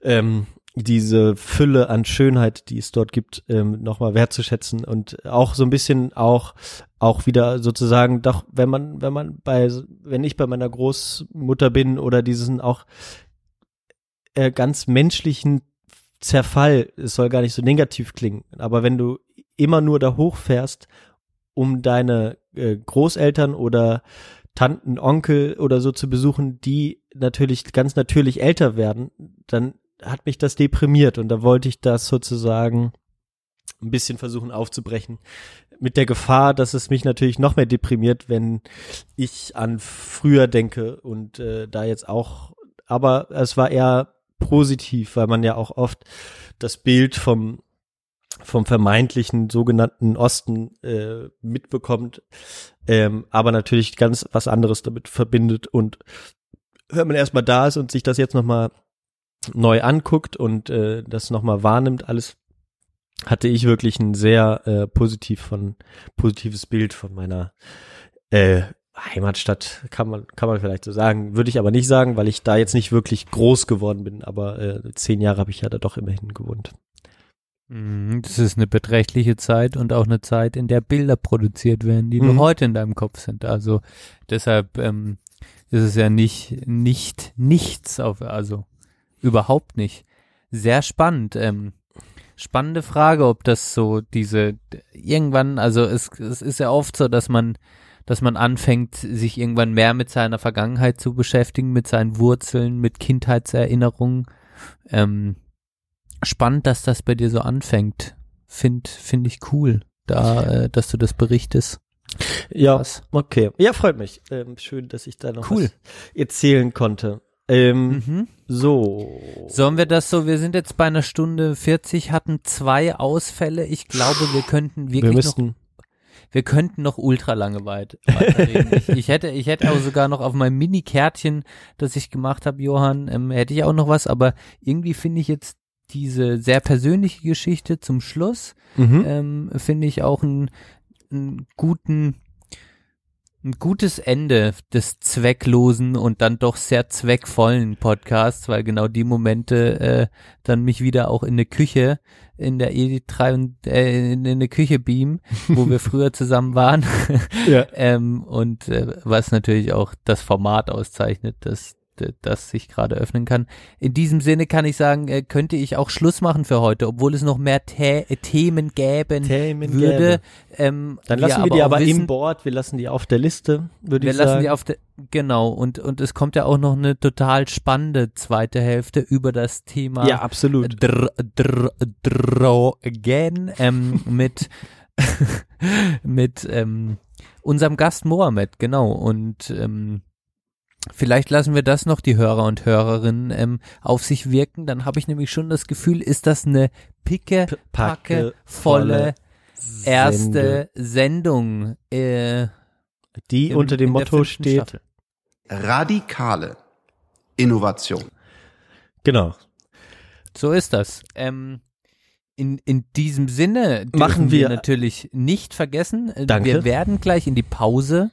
ähm, diese Fülle an Schönheit, die es dort gibt, ähm, nochmal wertzuschätzen und auch so ein bisschen auch auch wieder sozusagen doch, wenn man wenn man bei wenn ich bei meiner Großmutter bin oder diesen auch äh, ganz menschlichen Zerfall, es soll gar nicht so negativ klingen, aber wenn du immer nur da hochfährst, um deine äh, Großeltern oder Tanten, Onkel oder so zu besuchen, die natürlich ganz natürlich älter werden, dann hat mich das deprimiert und da wollte ich das sozusagen ein bisschen versuchen aufzubrechen. Mit der Gefahr, dass es mich natürlich noch mehr deprimiert, wenn ich an früher denke und äh, da jetzt auch, aber es war eher positiv, weil man ja auch oft das Bild vom vom vermeintlichen sogenannten Osten äh, mitbekommt, ähm, aber natürlich ganz was anderes damit verbindet und wenn man erstmal da ist und sich das jetzt nochmal neu anguckt und äh, das nochmal wahrnimmt, alles hatte ich wirklich ein sehr äh, positiv von positives Bild von meiner äh, Heimatstadt, kann man kann man vielleicht so sagen, würde ich aber nicht sagen, weil ich da jetzt nicht wirklich groß geworden bin, aber äh, zehn Jahre habe ich ja da doch immerhin gewohnt. Mhm, Das ist eine beträchtliche Zeit und auch eine Zeit, in der Bilder produziert werden, die Mhm. noch heute in deinem Kopf sind. Also deshalb ähm, ist es ja nicht nicht nichts auf, also überhaupt nicht. Sehr spannend. Ähm, spannende Frage, ob das so diese irgendwann, also es, es ist ja oft so, dass man dass man anfängt, sich irgendwann mehr mit seiner Vergangenheit zu beschäftigen, mit seinen Wurzeln, mit Kindheitserinnerungen. Ähm, spannend, dass das bei dir so anfängt. Find, finde ich cool, da, äh, dass du das berichtest. Ja, Krass. okay. Ja, freut mich. Ähm, schön, dass ich da noch Cool. was erzählen konnte. Ähm, Mhm. So. Sollen wir das so, wir sind jetzt bei einer Stunde 40, hatten zwei Ausfälle. Ich glaube, wir könnten Wir wirklich noch, müssten. wir könnten noch ultra lange weit weiterreden. ich, ich hätte, ich hätte auch sogar noch auf meinem Mini-Kärtchen, das ich gemacht habe, Johann, ähm, hätte ich auch noch was, aber irgendwie finde ich jetzt diese sehr persönliche Geschichte zum Schluss, Mhm. ähm, finde ich auch einen, einen guten, ein gutes Ende des zwecklosen und dann doch sehr zweckvollen Podcasts, weil genau die Momente äh, dann mich wieder auch in eine Küche in der E3 und äh, in eine Küche beamen, wo wir früher zusammen waren. Ja. ähm, und äh, was natürlich auch das Format auszeichnet, das das sich gerade öffnen kann. In diesem Sinne kann ich sagen, äh, könnte ich auch Schluss machen für heute, obwohl es noch mehr Tä äh, Themen gäben Themen würde. Ähm, Dann lassen wir, wir die aber wissen, im Board, wir lassen die auf der Liste, würde wir ich lassen sagen. die auf der, genau, und, und es kommt ja auch noch eine total spannende zweite Hälfte über das Thema ja, absolut. Dr, Dr, Drogen ähm, mit, mit ähm, unserem Gast Mohammed, genau. Und ähm, vielleicht lassen wir das noch die Hörer und Hörerinnen ähm, auf sich wirken. Dann habe ich nämlich schon das Gefühl, ist das eine picke, packe, volle erste Sendung. Äh, die im- unter dem Motto steht. Staffel. Radikale Innovation. Genau. So ist das. Ähm, in, in diesem Sinne Machen wir wir- natürlich nicht vergessen, Danke. wir werden gleich in die Pause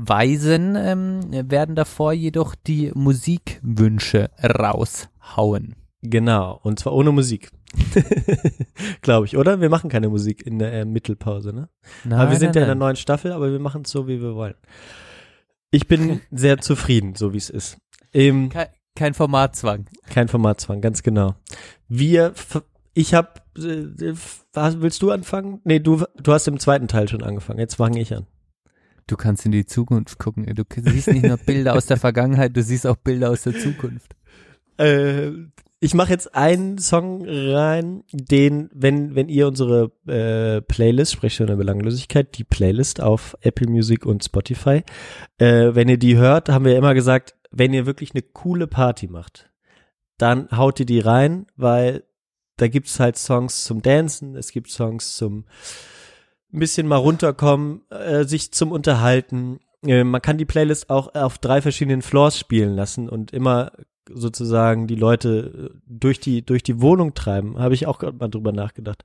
verweisen, ähm, werden davor jedoch die Musikwünsche raushauen. Genau, und zwar ohne Musik. Glaube ich, oder? Wir machen keine Musik in der äh, Mittelpause, ne? Nein, aber wir sind nein, ja in der neuen Staffel, aber wir machen es so, wie wir wollen. Ich bin sehr zufrieden, so wie es ist. Ähm, Kein, kein Formatzwang. kein Formatzwang, ganz genau. Wir, ich habe, äh, was willst du anfangen? Nee, du, du hast im zweiten Teil schon angefangen. Jetzt fange ich an. Du kannst in die Zukunft gucken. Du siehst nicht nur Bilder aus der Vergangenheit, du siehst auch Bilder aus der Zukunft. Äh, ich mache jetzt einen Song rein, den, wenn, wenn ihr unsere äh, Playlist, Sprechstunde der Belanglosigkeit, die Playlist auf Apple Music und Spotify, äh, wenn ihr die hört, haben wir immer gesagt, wenn ihr wirklich eine coole Party macht, dann haut ihr die rein, weil da gibt's halt Songs zum Dancen, es gibt Songs zum ein bisschen mal runterkommen, äh, sich zum Unterhalten. Äh, man kann die Playlist auch auf drei verschiedenen Floors spielen lassen und immer sozusagen die Leute äh, durch die durch die Wohnung treiben. Habe ich auch gerade mal drüber nachgedacht.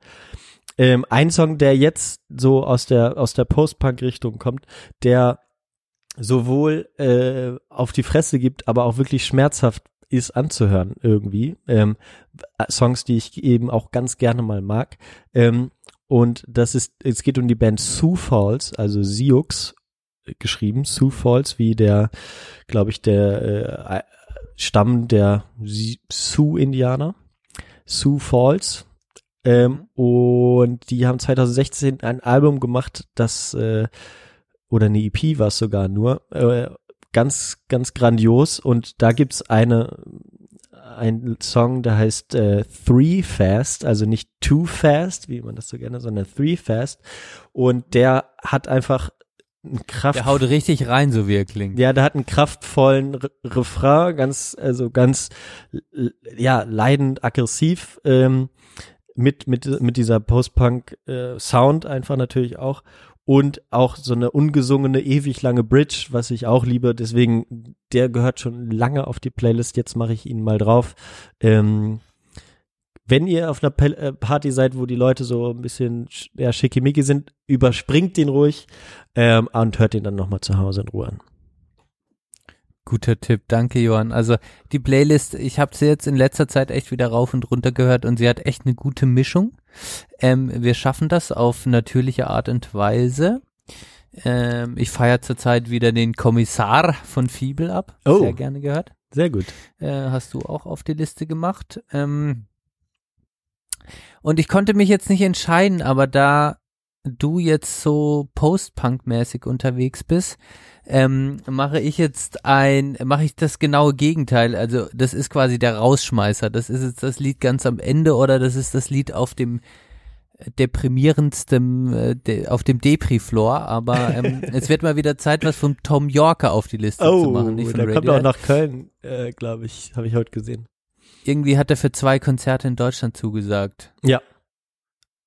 Ähm, ein Song, der jetzt so aus der aus der Post-Punk-Richtung kommt, der sowohl äh, auf die Fresse gibt, aber auch wirklich schmerzhaft ist anzuhören irgendwie. Ähm, Songs, die ich eben auch ganz gerne mal mag. Ähm, und das ist, es geht um die Band Sioux Falls, also Sioux äh, geschrieben, Sioux Falls, wie der, glaube ich, der äh, Stamm der Si- Sioux-Indianer. Sioux Falls. Ähm, und die haben 2016 ein Album gemacht, das äh, oder eine EP war es sogar nur, äh, ganz, ganz grandios. Und da gibt's eine, ein Song, der heißt äh, Three Fast, also nicht Too Fast, wie man das so gerne, sondern Three Fast. Und der hat einfach einen Kraft. Der haut richtig rein, so wie er klingt. Ja, der hat einen kraftvollen Re Refrain, ganz, also ganz, ja, leidend, aggressiv, ähm, mit, mit, mit dieser Post-Punk-Sound einfach natürlich auch. Und auch so eine ungesungene, ewig lange Bridge, was ich auch liebe. Deswegen, der gehört schon lange auf die Playlist. Jetzt mache ich ihn mal drauf. Ähm, wenn ihr auf einer äh, Party seid, wo die Leute so ein bisschen sch- ja, schickimicki sind, überspringt den ruhig ähm, und hört den dann nochmal zu Hause in Ruhe an. Guter Tipp, danke Johann. Also die Playlist, ich habe sie jetzt in letzter Zeit echt wieder rauf und runter gehört und sie hat echt eine gute Mischung. Ähm, wir schaffen das auf natürliche Art und Weise. Ähm, ich feiere zurzeit wieder den Kommissar von Fiebel ab. Oh. Sehr gerne gehört. Sehr gut. Äh, hast du auch auf die Liste gemacht. Ähm, und ich konnte mich jetzt nicht entscheiden, aber da du jetzt so Post-Punk-mäßig unterwegs bist, ähm, mache ich jetzt ein, mache ich das genaue Gegenteil. Also das ist quasi der Rausschmeißer. Das ist jetzt das Lied ganz am Ende oder das ist das Lied auf dem deprimierendsten, äh, de, auf dem Depri-Floor. Aber ähm, es wird mal wieder Zeit, was von Tom Yorker auf die Liste zu machen. Nicht von Oh, der kommt auch nach Köln, äh, glaube ich, habe ich heute gesehen. Irgendwie hat er für zwei Konzerte in Deutschland zugesagt. Ja.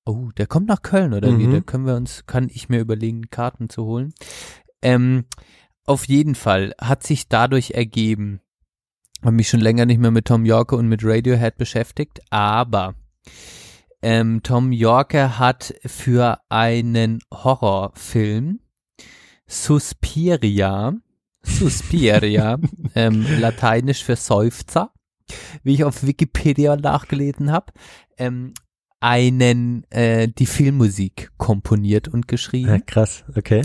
Oh, der kommt nach Köln oder wie? Mhm. Da können wir uns, kann ich mir überlegen, Karten zu holen. Ähm, auf jeden Fall hat sich dadurch ergeben, habe mich schon länger nicht mehr mit Tom Yorker und mit Radiohead beschäftigt, aber ähm, Tom Yorker hat für einen Horrorfilm Suspiria, Suspiria, ähm, lateinisch für Seufzer, wie ich auf Wikipedia nachgelesen habe, ähm, einen äh, die Filmmusik komponiert und geschrieben. Ja, krass, okay.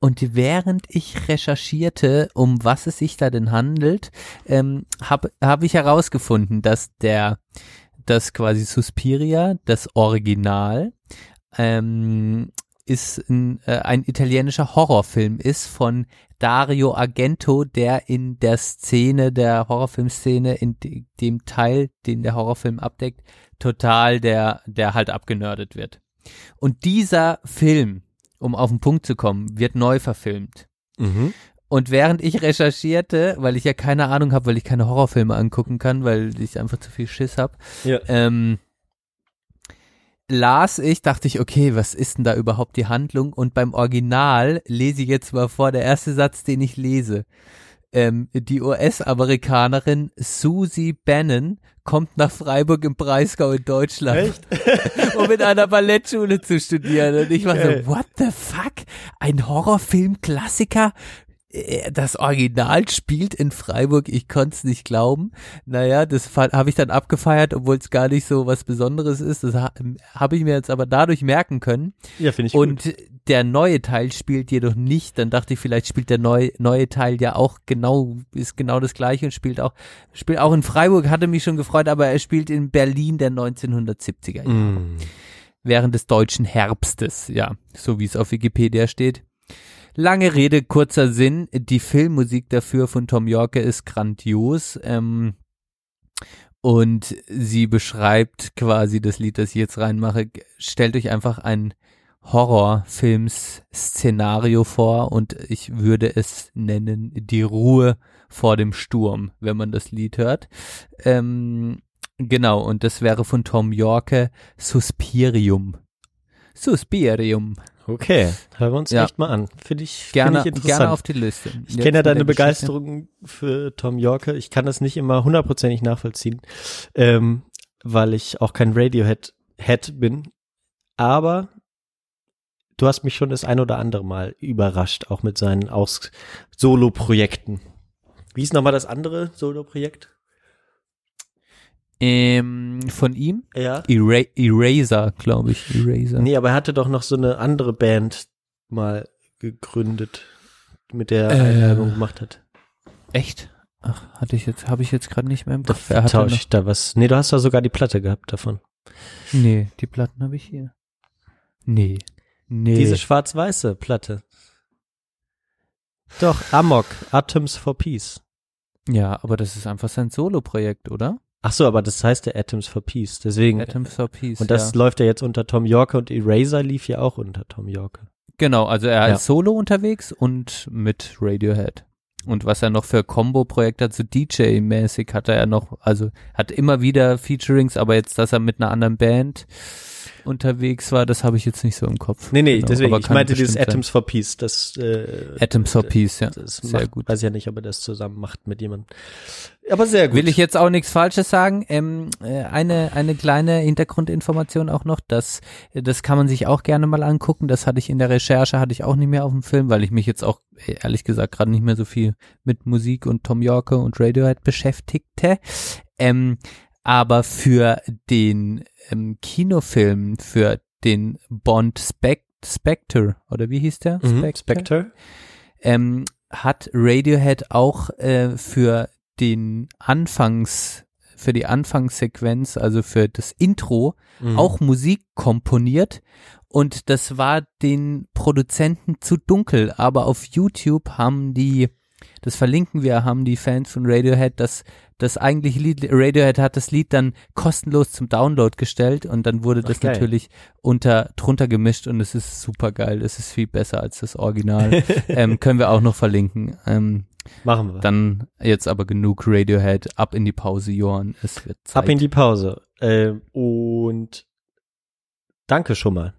Und während ich recherchierte, um was es sich da denn handelt, ähm, habe hab ich herausgefunden, dass der, dass quasi Suspiria, das Original, ähm, ist ein, äh, ein italienischer Horrorfilm ist von Dario Argento, der in der Szene, der Horrorfilmszene, in de, dem Teil, den der Horrorfilm abdeckt, total der, der halt abgenördet wird. Und dieser Film, um auf den Punkt zu kommen, wird neu verfilmt. Mhm. Und während ich recherchierte, weil ich ja keine Ahnung habe, weil ich keine Horrorfilme angucken kann, weil ich einfach zu viel Schiss habe, Ja. ähm, las ich, dachte ich, okay, was ist denn da überhaupt die Handlung? Und beim Original lese ich jetzt mal vor, der erste Satz, den ich lese. Ähm, die US-Amerikanerin Susie Bannon kommt nach Freiburg im Breisgau in Deutschland, um in einer Ballettschule zu studieren. Und ich war so, what the fuck? Ein Horrorfilm-Klassiker das Original spielt in Freiburg, ich konnte es nicht glauben. Naja, das habe ich dann abgefeiert, obwohl es gar nicht so was Besonderes ist. Das ha habe ich mir jetzt aber dadurch merken können. Ja, finde ich Und gut. der neue Teil spielt jedoch nicht. Dann dachte ich, vielleicht spielt der neue, neue Teil ja auch genau, ist genau das gleiche und spielt auch, spielt auch in Freiburg, hatte mich schon gefreut, aber er spielt in Berlin der 1970er Jahre. Mm. Während des deutschen Herbstes, ja, so wie es auf Wikipedia steht. Lange Rede, kurzer Sinn. Die Filmmusik dafür von Tom Yorke ist grandios. Ähm, und sie beschreibt quasi das Lied, das ich jetzt reinmache. Stellt euch einfach ein Horrorfilms-Szenario vor und ich würde es nennen Die Ruhe vor dem Sturm, wenn man das Lied hört. Ähm, genau, und das wäre von Tom Yorke Suspirium. Suspirium. Okay, hören wir uns Ja. echt mal an. Finde ich, find Gerne, ich interessant. gerne auf die Liste. Ich kenne ja deine. Begeisterung für Tom Yorke. Ich kann das nicht immer hundertprozentig nachvollziehen, ähm, weil ich auch kein Radiohead-Head bin. Aber du hast mich schon das ein oder andere Mal überrascht, auch mit seinen Aus Solo-Projekten. Wie ist nochmal das andere Solo-Projekt? Ähm, von ihm? Ja. Era Eraser, glaube ich. Eraser. Nee, aber er hatte doch noch so eine andere Band mal gegründet, mit der er Äh. Album gemacht hat. Echt? Ach, hatte ich jetzt, habe ich jetzt gerade nicht mehr im Da Kopf. Hatte tausche ich da was. Nee, du hast doch sogar die Platte gehabt davon. nee, die Platten habe ich hier. Nee. Nee. Diese schwarz-weiße Platte. Doch, Amok, Atoms for Peace. ja, aber das ist einfach sein Solo-Projekt, oder? Ach so, aber das heißt ja Atoms for Peace, deswegen. Atoms for Peace. und das ja. läuft ja jetzt unter Tom Yorke und Eraser lief ja auch unter Tom Yorke. Genau, also er Ja. ist solo unterwegs und mit Radiohead. Und was er noch für Combo-Projekte hat, so DJ-mäßig hat er ja noch, also hat immer wieder Featurings, aber jetzt, dass er mit einer anderen Band unterwegs war, das habe ich jetzt nicht so im Kopf. Nee, nee, Genau, deswegen, ich meinte dieses bestimmt sein. Atoms for Peace, das, äh, Atoms for Peace, ja. das Sehr macht, gut. weiß ja nicht, ob er das zusammen macht mit jemandem. Aber sehr gut. Will ich jetzt auch nichts Falsches sagen. Ähm, äh, eine, eine kleine Hintergrundinformation auch noch, das, das kann man sich auch gerne mal angucken. Das hatte ich in der Recherche, hatte ich auch nicht mehr auf dem Film, weil ich mich jetzt auch äh, ehrlich gesagt gerade nicht mehr so viel mit Musik und Tom Yorke und Radiohead beschäftigte. Ähm, aber für den ähm, Kinofilm, für den Bond Spec Spectre, oder wie hieß der? Mhm, Spectre. ähm, hat Radiohead auch äh, für den Anfangs, für die Anfangssequenz, also für das Intro, Mhm. auch Musik komponiert und das war den Produzenten zu dunkel, aber auf YouTube haben die, das verlinken wir, haben die Fans von Radiohead das, das eigentliche Lied, Radiohead hat das Lied dann kostenlos zum Download gestellt und dann wurde das geil. natürlich unter, drunter gemischt und es ist super geil, es ist viel besser als das Original, ähm, können wir auch noch verlinken. Ähm, Machen wir. dann jetzt aber genug Radiohead, ab in die Pause, Johann, es wird Zeit. Ab in die Pause. Ähm, und danke schon mal.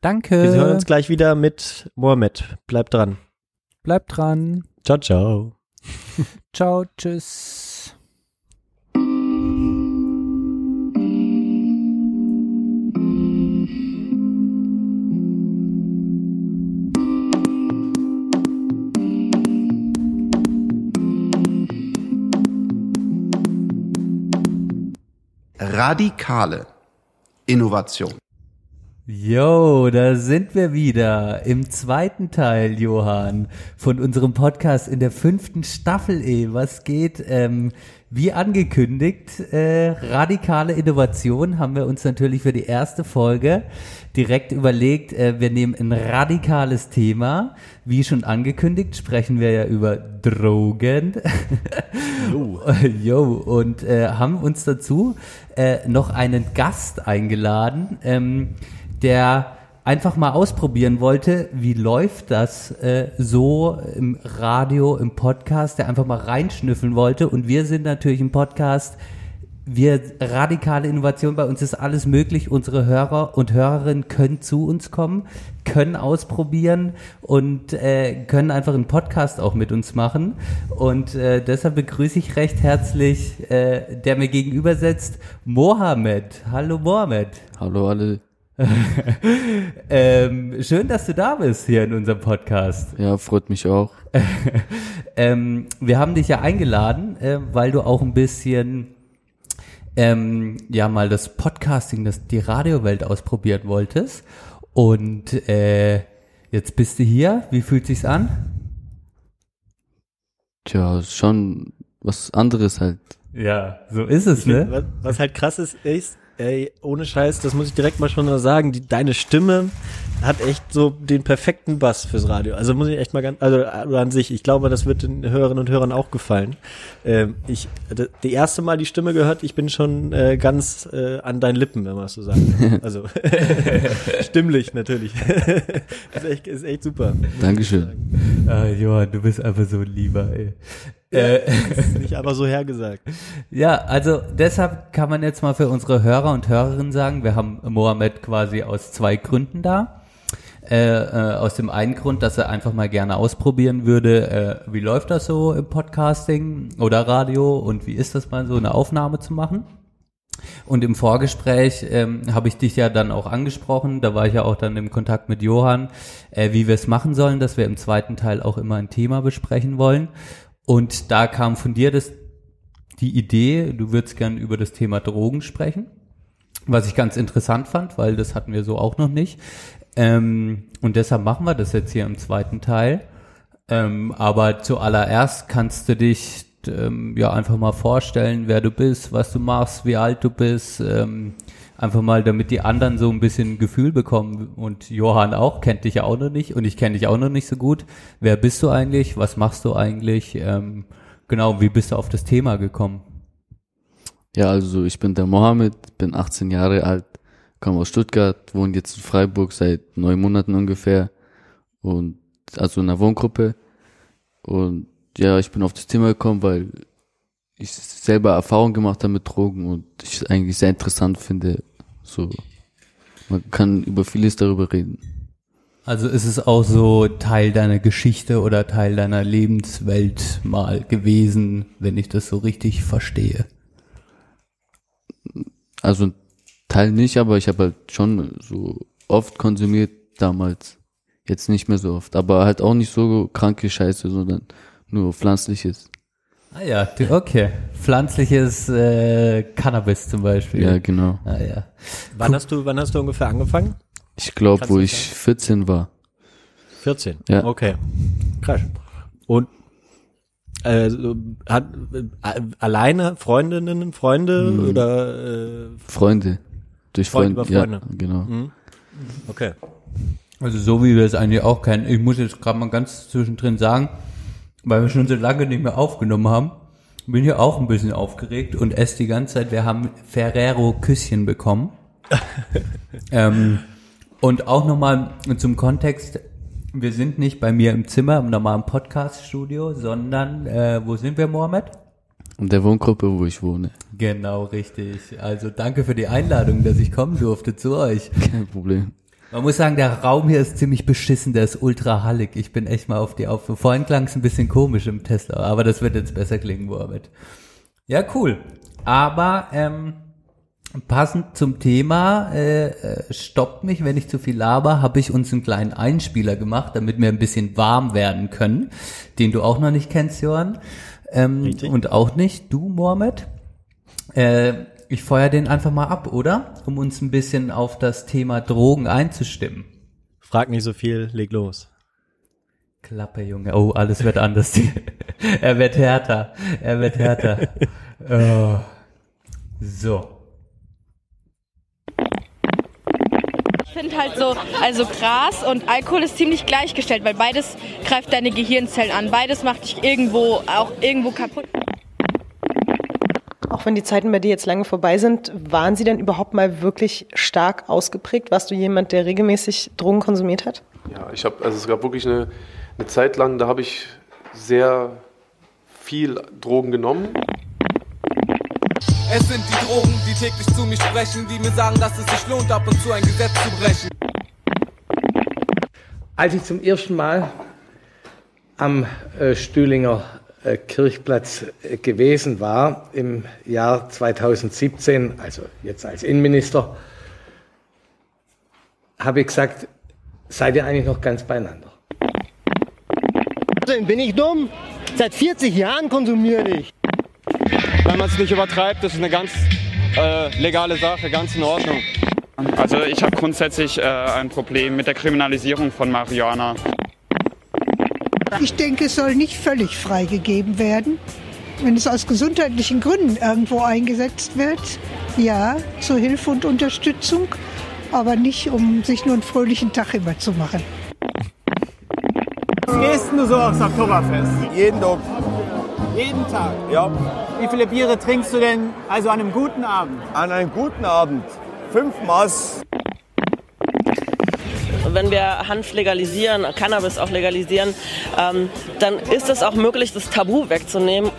Danke, Wir hören uns gleich wieder mit Mohammed. Bleibt dran. bleibt dran. Ciao, ciao. Ciao, tschüss. Radikale Innovation. Yo, da sind wir wieder im zweiten Teil, Johann, von unserem Podcast in der fünften Staffel. Eh, was geht? Ähm, wie angekündigt, äh, radikale Innovation haben wir uns natürlich für die erste Folge direkt überlegt. Äh, wir nehmen ein radikales Thema. Wie schon angekündigt, sprechen wir ja über Drogen. Jo, und äh, haben uns dazu äh, noch einen Gast eingeladen, ähm, der einfach mal ausprobieren wollte, wie läuft das äh, so im Radio, im Podcast, der einfach mal reinschnüffeln wollte. Und wir sind natürlich im Podcast, wir radikale Innovation, bei uns ist alles möglich. Unsere Hörer und Hörerinnen können zu uns kommen, können ausprobieren und äh, können einfach einen Podcast auch mit uns machen. Und äh, deshalb begrüße ich recht herzlich, äh, der mir gegenüber sitzt, Mohammed. Hallo Mohammed. Hallo alle ähm, schön, dass du da bist hier in unserem Podcast. Ja, freut mich auch. ähm, wir haben dich ja eingeladen, äh, weil du auch ein bisschen ähm, ja mal das Podcasting, das die Radiowelt ausprobieren wolltest. Und äh, jetzt bist du hier. Wie fühlt sich's an? Tja, schon was anderes halt. Ja, so ist es, ne? Was, was halt krass ist, ist, ey, ohne Scheiß, das muss ich direkt mal schon mal sagen, die, deine Stimme hat echt so den perfekten Bass fürs Radio. Also muss ich echt mal ganz, also an sich, ich glaube, das wird den Hörerinnen und Hörern auch gefallen. Ähm, ich, die erste Mal die Stimme gehört, ich bin schon äh, ganz äh, an deinen Lippen, wenn man es so sagt. Also stimmlich natürlich. ist, echt, ist echt super. Dankeschön. Ah, Johann, du bist einfach so ein Lieber, ey. Äh, ist nicht aber so hergesagt. Ja, also deshalb kann man jetzt mal für unsere Hörer und Hörerinnen sagen, wir haben Mohammed quasi aus zwei Gründen da. Äh, äh, aus dem einen Grund, dass er einfach mal gerne ausprobieren würde, äh, wie läuft das so im Podcasting oder Radio und wie ist das mal so eine Aufnahme zu machen. Und im Vorgespräch ähm, habe ich dich ja dann auch angesprochen, da war ich ja auch dann im Kontakt mit Johann, äh, wie wir es machen sollen, dass wir im zweiten Teil auch immer ein Thema besprechen wollen. Und da kam von dir das, die Idee, du würdest gern über das Thema Drogen sprechen, was ich ganz interessant fand, weil das hatten wir so auch noch nicht. Ähm, und deshalb machen wir das jetzt hier im zweiten Teil. Ähm, aber zuallererst kannst du dich ähm, ja einfach mal vorstellen, wer du bist, was du machst, wie alt du bist. Ähm, einfach mal, damit die anderen so ein bisschen ein Gefühl bekommen. Und Johann auch, kennt dich ja auch noch nicht und ich kenne dich auch noch nicht so gut. Wer bist du eigentlich? Was machst du eigentlich? Ähm, genau, wie bist du auf das Thema gekommen? Ja, also ich bin der Mohammed, bin 18 Jahre alt, komme aus Stuttgart, wohne jetzt in Freiburg seit neun Monaten ungefähr und also in einer Wohngruppe. Und ja, ich bin auf das Thema gekommen, weil ich selber Erfahrung gemacht habe mit Drogen und ich es eigentlich sehr interessant finde. So, man kann über vieles darüber reden. Also ist es auch so Teil deiner Geschichte oder Teil deiner Lebenswelt mal gewesen, wenn ich das so richtig verstehe? Also Teil nicht, aber ich habe halt schon so oft konsumiert damals. Jetzt nicht mehr so oft, aber halt auch nicht so kranke Scheiße, sondern nur pflanzliches. Ah ja, okay. Pflanzliches äh, Cannabis zum Beispiel. Ja, genau. Ah ja. Wann hast du, wann hast du ungefähr angefangen? Ich glaube, wo ich 14 war. 14. Ja. Okay. Krass. Und äh, so, hat äh, alleine Freundinnen, Freunde Mhm. oder äh, Freunde. Durch Freund Freunde. über Freunde. Ja, genau. mhm. okay. Also so wie wir es eigentlich auch kennen. Ich muss jetzt gerade mal ganz zwischendrin sagen, weil wir schon so lange nicht mehr aufgenommen haben, bin ich auch ein bisschen aufgeregt und esse die ganze Zeit. Wir haben Ferrero Küsschen bekommen. ähm, und auch nochmal zum Kontext, wir sind nicht bei mir im Zimmer im normalen Podcast-Studio, sondern äh, wo sind wir, Mohammed? Und der Wohngruppe, wo ich wohne. Genau, richtig. Also danke für die Einladung, dass ich kommen durfte zu euch. Kein Problem. Man muss sagen, der Raum hier ist ziemlich beschissen, der ist ultra hallig. Ich bin echt mal auf die auf. Vorhin klang es ein bisschen komisch im Tesla, aber das wird jetzt besser klingen, Mohammed. Ja, cool. Aber ähm, passend zum Thema, äh, äh, stoppt mich, wenn ich zu viel laber, habe ich uns einen kleinen Einspieler gemacht, damit wir ein bisschen warm werden können, den du auch noch nicht kennst, Johann. Ähm, und auch nicht du, Mohammed. Äh, ich feuer den einfach mal ab, oder? Um uns ein bisschen auf das Thema Drogen einzustimmen. Frag nicht so viel, leg los. Klappe, Junge. Oh, alles wird anders. er wird härter. Er wird härter. oh. So. Finde halt so, also Gras und Alkohol ist ziemlich gleichgestellt, weil beides greift deine Gehirnzellen an. Beides macht dich irgendwo auch irgendwo kaputt. Auch wenn die Zeiten bei dir jetzt lange vorbei sind, waren sie denn überhaupt mal wirklich stark ausgeprägt? Warst du jemand, der regelmäßig Drogen konsumiert hat? Ja, ich habe, also es gab wirklich eine, eine Zeit lang, da habe ich sehr viel Drogen genommen. Es sind die Drogen, die täglich zu mir sprechen, die mir sagen, dass es sich lohnt, ab und zu ein Gesetz zu brechen. Als ich zum ersten Mal am äh, Stühlinger äh, Kirchplatz äh, gewesen war im Jahr 2017, also jetzt als Innenminister, habe ich gesagt, seid ihr eigentlich noch ganz beieinander? Bin ich dumm? Seit 40 Jahren konsumiere ich. Wenn man es nicht übertreibt, ist es eine ganz äh, legale Sache, ganz in Ordnung. Also ich habe grundsätzlich äh, ein Problem mit der Kriminalisierung von Marihuana. Ich denke, es soll nicht völlig freigegeben werden. Wenn es aus gesundheitlichen Gründen irgendwo eingesetzt wird, ja, zur Hilfe und Unterstützung, aber nicht, um sich nur einen fröhlichen Tag immer zu machen. Was gehst du so aufs Oktoberfest? Jeden Tag. Jeden Tag? Ja. Wie viele Biere trinkst du denn also an einem guten Abend? An einem guten Abend. Fünf Maß. Wenn wir Hanf legalisieren, Cannabis auch legalisieren, ähm, dann ist es auch möglich, das Tabu wegzunehmen.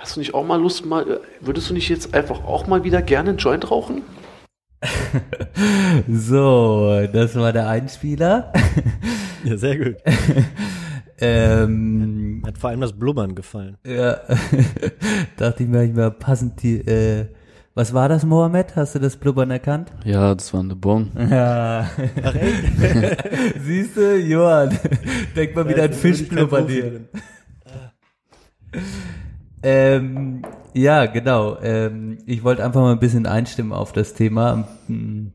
Hast du nicht auch mal Lust, mal, würdest du nicht jetzt einfach auch mal wieder gerne einen Joint rauchen? So, das war der Einspieler. Ja, sehr gut. ähm, Hat vor allem das Blubbern gefallen. Ja, dachte ich manchmal passend die, äh, was war das, Mohammed? Hast du das Blubbern erkannt? Ja, das war eine Bon. Ja. Ach, echt? Siehst du, Johann, denk mal wieder an Fischblubbern hier. Ähm, ja, genau. Ähm, ich wollte einfach mal ein bisschen einstimmen auf das Thema. Mm,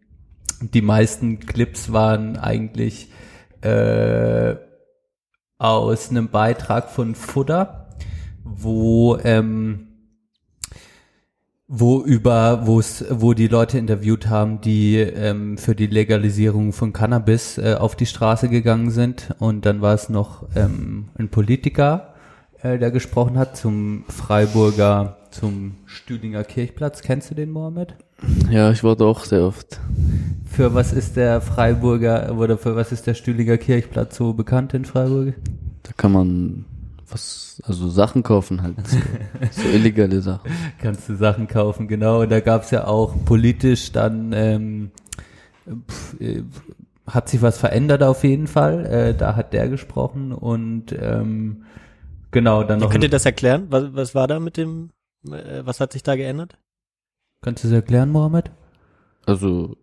Die meisten Clips waren eigentlich äh, aus einem Beitrag von Futter, wo ähm, wo über wo es wo die Leute interviewt haben, die ähm, für die Legalisierung von Cannabis äh, auf die Straße gegangen sind und dann war es noch ähm, ein Politiker, äh, der gesprochen hat zum Freiburger, zum Stüdinger Kirchplatz. Kennst du den, Mohammed? Ja, ich war da auch sehr oft. Für was ist der Freiburger oder für was ist der Stühlinger Kirchplatz so bekannt in Freiburg? Da kann man was, also Sachen kaufen halt. So, so illegale Sachen. Kannst du Sachen kaufen, genau. Und da gab's ja auch politisch dann, ähm, pf, äh, hat sich was verändert auf jeden Fall. Äh, da hat der gesprochen und ähm, genau, dann Ja, noch. könnt ihr das erklären? Was, was war da mit dem, äh, was hat sich da geändert? Kannst du es erklären, Mohammed? Also,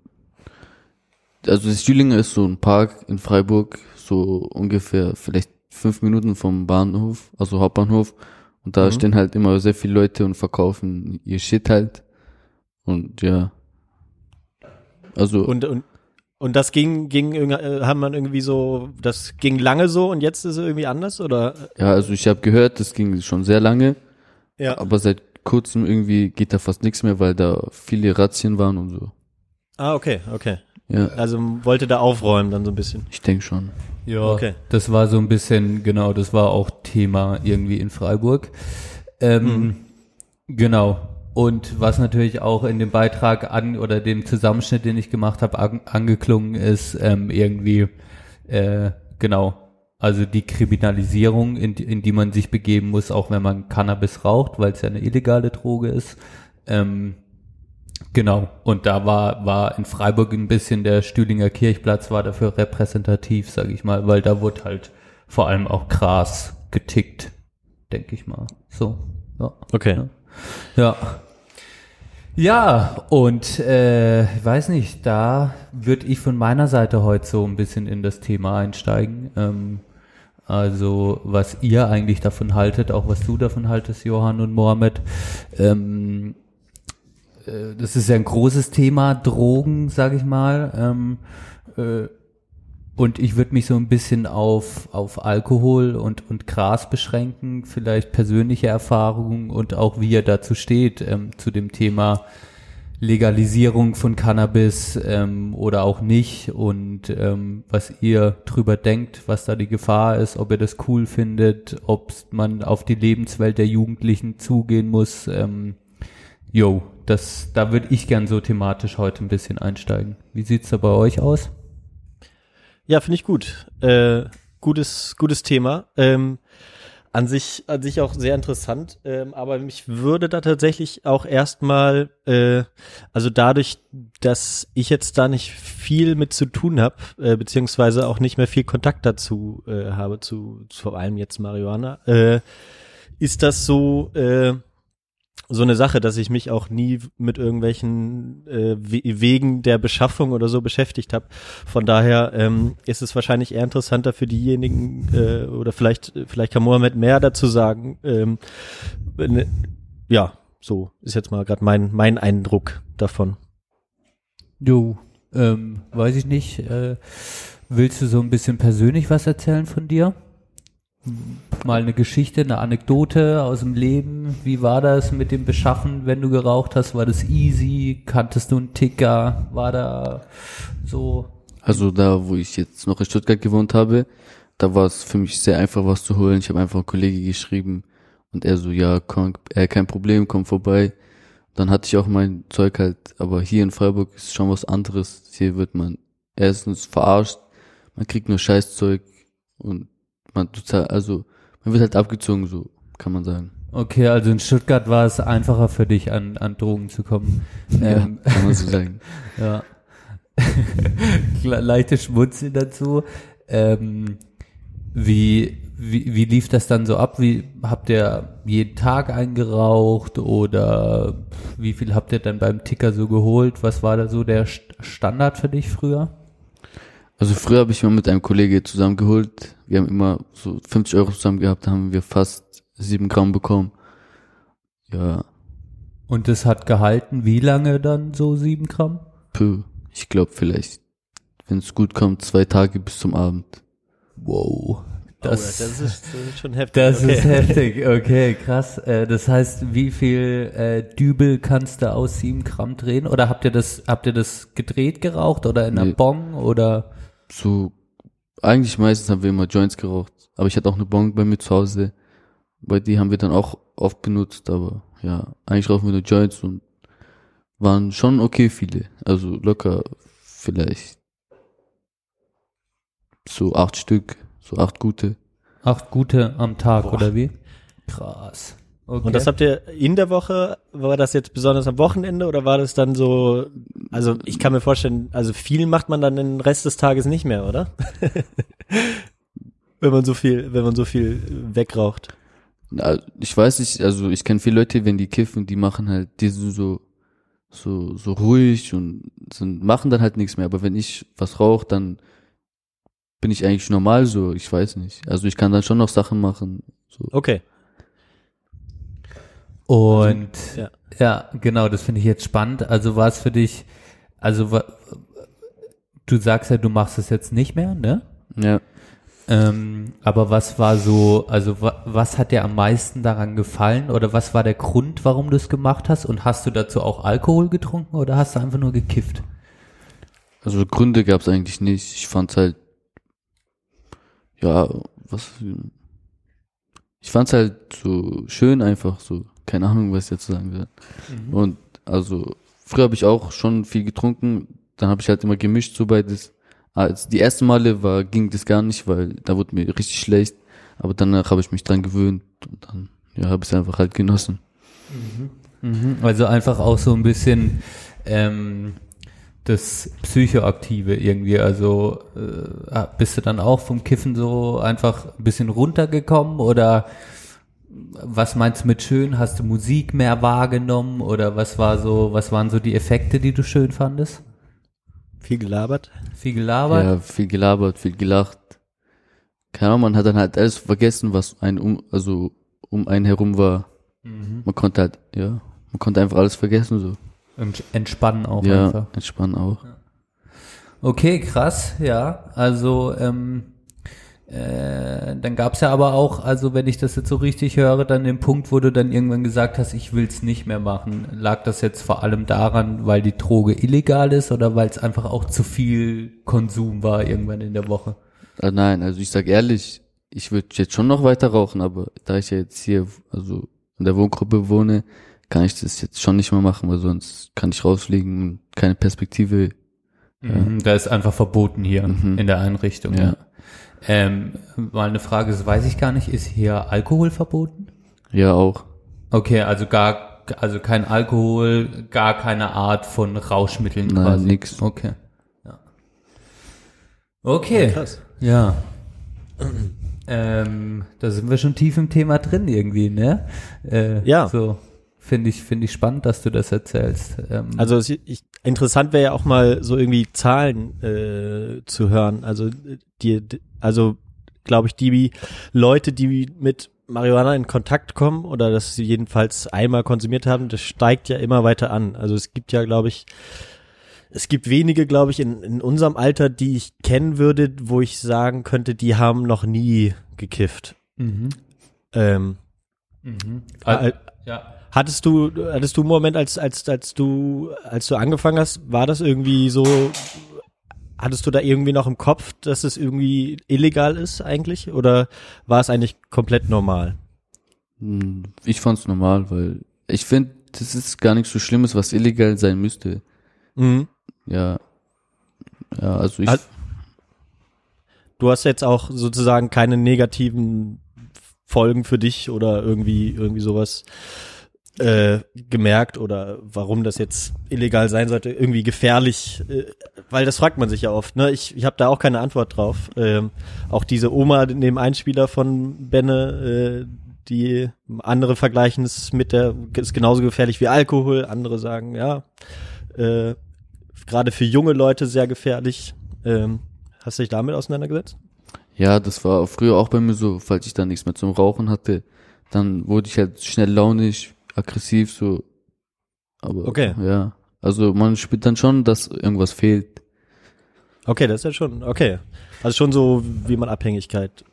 also das Stühlinger ist so ein Park in Freiburg, so ungefähr vielleicht fünf Minuten vom Bahnhof, also Hauptbahnhof. Und da Mhm. stehen halt immer sehr viele Leute und verkaufen ihr Shit halt. Und ja. Also. Und, und, und das ging, ging, äh, haben man irgendwie so, das ging lange so und jetzt ist es irgendwie anders oder? Ja, also ich habe gehört, das ging schon sehr lange. Ja. Aber seit kurzem irgendwie geht da fast nichts mehr, weil da viele Razzien waren und so. Ah, okay, okay. Ja. Also wollte da aufräumen dann so ein bisschen. Ich denke schon. Ja, Okay. das war so ein bisschen, genau, das war auch Thema irgendwie in Freiburg. Ähm, Mhm. Genau. Und was natürlich auch in dem Beitrag an oder dem Zusammenschnitt, den ich gemacht habe, an, angeklungen ist, ähm, irgendwie, äh, genau, also die Kriminalisierung, in, die- in die man sich begeben muss, auch wenn man Cannabis raucht, weil es ja eine illegale Droge ist. Ähm, Genau. Und da war, war in Freiburg ein bisschen der Stühlinger Kirchplatz war dafür repräsentativ, sage ich mal, weil da wurde halt vor allem auch Gras getickt, denke ich mal. So. Ja. Okay. Ja. Ja. Ja, und äh, ich weiß nicht, da würde ich von meiner Seite heute so ein bisschen in das Thema einsteigen. Ähm, also was ihr eigentlich davon haltet, auch was du davon haltest, Johann und Mohammed. Ähm, äh, das ist ja ein großes Thema, Drogen, sage ich mal. Ähm, äh, und ich würde mich so ein bisschen auf, auf Alkohol und, und Gras beschränken, vielleicht persönliche Erfahrungen und auch wie ihr dazu steht, ähm, zu dem Thema Legalisierung von Cannabis ähm, oder auch nicht und ähm, was ihr drüber denkt, was da die Gefahr ist, ob ihr das cool findet, ob man auf die Lebenswelt der Jugendlichen zugehen muss. Ähm, jo, das, da würde ich gern so thematisch heute ein bisschen einsteigen. Wie sieht's da bei euch aus? Ja, finde ich gut. Äh, gutes, gutes Thema. Ähm, an sich, an sich auch sehr interessant. Ähm, aber mich würde da tatsächlich auch erstmal, äh, also dadurch, dass ich jetzt da nicht viel mit zu tun habe, äh, beziehungsweise auch nicht mehr viel Kontakt dazu äh, habe, zu, zu vor allem jetzt Marihuana, äh, ist das so, äh, so eine Sache, dass ich mich auch nie mit irgendwelchen äh, We- Wegen der Beschaffung oder so beschäftigt habe. Von daher ähm, ist es wahrscheinlich eher interessanter für diejenigen äh, oder vielleicht vielleicht kann Mohammed mehr dazu sagen. Ähm, wenn, ja, so ist jetzt mal gerade mein mein Eindruck davon. Du, ähm, weiß ich nicht, äh, willst du so ein bisschen persönlich was erzählen von dir? Mal eine Geschichte, eine Anekdote aus dem Leben. Wie war das mit dem Beschaffen, wenn du geraucht hast? War das easy? Kanntest du einen Ticker? War da so? Also da, wo ich jetzt noch in Stuttgart gewohnt habe, da war es für mich sehr einfach, was zu holen. Ich habe einfach einen Kollege geschrieben und er so, ja, komm, äh, kein Problem, komm vorbei. Dann hatte ich auch mein Zeug halt, aber hier in Freiburg ist schon was anderes. Hier wird man erstens verarscht, man kriegt nur Scheißzeug und man halt, also man wird halt abgezogen, so kann man sagen. Okay, also in Stuttgart war es einfacher für dich, an, an Drogen zu kommen. Ja, kann man so sagen. ja. Leichte Schmunzeln dazu. Ähm, wie, wie, wie lief das dann so ab? Wie habt ihr jeden Tag eingeraucht oder wie viel habt ihr dann beim Ticker so geholt? Was war da so der St- Standard für dich früher? Also früher habe ich mal mit einem Kollege zusammengeholt. Wir haben immer so 50 Euro zusammen gehabt, da haben wir fast sieben Gramm bekommen. Ja, Und das hat gehalten, wie lange dann so sieben Gramm? puh, ich glaube vielleicht, wenn es gut kommt, zwei Tage bis zum Abend. Wow. Das, Oh, das, ist, das ist schon heftig. Das okay. ist heftig, okay, krass. Äh, das heißt, wie viel äh, Dübel kannst du aus sieben Gramm drehen? Oder habt ihr das, habt ihr das gedreht geraucht oder in einer Nee. Bong oder? So, eigentlich meistens haben wir immer Joints geraucht. Aber ich hatte auch eine Bon bei mir zu Hause. Bei die haben wir dann auch oft benutzt, aber ja, eigentlich rauchen wir nur Joints und waren schon okay viele. Also locker vielleicht so acht Stück, so acht gute. Acht gute am Tag Boah. oder wie? Krass. Okay. Und das habt ihr in der Woche, war das jetzt besonders am Wochenende oder war das dann so, also ich kann mir vorstellen, also viel macht man dann den Rest des Tages nicht mehr, oder? wenn man so viel, wenn man so viel wegraucht. Na, Ich weiß nicht, also ich kenne viele Leute, wenn die kiffen, die machen halt, die sind so, so, so ruhig und sind, machen dann halt nichts mehr. Aber wenn ich was rauche, dann bin ich eigentlich normal so, ich weiß nicht. Also ich kann dann schon noch Sachen machen. So. Okay. Und ja. ja. genau, das finde ich jetzt spannend. Also war es für dich, also du sagst ja, du machst es jetzt nicht mehr, ne? Ja. Ähm, aber was war so, also wa was hat dir am meisten daran gefallen oder was war der Grund, warum du es gemacht hast? Und hast du dazu auch Alkohol getrunken oder hast du einfach nur gekifft? Also Gründe gab es eigentlich nicht. Ich fand's halt, ja, was, ich fand's halt so schön einfach so. Keine Ahnung, was ich jetzt sagen will. Mhm. Und also früher habe ich auch schon viel getrunken. Dann habe ich halt immer gemischt so beides. Als die ersten Male war ging das gar nicht, weil da wurde mir richtig schlecht. Aber danach habe ich mich dran gewöhnt und dann ja habe ich es einfach halt genossen. Mhm. Also einfach auch so ein bisschen ähm, das Psychoaktive irgendwie. Also äh, bist du dann auch vom Kiffen so einfach ein bisschen runtergekommen oder was meinst du mit schön? Hast du Musik mehr wahrgenommen oder was war so, was waren so die Effekte, die du schön fandest? Viel gelabert. Viel gelabert? Ja, viel gelabert, viel gelacht. Keine Ahnung, man hat dann halt alles vergessen, was ein um, also um einen herum war. Mhm. Man konnte halt, ja, man konnte einfach alles vergessen so. Und entspannen auch ja, einfach. entspannen auch. Okay, krass, ja. Also, ähm, äh, dann gab's ja aber auch, also wenn ich das jetzt so richtig höre, dann den Punkt, wo du dann irgendwann gesagt hast, ich will's nicht mehr machen. Lag das jetzt vor allem daran, weil die Droge illegal ist oder weil es einfach auch zu viel Konsum war irgendwann in der Woche? Ah, nein, also ich sag ehrlich, ich würde jetzt schon noch weiter rauchen, aber da ich ja jetzt hier, also in der Wohngruppe wohne, kann ich das jetzt schon nicht mehr machen, weil sonst kann ich rausfliegen und keine Perspektive. Mhm, Da ist einfach verboten hier in der Einrichtung. Ja. Ja. Ähm, mal eine Frage, das weiß ich gar nicht, ist hier Alkohol verboten? Ja, auch. Okay, also gar, also kein Alkohol, gar keine Art von Rauschmitteln Nein, quasi. nix. Okay. Ja. Okay. Ja, krass. Ja. Ähm, da sind wir schon tief im Thema drin irgendwie, ne? Äh, Ja. So Finde ich, finde ich spannend, dass du das erzählst. Ähm, Also ich, interessant wäre ja auch mal so irgendwie Zahlen äh, zu hören. Also die, also glaube ich, die Leute, die mit Marihuana in Kontakt kommen oder dass sie jedenfalls einmal konsumiert haben, das steigt ja immer weiter an. Also es gibt ja, glaube ich, es gibt wenige, glaube ich, in, in unserem Alter, die ich kennen würde, wo ich sagen könnte, die haben noch nie gekifft. Mhm. Ähm, Mhm. äh, ja. Hattest du, hattest du einen Moment, als, als, als du, als du angefangen hast, war das irgendwie so, hattest du da irgendwie noch im Kopf, dass es irgendwie illegal ist eigentlich? Oder war es eigentlich komplett normal? Hm, Ich fand's normal, weil ich finde, das ist gar nichts so Schlimmes, was illegal sein müsste. Mhm. Ja. Ja, also ich. Du hast jetzt auch sozusagen keine negativen Folgen für dich oder irgendwie, irgendwie sowas äh, gemerkt oder warum das jetzt illegal sein sollte, irgendwie gefährlich, äh, weil das fragt man sich ja oft. Ne? Ich, ich habe da auch keine Antwort drauf. Ähm, auch diese Oma dem Einspieler von Benne, äh, die andere vergleichen es mit der, ist genauso gefährlich wie Alkohol. Andere sagen, ja, äh, gerade für junge Leute sehr gefährlich. Ähm, hast du dich damit auseinandergesetzt? Ja, das war früher auch bei mir so, falls ich dann nichts mehr zum Rauchen hatte, dann wurde ich halt schnell launig, aggressiv so. Aber Okay. ja, also man spürt dann schon, dass irgendwas fehlt. Okay, das ist ja schon, okay. Also schon so, wie man Abhängigkeit.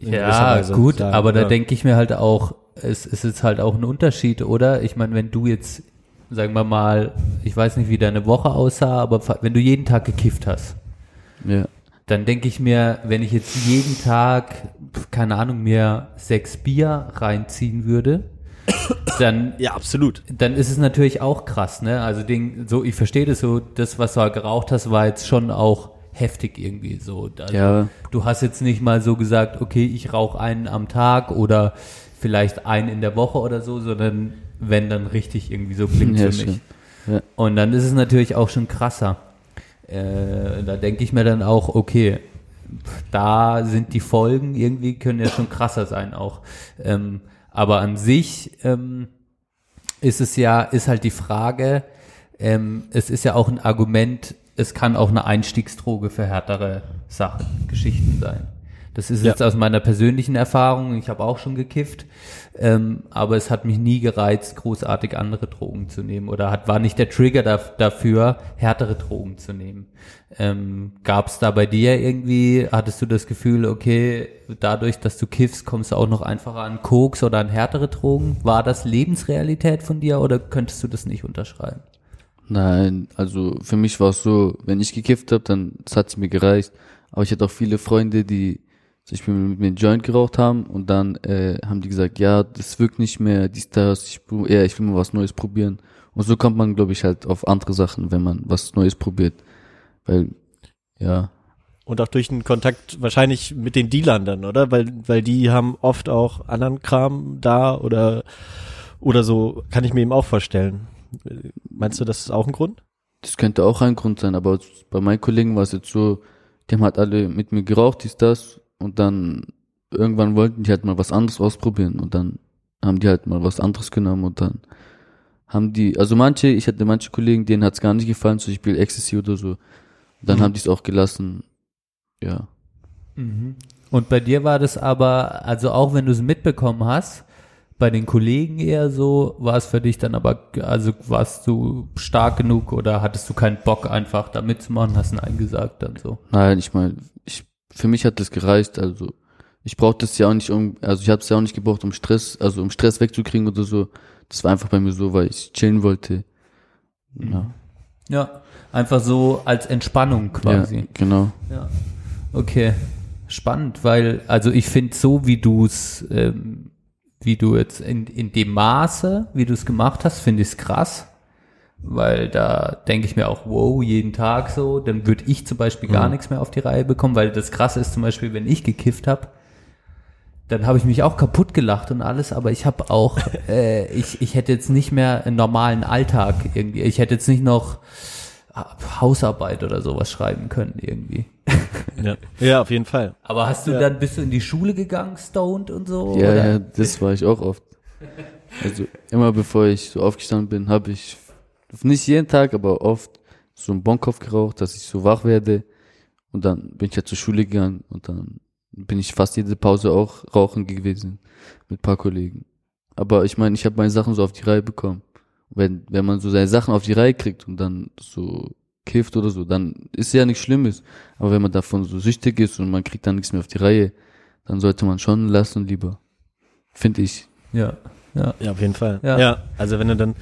Ja, Weise gut, sagen, aber da oder? denke ich mir halt auch, es, es ist halt auch ein Unterschied, oder? Ich meine, wenn du jetzt, sagen wir mal, ich weiß nicht, wie deine Woche aussah, aber wenn du jeden Tag gekifft hast, Ja. dann denke ich mir, wenn ich jetzt jeden Tag, keine Ahnung, mir sechs Bier reinziehen würde, dann ja absolut. Dann ist es natürlich auch krass, ne? Also den, so ich verstehe das so, das was du halt geraucht hast, war jetzt schon auch heftig irgendwie so. Also, Ja. Du hast jetzt nicht mal so gesagt, okay, ich rauche einen am Tag oder vielleicht einen in der Woche oder so, sondern wenn dann richtig irgendwie so klingt Ja, für mich. Ja. Und dann ist es natürlich auch schon krasser. Äh, da denke ich mir dann auch, okay, da sind die Folgen irgendwie, können ja schon krasser sein auch. Ähm, aber an sich ähm, ist es ja, ist halt die Frage, ähm, es ist ja auch ein Argument, es kann auch eine Einstiegsdroge für härtere Sachen, Geschichten sein. Das ist Ja. jetzt aus meiner persönlichen Erfahrung, ich habe auch schon gekifft, ähm, aber es hat mich nie gereizt, großartig andere Drogen zu nehmen oder hat, war nicht der Trigger da, dafür, härtere Drogen zu nehmen. Ähm, Gab es da bei dir irgendwie, hattest du das Gefühl, okay, dadurch, dass du kiffst, kommst du auch noch einfacher an Koks oder an härtere Drogen? War das Lebensrealität von dir oder könntest du das nicht unterschreiben? Nein, also für mich war es so, wenn ich gekifft habe, dann das hat's mir gereicht. Aber ich hatte auch viele Freunde, die zum Beispiel mit mir einen Joint geraucht haben und dann äh, haben die gesagt, ja, das wirkt nicht mehr, dies, das, ich, ja, ich will mal was Neues probieren. Und so kommt man, glaube ich, halt auf andere Sachen, wenn man was Neues probiert. Weil, ja, Und auch durch den Kontakt wahrscheinlich mit den Dealern dann, oder? Weil, weil die haben oft auch anderen Kram da oder, oder so, kann ich mir eben auch vorstellen. Meinst du, das ist auch ein Grund? Das könnte auch ein Grund sein, aber bei meinen Kollegen war es jetzt so, die haben halt alle mit mir geraucht, dies, das, und dann irgendwann wollten die halt mal was anderes ausprobieren und dann haben die halt mal was anderes genommen und dann haben die, also manche, ich hatte manche Kollegen, denen hat's gar nicht gefallen, zum Beispiel Ecstasy oder so. Dann Mhm. haben die es auch gelassen, ja. Mhm. Und bei dir war das aber, also auch wenn du es mitbekommen hast, bei den Kollegen eher so, war es für dich dann aber, also warst du stark genug oder hattest du keinen Bock einfach da mitzumachen, hast Nein gesagt dann so? Nein, ich meine, für mich hat das gereicht, also ich brauchte es ja auch nicht um, also ich habe es ja auch nicht gebraucht, um Stress, also um Stress wegzukriegen oder so. Das war einfach bei mir so, weil ich chillen wollte. Ja. Ja, einfach so als Entspannung quasi. Ja, genau. Ja. Okay, spannend, weil, also ich finde so, wie du es, ähm, wie du jetzt in, in dem Maße, wie du es gemacht hast, finde ich es krass. Weil da denke ich mir auch, wow, jeden Tag so, dann würde ich zum Beispiel gar Mhm. nichts mehr auf die Reihe bekommen, weil das krasse ist zum Beispiel, wenn ich gekifft habe, dann habe ich mich auch kaputt gelacht und alles, aber ich habe auch, äh, ich, ich hätte jetzt nicht mehr einen normalen Alltag irgendwie. Ich hätte jetzt nicht noch Hausarbeit oder sowas schreiben können irgendwie. Ja, ja auf jeden Fall. Aber hast du Ja. dann, bist du in die Schule gegangen, stoned und so? Ja, oder? ja, das war ich auch oft. Also immer bevor ich so aufgestanden bin, habe ich nicht jeden Tag, aber oft so einen Bonkopf geraucht, dass ich so wach werde. Und dann bin ich ja zur Schule gegangen und dann bin ich fast jede Pause auch rauchen gewesen mit paar Kollegen. Aber ich meine, ich habe meine Sachen so auf die Reihe bekommen. Wenn, wenn man so seine Sachen auf die Reihe kriegt und dann so kifft oder so, dann ist ja nichts Schlimmes. Aber wenn man davon so süchtig ist und man kriegt dann nichts mehr auf die Reihe, dann sollte man schon lassen lieber. Finde ich. Ja, ja. Ja, auf jeden Fall. Ja. Ja, also wenn du dann,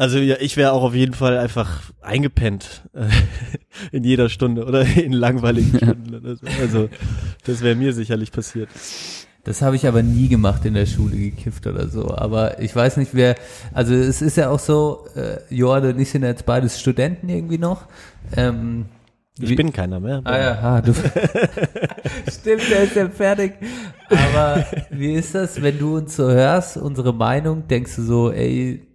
also ja, ich wäre auch auf jeden Fall einfach eingepennt äh, in jeder Stunde oder in langweiligen Stunden. oder so. Also das wäre mir sicherlich passiert. Das habe ich aber nie gemacht in der Schule, gekifft oder so. Aber ich weiß nicht, wer, also es ist ja auch so, äh, Johann und ich sind jetzt beides Studenten irgendwie noch. Ähm, Ich wie- bin keiner mehr. Ah ja, ah, du. Stimmt, der ist ja fertig. Aber wie ist das, wenn du uns so hörst, unsere Meinung, denkst du so, ey,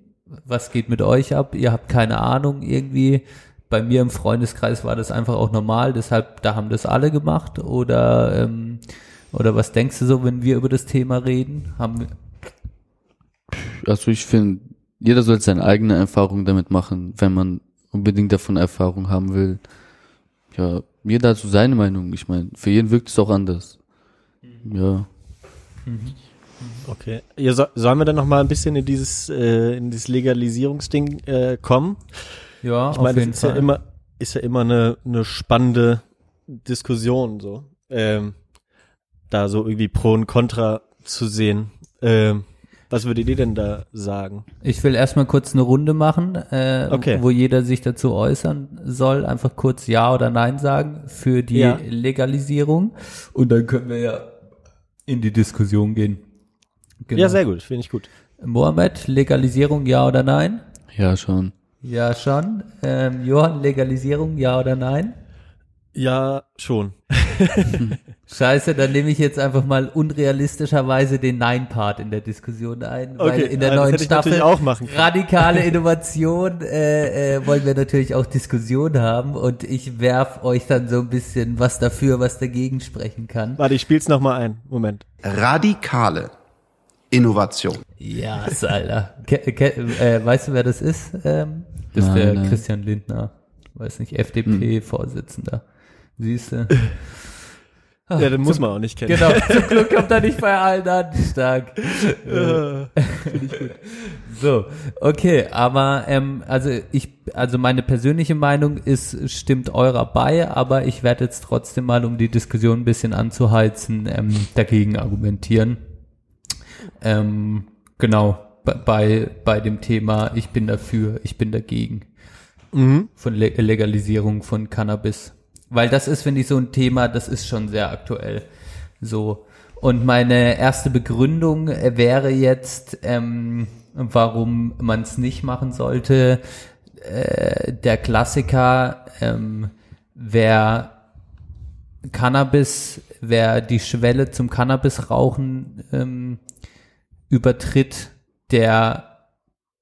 was geht mit euch ab? Ihr habt keine Ahnung irgendwie. Bei mir im Freundeskreis war das einfach auch normal, deshalb, da haben das alle gemacht. Oder, ähm, oder was denkst du so, wenn wir über das Thema reden? Haben Also ich finde, jeder sollte seine eigene Erfahrung damit machen, wenn man unbedingt davon Erfahrung haben will. Ja, jeder hat so seine Meinung. Ich meine, für jeden wirkt es auch anders. Ja. Okay. Ja, so, sollen wir dann noch mal ein bisschen in dieses, äh, in dieses Legalisierungsding äh, kommen? Ja, ich auf meine, jeden das ist ja Fall. immer, ist ja immer eine, eine spannende Diskussion so. Ähm, da so irgendwie Pro und Contra zu sehen. Ähm, was würdet ihr denn da sagen? Ich will erstmal kurz eine Runde machen, äh, Okay. wo jeder sich dazu äußern soll. Einfach kurz Ja oder Nein sagen für die Ja. Legalisierung. Und dann können wir ja in die Diskussion gehen. Genau. Ja, sehr gut, finde ich gut. Mohammed, Legalisierung Ja oder Nein? Ja, schon. Ja, schon. Ähm, Johann, Legalisierung Ja oder Nein? Ja, schon. Scheiße, dann nehme ich jetzt einfach mal unrealistischerweise den Nein-Part in der Diskussion ein, weil Okay, in der neuen Staffel radikale Innovation äh, äh, wollen wir natürlich auch Diskussion haben und ich werf euch dann so ein bisschen was dafür, was dagegen sprechen kann. Warte, ich spiel's noch mal ein. Moment. Radikale Innovation. Ja, Alter. Ke ke äh, weißt du, wer das ist? Ähm, das ist der nein. Christian Lindner. Weiß nicht, FDP-Vorsitzender. Siehst du? Ja, den muss man auch nicht kennen. Genau, zum Glück kommt er nicht bei allen an. Stark. Ja. Finde ich gut. So, okay, aber ähm, also ich, also meine persönliche Meinung ist, stimmt eurer bei, aber ich werde jetzt trotzdem mal, um die Diskussion ein bisschen anzuheizen, ähm, dagegen argumentieren. Ähm, genau, bei- bei, dem Thema, ich bin dafür, ich bin dagegen. Mhm. Von Le Legalisierung von Cannabis. Weil das ist, finde ich, so ein Thema, das ist schon sehr aktuell. So. Und meine erste Begründung wäre jetzt, ähm, warum man es nicht machen sollte. Äh, der Klassiker, ähm, wer Cannabis, wer die Schwelle zum Cannabisrauchen ähm, übertritt, der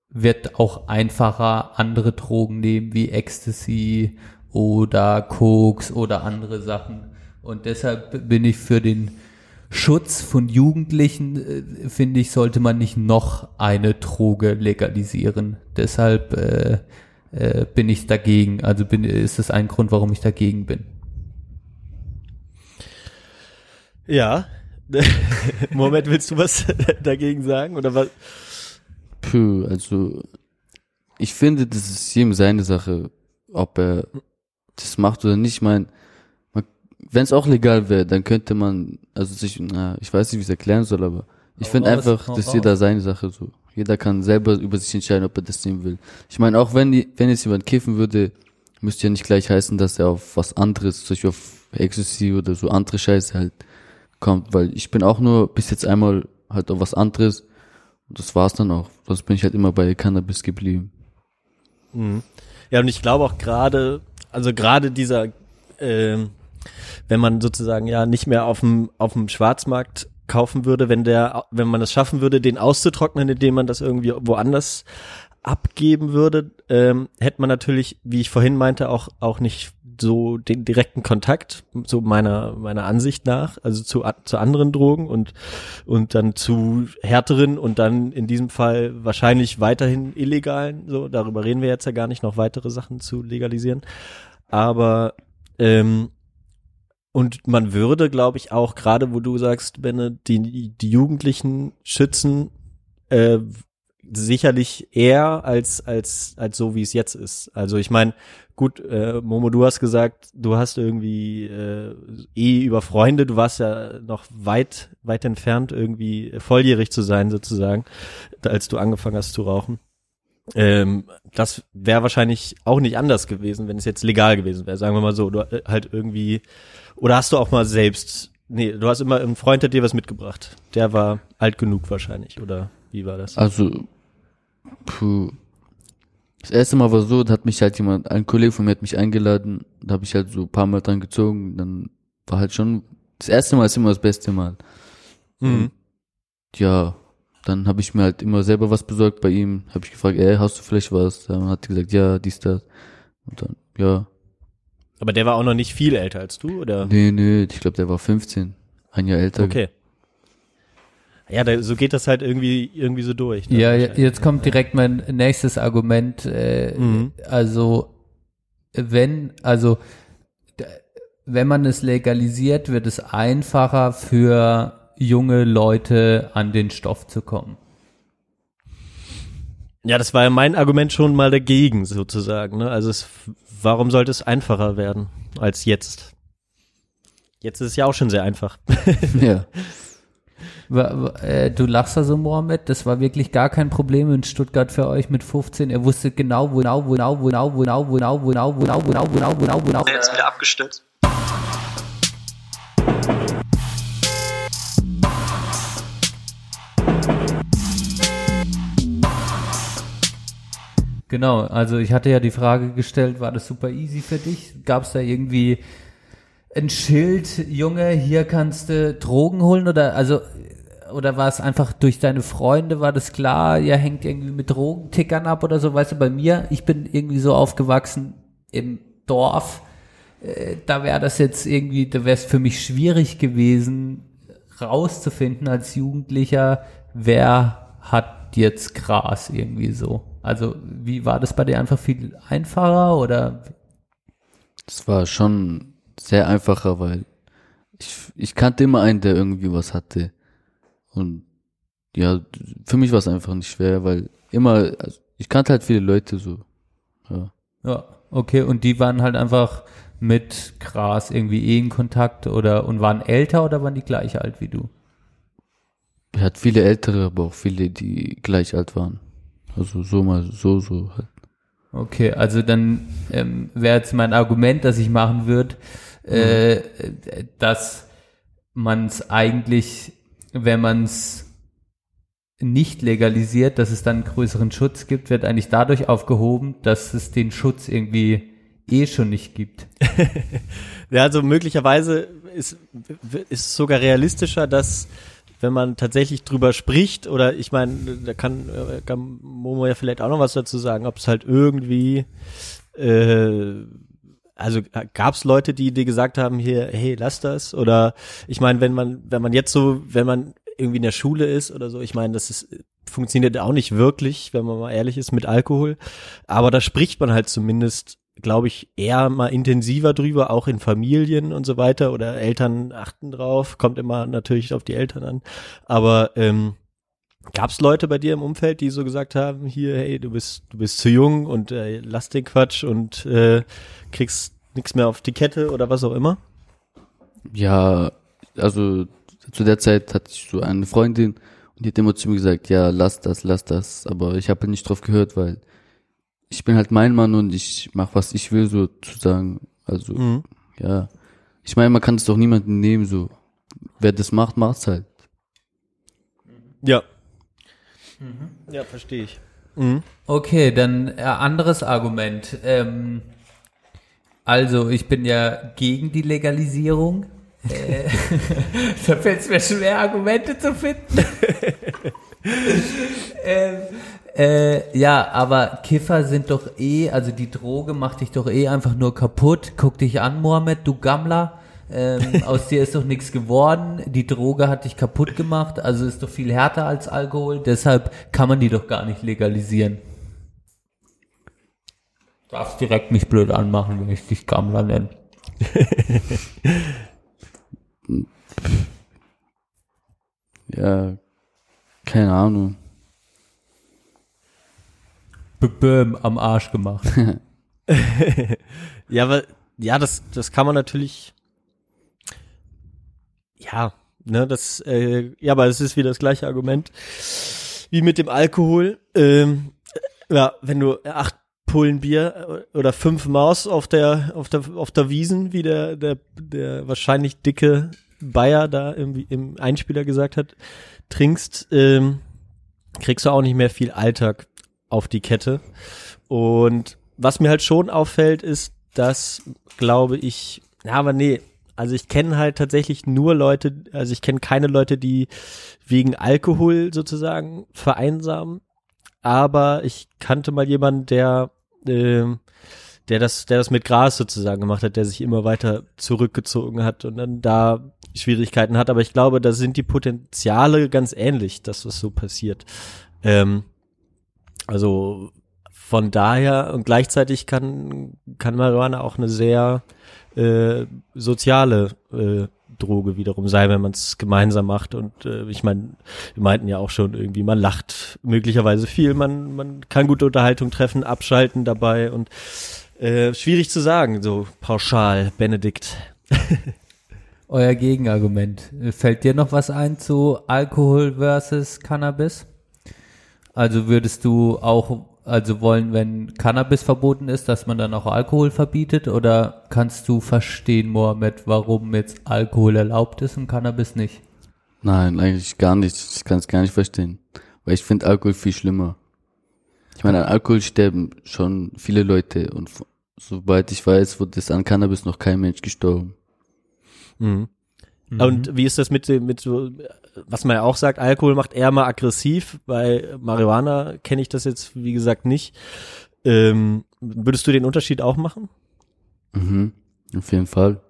wird auch einfacher andere Drogen nehmen wie Ecstasy oder Koks oder andere Sachen. Und deshalb bin ich für den Schutz von Jugendlichen, äh, finde ich, sollte man nicht noch eine Droge legalisieren. Deshalb äh, äh, bin ich dagegen. Also bin, ist das ein Grund, warum ich dagegen bin. Ja. Moment, willst du was dagegen sagen? Oder was? Puh, also ich finde, das ist jedem seine Sache, ob er das macht oder nicht. Ich meine, wenn es auch legal wäre, dann könnte man, also sich, na, ich weiß nicht, wie ich es erklären soll, aber ich finde einfach, dass raus. jeder seine Sache so. Jeder kann selber über sich entscheiden, ob er das nehmen will. Ich meine, auch wenn die, wenn jetzt jemand kiffen würde, müsste ja nicht gleich heißen, dass er auf was anderes, zum Beispiel auf Ecstasy oder so andere Scheiße halt kommt, weil ich bin auch nur bis jetzt einmal halt auf was anderes und das war's dann auch. Sonst bin ich halt immer bei Cannabis geblieben. Mhm. Ja, und ich glaube auch gerade, also gerade dieser, ähm, wenn man sozusagen ja nicht mehr auf dem auf dem Schwarzmarkt kaufen würde, wenn der, wenn man es schaffen würde, den auszutrocknen, indem man das irgendwie woanders abgeben würde, ähm, hätte man natürlich, wie ich vorhin meinte, auch auch nicht so den direkten Kontakt, so meiner meiner Ansicht nach, also zu zu anderen Drogen und und dann zu härteren und dann in diesem Fall wahrscheinlich weiterhin illegalen. So darüber reden wir jetzt ja gar nicht, noch weitere Sachen zu legalisieren. Aber ähm, und man würde, glaube ich, auch gerade, wo du sagst, Benne, die, die Jugendlichen schützen, äh, sicherlich eher als als als so wie es jetzt ist. Also ich meine, gut, äh, Momo, du hast gesagt, du hast irgendwie äh, eh über Freunde, du warst ja noch weit weit entfernt irgendwie volljährig zu sein sozusagen, als du angefangen hast zu rauchen. Ähm, das wäre wahrscheinlich auch nicht anders gewesen, wenn es jetzt legal gewesen wäre. Sagen wir mal so, du äh, halt irgendwie oder hast du auch mal selbst Nee, du hast immer ein Freund hat dir was mitgebracht. Der war alt genug wahrscheinlich oder wie war das? Also, puh. Das erste Mal war so, da hat mich halt jemand, ein Kollege von mir hat mich eingeladen, da habe ich halt so ein paar Mal dran gezogen, dann war halt schon, das erste Mal ist immer das beste Mal. Mhm. Und ja, dann habe ich mir halt immer selber was besorgt bei ihm, habe ich gefragt, ey, hast du vielleicht was? Dann hat er gesagt, ja, dies, das. Und dann, ja. Aber der war auch noch nicht viel älter als du, oder? Nee, nee, ich glaube, der war 15, ein Jahr älter. Okay. Ja, da, so geht das halt irgendwie irgendwie so durch. ne? Ja, jetzt kommt direkt mein nächstes Argument. Äh, Mhm. Also, wenn, also, wenn man es legalisiert, wird es einfacher für junge Leute an den Stoff zu kommen. Ja, das war ja mein Argument schon mal dagegen sozusagen. Ne? Also es, warum sollte es einfacher werden als jetzt? Jetzt ist es ja auch schon sehr einfach. Ja. Äh, Du lachst da so, Mohammed, das war wirklich gar kein Problem in Stuttgart für euch mit 15. Er wusste genau, wo genau, wo genau, wo genau, wo genau, wo genau, wo genau, wo genau, wo genau, wo genau, wo genau, wo genau. Jetzt wieder abgestürzt. Genau, also ich hatte ja die Frage gestellt, war das super easy für dich? Gab es da irgendwie ein Schild, Junge, hier kannst du Drogen holen oder also oder war es einfach durch deine Freunde, war das klar, ihr hängt irgendwie mit Drogentickern ab oder so, weißt du, bei mir, ich bin irgendwie so aufgewachsen im Dorf, äh, da wäre das jetzt irgendwie, da wäre es für mich schwierig gewesen, rauszufinden als Jugendlicher, wer hat jetzt Gras irgendwie so. Also wie war das bei dir einfach viel einfacher oder? Das war schon sehr einfacher, weil ich, ich kannte immer einen, der irgendwie was hatte. Und ja, für mich war es einfach nicht schwer, weil immer, also ich kannte halt viele Leute so. Ja. Ja, okay, und die waren halt einfach mit Gras irgendwie eh in Kontakt oder und waren älter oder waren die gleich alt wie du? Ich hatte viele ältere, aber auch viele, die gleich alt waren. Also so mal, so, so halt. Okay, also dann ähm, wäre jetzt mein Argument, das ich machen würde, äh, dass man es eigentlich, wenn man es nicht legalisiert, dass es dann größeren Schutz gibt, wird eigentlich dadurch aufgehoben, dass es den Schutz irgendwie eh schon nicht gibt. Ja, also möglicherweise ist, ist es sogar realistischer, dass wenn man tatsächlich drüber spricht, oder ich meine, da kann, äh, kann Momo ja vielleicht auch noch was dazu sagen, ob es halt irgendwie, äh, also gab es Leute, die dir gesagt haben, hier, hey, lass das? Oder ich meine, wenn man, wenn man jetzt so, wenn man irgendwie in der Schule ist oder so, ich meine, das ist, funktioniert auch nicht wirklich, wenn man mal ehrlich ist, mit Alkohol. Aber da spricht man halt zumindest glaube ich, eher mal intensiver drüber, auch in Familien und so weiter oder Eltern achten drauf, kommt immer natürlich auf die Eltern an. Aber ähm, gab es Leute bei dir im Umfeld, die so gesagt haben, hier, hey, du bist, du bist zu jung und äh, lass den Quatsch und äh, kriegst nichts mehr auf die Kette oder was auch immer? Ja, also zu der Zeit hatte ich so eine Freundin und die hat immer zu mir gesagt, ja, lass das, lass das. Aber ich habe nicht drauf gehört, weil ich bin halt mein Mann und ich mach was ich will sozusagen. Also Mhm. ja, ich meine, man kann es doch niemanden nehmen so. Wer das macht, macht's halt. Ja. Ja, verstehe ich. Mhm. Okay, dann äh, anderes Argument. Ähm, also, ich bin ja gegen die Legalisierung. Äh, da fällt es mir schwer, Argumente zu finden. ähm, äh, ja, aber Kiffer sind doch eh, also die Droge macht dich doch eh einfach nur kaputt. Guck dich an, Mohammed, du Gammler. Ähm, aus dir ist doch nichts geworden. Die Droge hat dich kaputt gemacht, also ist doch viel härter als Alkohol. Deshalb kann man die doch gar nicht legalisieren. Darfst direkt mich blöd anmachen, wenn ich dich Gammler nenne. Ja, keine Ahnung. Böhm am Arsch gemacht. ja, aber ja, das, das kann man natürlich. Ja, ne, das, äh, ja, aber es ist wieder das gleiche Argument wie mit dem Alkohol. Ähm, ja, wenn du acht Pullen Bier oder fünf Maus auf der, auf der, auf der Wiesen, wie der, der, der wahrscheinlich dicke Bayer da im, im Einspieler gesagt hat, trinkst, ähm, kriegst du auch nicht mehr viel Alltag auf die Kette. Und was mir halt schon auffällt, ist, dass, glaube ich, ja, aber nee, also ich kenne halt tatsächlich nur Leute, also ich kenne keine Leute, die wegen Alkohol sozusagen vereinsamen, aber ich kannte mal jemanden, der, äh, der das, der das mit Gras sozusagen gemacht hat, der sich immer weiter zurückgezogen hat und dann da Schwierigkeiten hat. Aber ich glaube, da sind die Potenziale ganz ähnlich, dass das so passiert. Ähm, also von daher und gleichzeitig kann, kann Marihuana auch eine sehr äh, soziale äh, Droge wiederum sein, wenn man es gemeinsam macht. Und äh, ich meine, wir meinten ja auch schon irgendwie, man lacht möglicherweise viel, man, man kann gute Unterhaltung treffen, abschalten dabei und äh, schwierig zu sagen, so pauschal, Benedikt. Euer Gegenargument. Fällt dir noch was ein zu Alkohol versus Cannabis? Also würdest du auch also wollen, wenn Cannabis verboten ist, dass man dann auch Alkohol verbietet? Oder kannst du verstehen, Mohammed, warum jetzt Alkohol erlaubt ist und Cannabis nicht? Nein, eigentlich gar nicht. Ich kann es gar nicht verstehen. Weil ich finde Alkohol viel schlimmer. Ich meine, an Alkohol sterben schon viele Leute und soweit ich weiß, wurde es an Cannabis noch kein Mensch gestorben. Mhm. Und wie ist das mit, mit so, was man ja auch sagt, Alkohol macht eher mal aggressiv. Bei Marihuana kenne ich das jetzt, wie gesagt, nicht. Ähm, würdest du den Unterschied auch machen? Mhm, auf jeden Fall.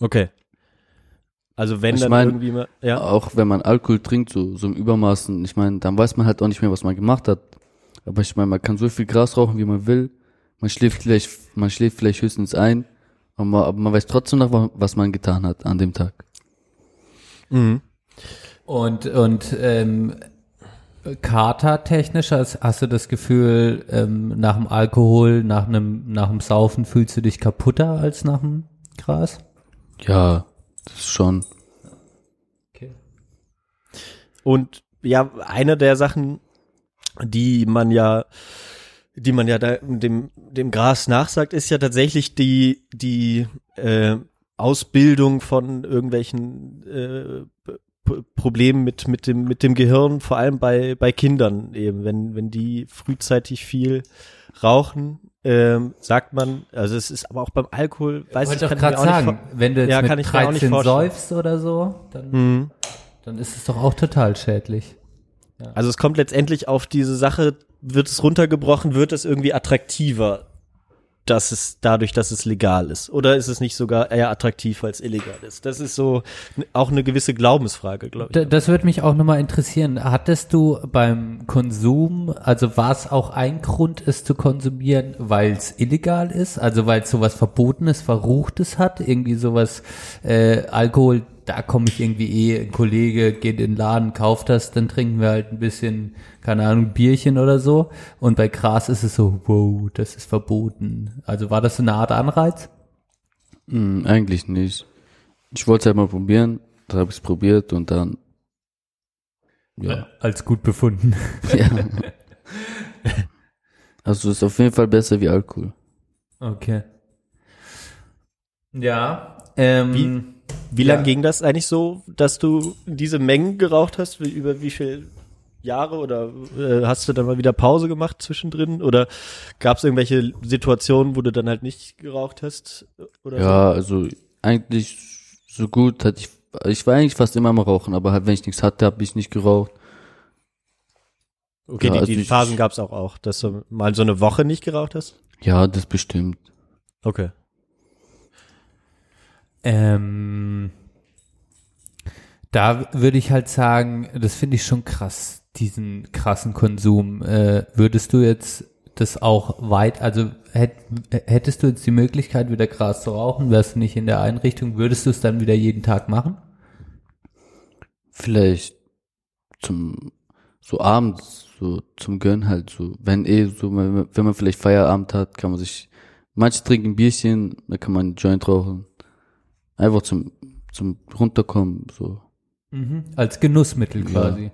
Okay. Also wenn ich dann mein, irgendwie mal, ja. Auch wenn man Alkohol trinkt, so, so im Übermaßen, ich meine, dann weiß man halt auch nicht mehr, was man gemacht hat. Aber ich meine, man kann so viel Gras rauchen, wie man will. Man schläft vielleicht, man schläft vielleicht höchstens ein. Aber man, aber man weiß trotzdem noch, was man getan hat an dem Tag. Mhm. Und, und ähm, Kater-technisch hast, hast du das Gefühl, ähm, nach dem Alkohol, nach einem, nach dem Saufen fühlst du dich kaputter als nach dem Gras? Ja, das ist schon. Okay. Und ja, eine der Sachen, die man ja, die man ja da dem, dem Gras nachsagt, ist ja tatsächlich die, die äh, Ausbildung von irgendwelchen äh, Problemen mit mit dem mit dem Gehirn, vor allem bei bei Kindern eben, wenn wenn die frühzeitig viel rauchen, ähm, sagt man, also es ist aber auch beim Alkohol, weiß ich, ich kann gerade ich auch sagen, nicht, wenn du jetzt ja, mit kann ich mir auch nicht 13 vorstellen. säufst oder so, dann, Mhm. dann ist es doch auch total schädlich. Also es kommt letztendlich auf diese Sache, wird es runtergebrochen, wird es irgendwie attraktiver, dass es dadurch, dass es legal ist? Oder ist es nicht sogar eher attraktiv, weil es illegal ist? Das ist so auch eine gewisse Glaubensfrage, glaube ich. Da- Das würde mich auch nochmal interessieren. Hattest du beim Konsum, also war es auch ein Grund, es zu konsumieren, weil es illegal ist, also weil es sowas Verbotenes, Verruchtes hat, irgendwie sowas, äh, Alkohol, da komme ich irgendwie eh, ein Kollege geht in den Laden, kauft das, dann trinken wir halt ein bisschen, keine Ahnung, Bierchen oder so. Und bei Gras ist es so, wow, das ist verboten. Also war das so eine Art Anreiz? Hm, eigentlich nicht. Ich wollte es halt mal probieren, da habe ich es probiert und dann ja. Als gut befunden. ja. Also ist auf jeden Fall besser wie Alkohol. Okay. Ja. Ähm, Wie, wie ja. lang ging das eigentlich so, dass du diese Mengen geraucht hast? Wie- Über wie viel Jahre oder äh, hast du dann mal wieder Pause gemacht zwischendrin? Oder gab es irgendwelche Situationen, wo du dann halt nicht geraucht hast? Oder Ja, also eigentlich so gut hatte ich, ich war eigentlich fast immer am Rauchen, aber halt wenn ich nichts hatte, habe ich nicht geraucht. Okay, Ja, die, also die Phasen gab's auch auch, dass du mal so eine Woche nicht geraucht hast? Ja, das bestimmt. Okay. Ähm, da würde ich halt sagen, das finde ich schon krass, diesen krassen Konsum. Äh, würdest du jetzt das auch weit, also hätt, hättest du jetzt die Möglichkeit, wieder Gras zu rauchen, wärst du nicht in der Einrichtung, würdest du es dann wieder jeden Tag machen? Vielleicht zum, so abends, so zum Gönnen halt, so, wenn eh, so, wenn man- vielleicht Feierabend hat, kann man sich, manche trinken Bierchen, da kann man einen Joint rauchen. Einfach zum, zum runterkommen, so. Mhm. Als Genussmittel quasi. Ja.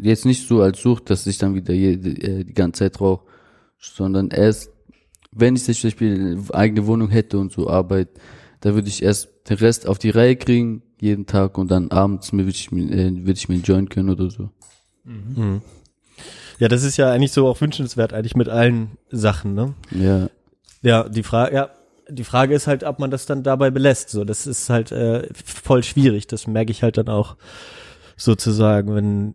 Jetzt nicht so als Sucht, dass ich dann wieder jede, äh, die ganze Zeit rauche, sondern erst, wenn ich zum Beispiel eine eigene Wohnung hätte und so Arbeit, da würde ich erst den Rest auf die Reihe kriegen, jeden Tag und dann abends mir würde ich, mir, äh, würde ich mir einen Joint können oder so. Mhm. Ja, das ist ja eigentlich so auch wünschenswert, eigentlich mit allen Sachen, ne? Ja. Ja, die Frage, ja, die Frage ist halt, ob man das dann dabei belässt. So, das ist halt äh, voll schwierig. Das merke ich halt dann auch sozusagen, wenn,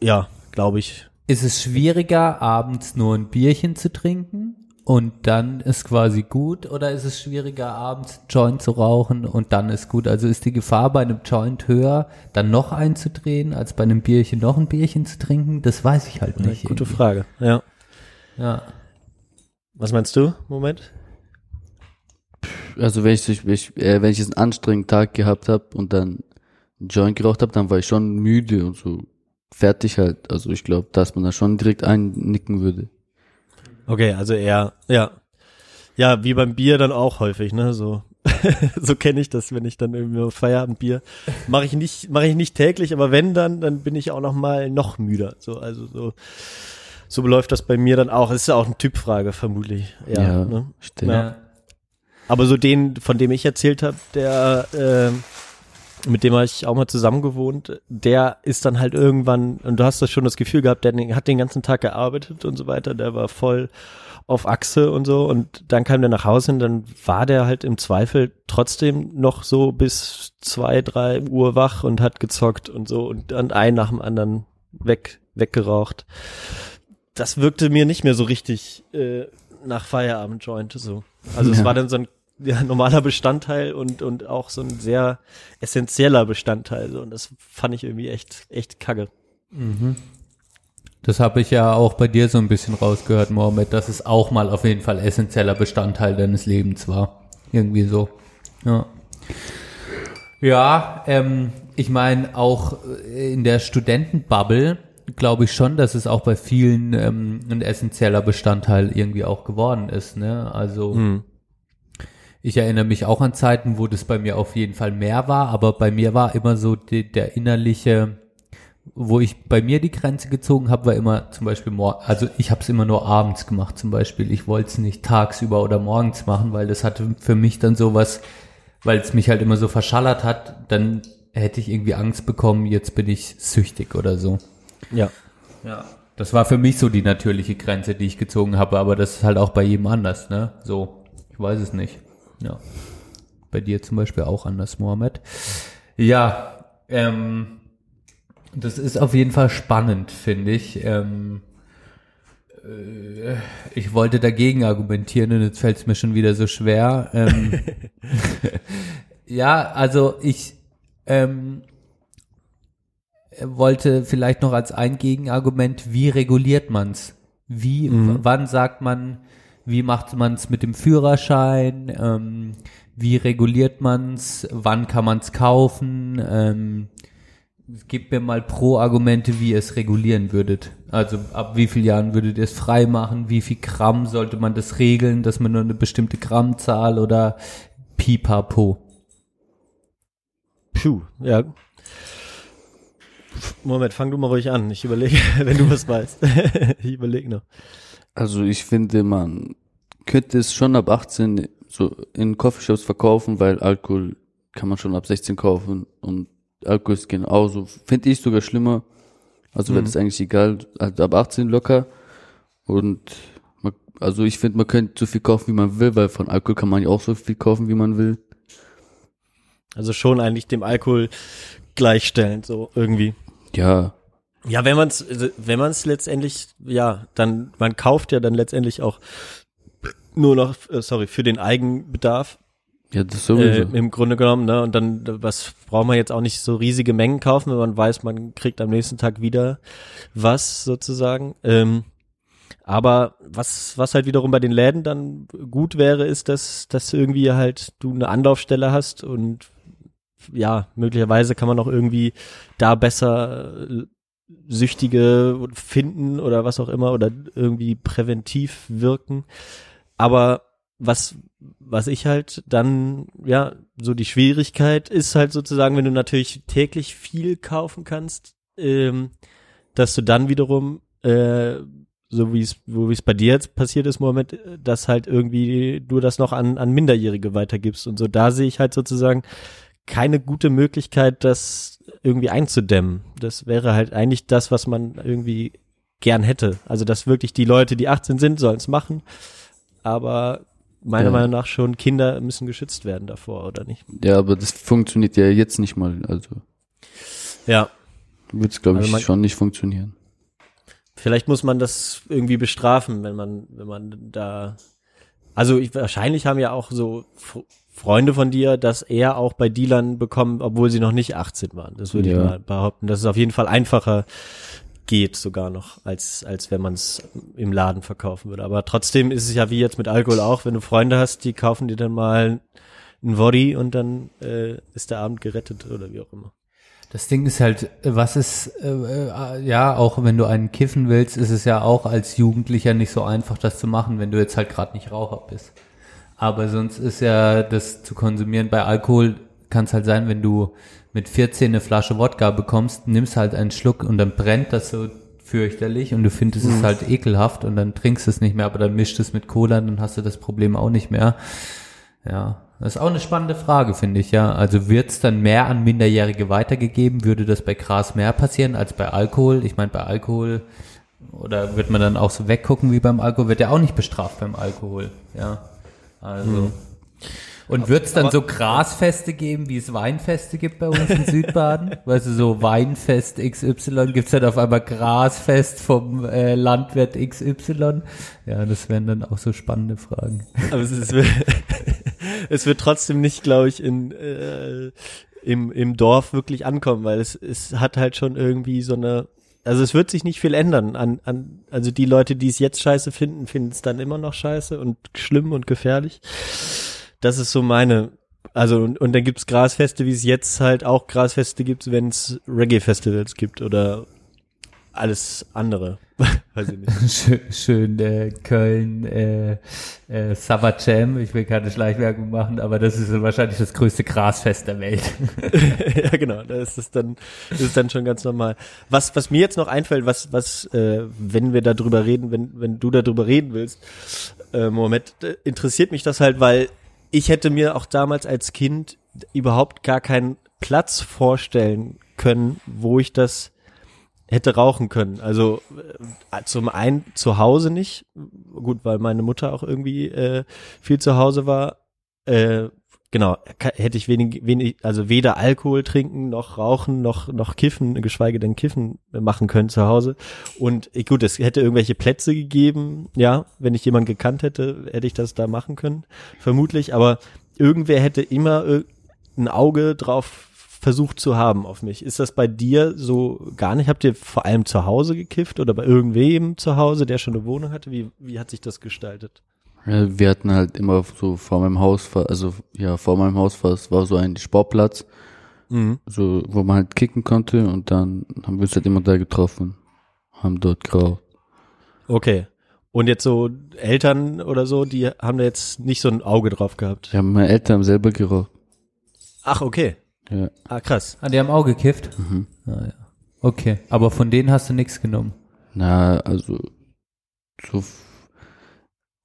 ja, glaube ich. Ist es schwieriger, abends nur ein Bierchen zu trinken und dann ist quasi gut oder ist es schwieriger, abends einen Joint zu rauchen und dann ist gut? Also ist die Gefahr bei einem Joint höher, dann noch einzudrehen, als bei einem Bierchen noch ein Bierchen zu trinken? Das weiß ich halt nicht. Gute irgendwie. Frage. Ja. Ja. Was meinst du? Moment. Also wenn ich, wenn ich, äh, wenn ich jetzt einen anstrengenden Tag gehabt habe und dann einen Joint geraucht habe, dann war ich schon müde und so fertig halt. Also ich glaube, dass man da schon direkt einnicken würde. Okay, also eher, ja. Ja, wie beim Bier dann auch häufig, ne? So, so kenne ich das, wenn ich dann irgendwie nur Feierabendbier mache ich nicht, mache ich nicht täglich, aber wenn dann, dann bin ich auch noch mal noch müder. So, also so, so läuft das bei mir dann auch. Es ist ja auch eine Typfrage vermutlich. Ja, Ja, ne? stimmt. ja. Aber so den, von dem ich erzählt habe, der, ähm, mit dem habe ich auch mal zusammen gewohnt, der ist dann halt irgendwann, und du hast das schon das Gefühl gehabt, der hat den ganzen Tag gearbeitet und so weiter, der war voll auf Achse und so und dann kam der nach Hause und dann war der halt im Zweifel trotzdem noch so bis zwei, drei Uhr wach und hat gezockt und so und dann ein nach dem anderen weg, weggeraucht. Das wirkte mir nicht mehr so richtig äh, nach Feierabend-Joint so. Also es Ja. war dann so ein ja, normaler Bestandteil und, und auch so ein sehr essentieller Bestandteil. So. Und das fand ich irgendwie echt, echt kacke. Mhm. Das habe ich ja auch bei dir so ein bisschen rausgehört, Mohammed, dass es auch mal auf jeden Fall essentieller Bestandteil deines Lebens war. Irgendwie so. Ja. Ja, ähm, ich meine, auch in der Studentenbubble glaube ich schon, dass es auch bei vielen ähm, ein essentieller Bestandteil irgendwie auch geworden ist. Ne? Also Hm. Ich erinnere mich auch an Zeiten, wo das bei mir auf jeden Fall mehr war, aber bei mir war immer so die, der innerliche, wo ich bei mir die Grenze gezogen habe, war immer zum Beispiel also ich habe es immer nur abends gemacht zum Beispiel. Ich wollte es nicht tagsüber oder morgens machen, weil das hatte für mich dann sowas, weil es mich halt immer so verschallert hat, dann hätte ich irgendwie Angst bekommen, jetzt bin ich süchtig oder so. Ja. Ja. Das war für mich so die natürliche Grenze, die ich gezogen habe, aber das ist halt auch bei jedem anders, ne? So, ich weiß es nicht. Ja. Bei dir zum Beispiel auch anders, Mohammed. Ja, ähm, das ist auf jeden Fall spannend, finde ich. Ähm, äh, ich wollte dagegen argumentieren und jetzt fällt es mir schon wieder so schwer. Ähm, ja, also ich ähm, wollte vielleicht noch als ein Gegenargument, wie reguliert man's? Wie, Mhm. wann sagt man, wie macht man's mit dem Führerschein? Ähm, wie reguliert man's? Wann kann man's kaufen? Ähm, Gebt mir mal Pro-Argumente, wie ihr es regulieren würdet. Also ab wie vielen Jahren würdet ihr es frei machen? Wie viel Gramm sollte man das regeln, dass man nur eine bestimmte Grammzahl oder pipapo? Puh, ja. Moment, fang du mal ruhig an. Ich überlege, wenn du was weißt. ich überlege noch. Also ich finde, man könnte es schon ab 18 so in Coffeeshops verkaufen, weil Alkohol kann man schon ab 16 kaufen und Alkohol ist genauso, finde ich sogar schlimmer. Also wäre Mhm. das eigentlich egal, also ab 18 locker und man, also ich finde, man könnte so viel kaufen, wie man will, weil von Alkohol kann man ja auch so viel kaufen, wie man will. Also schon eigentlich dem Alkohol gleichstellend, so irgendwie. Ja, Ja, wenn man es, wenn man es letztendlich, ja, dann, man kauft ja dann letztendlich auch nur noch, äh, sorry, für den Eigenbedarf. Ja, das sowieso. Äh, Im Grunde genommen, ne? Und dann, was braucht man jetzt auch nicht so riesige Mengen kaufen, wenn man weiß, man kriegt am nächsten Tag wieder was sozusagen. Ähm, aber was, was halt wiederum bei den Läden dann gut wäre, ist, dass, dass irgendwie halt du eine Anlaufstelle hast und ja, möglicherweise kann man auch irgendwie da besser äh, Süchtige finden oder was auch immer oder irgendwie präventiv wirken. Aber was, was ich halt dann, ja, so die Schwierigkeit ist halt sozusagen, wenn du natürlich täglich viel kaufen kannst, ähm, dass du dann wiederum, äh, so wie es, wo wie es bei dir jetzt passiert ist, Moment, dass halt irgendwie du das noch an, an Minderjährige weitergibst und so. Da sehe ich halt sozusagen keine gute Möglichkeit, das irgendwie einzudämmen. Das wäre halt eigentlich das, was man irgendwie gern hätte. Also, dass wirklich die Leute, die 18 sind, sollen es machen aber meiner Ja. Meinung nach schon Kinder müssen geschützt werden davor, oder nicht? Ja, aber das funktioniert ja jetzt nicht mal. Also Ja. wird es, glaube Also ich, schon nicht funktionieren. Vielleicht muss man das irgendwie bestrafen, wenn man, wenn man da, also ich, wahrscheinlich haben ja auch so Freunde von dir das eher auch bei Dealern bekommen, obwohl sie noch nicht 18 waren. Das würde Ja. ich mal behaupten, dass es auf jeden Fall einfacher geht sogar noch, als, als wenn man es im Laden verkaufen würde. Aber trotzdem ist es ja wie jetzt mit Alkohol auch, wenn du Freunde hast, die kaufen dir dann mal ein Woddy und dann äh, ist der Abend gerettet oder wie auch immer. Das Ding ist halt, was ist, äh, äh, ja, auch wenn du einen kiffen willst, ist es ja auch als Jugendlicher nicht so einfach, das zu machen, wenn du jetzt halt gerade nicht Raucher bist. Aber sonst ist ja das zu konsumieren bei Alkohol kann es halt sein, wenn du mit 14 eine Flasche Wodka bekommst, nimmst halt einen Schluck und dann brennt das so fürchterlich und du findest es Mhm. halt ekelhaft und dann trinkst du es nicht mehr, aber dann mischt es mit Cola, dann hast du das Problem auch nicht mehr. Ja, das ist auch eine spannende Frage, finde ich, ja. Also wird es dann mehr an Minderjährige weitergegeben? Würde das bei Gras mehr passieren als bei Alkohol? Ich meine, bei Alkohol oder wird man dann auch so weggucken wie beim Alkohol? Wird ja auch nicht bestraft beim Alkohol, ja. Also. Hm. Und wird es dann Aber- so Grasfeste geben, wie es Weinfeste gibt bei uns in Südbaden? Weißt du, so Weinfest XY, gibt's dann auf einmal Grasfest vom äh, Landwirt XY? Ja, das wären dann auch so spannende Fragen. Aber es, ist, es wird trotzdem nicht, glaube ich, in, äh, im, im Dorf wirklich ankommen, weil es, es hat halt schon irgendwie so eine, also es wird sich nicht viel ändern. An, an, also die Leute, die es jetzt scheiße finden, finden es dann immer noch scheiße und schlimm und gefährlich. Das ist so meine, also und, und dann gibt's Grasfeste, wie es jetzt halt auch Grasfeste gibt, wenn es Reggae-Festivals gibt oder alles andere. Weiß ich nicht. Schön, schön äh, Köln, äh, äh, Summer Jam. Ich will keine Schleichwerbung machen, aber das ist wahrscheinlich das größte Grasfest der Welt. ja, genau, da ist es dann, ist es dann schon ganz normal. Was, was mir jetzt noch einfällt, was, was, äh, wenn wir darüber reden, wenn, wenn du darüber reden willst, äh, Moment, äh, interessiert mich das halt, weil ich hätte mir auch damals als Kind überhaupt gar keinen Platz vorstellen können, wo ich das hätte rauchen können. Also äh, zum einen zu Hause nicht, gut, weil meine Mutter auch irgendwie äh, viel zu Hause war. Äh, genau, hätte ich wenig, wenig, also weder Alkohol trinken noch rauchen noch noch kiffen, geschweige denn kiffen machen können zu Hause. Und gut, es hätte irgendwelche Plätze gegeben, ja, wenn ich jemanden gekannt hätte, hätte ich das da machen können, vermutlich. Aber irgendwer hätte immer ein Auge drauf versucht zu haben auf mich. Ist das bei dir so gar nicht? Habt ihr vor allem zu Hause gekifft oder bei irgendwem zu Hause, der schon eine Wohnung hatte? Wie, wie hat sich das gestaltet? Ja, wir hatten halt immer so vor meinem Haus, also ja, vor meinem Haus war es war so ein Sportplatz, Mhm. so wo man halt kicken konnte und dann haben wir uns halt immer da getroffen, haben dort geraucht. Okay. Und jetzt so Eltern oder so, die haben da jetzt nicht so ein Auge drauf gehabt. Ja, meine Eltern haben selber geraucht. Ach, okay. Ja. Ah, krass. Ah, die haben auch gekifft? Mhm. Ah, ja. Okay, aber von denen hast du nichts genommen. Na, also so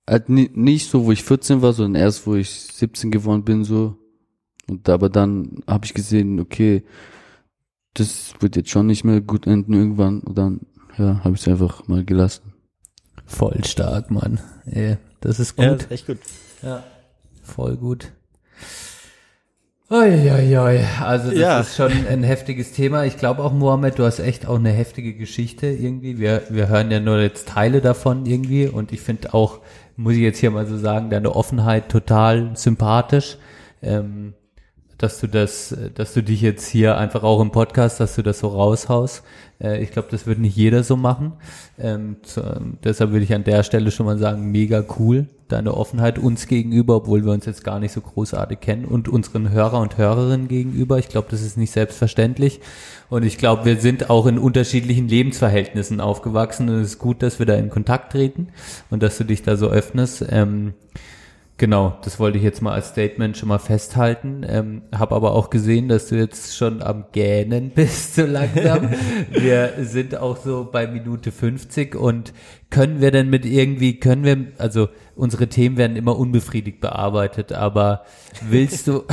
halt ni nicht so, wo ich 14 war, sondern erst, wo ich 17 geworden bin, so. Und aber dann habe ich gesehen, okay, das wird jetzt schon nicht mehr gut enden irgendwann. Und dann, ja, habe ich es einfach mal gelassen. Voll stark, Mann. Ey, das ist gut. Ja, das ist echt gut. Ja, voll gut. Uiuiui, also das Ja. ist schon ein heftiges Thema. Ich glaube auch, Mohammed, du hast echt auch eine heftige Geschichte irgendwie. Wir, wir hören ja nur jetzt Teile davon irgendwie und ich finde auch, muss ich jetzt hier mal so sagen, deine Offenheit total sympathisch. Ähm, dass du das, dass du dich jetzt hier einfach auch im Podcast, dass du das so raushaust. Äh, ich glaube, das wird nicht jeder so machen. Ähm, zu, deshalb würde ich an der Stelle schon mal sagen, mega cool, deine Offenheit uns gegenüber, obwohl wir uns jetzt gar nicht so großartig kennen und unseren Hörer und Hörerinnen gegenüber. Ich glaube, das ist nicht selbstverständlich. Und ich glaube, wir sind auch in unterschiedlichen Lebensverhältnissen aufgewachsen und es ist gut, dass wir da in Kontakt treten und dass du dich da so öffnest. Ähm, Genau, das wollte ich jetzt mal als Statement schon mal festhalten. Ähm, habe aber auch gesehen, dass du jetzt schon am Gähnen bist, so langsam. wir sind auch so bei Minute 50 und können wir denn mit irgendwie, können wir, also unsere Themen werden immer unbefriedigt bearbeitet, aber willst du,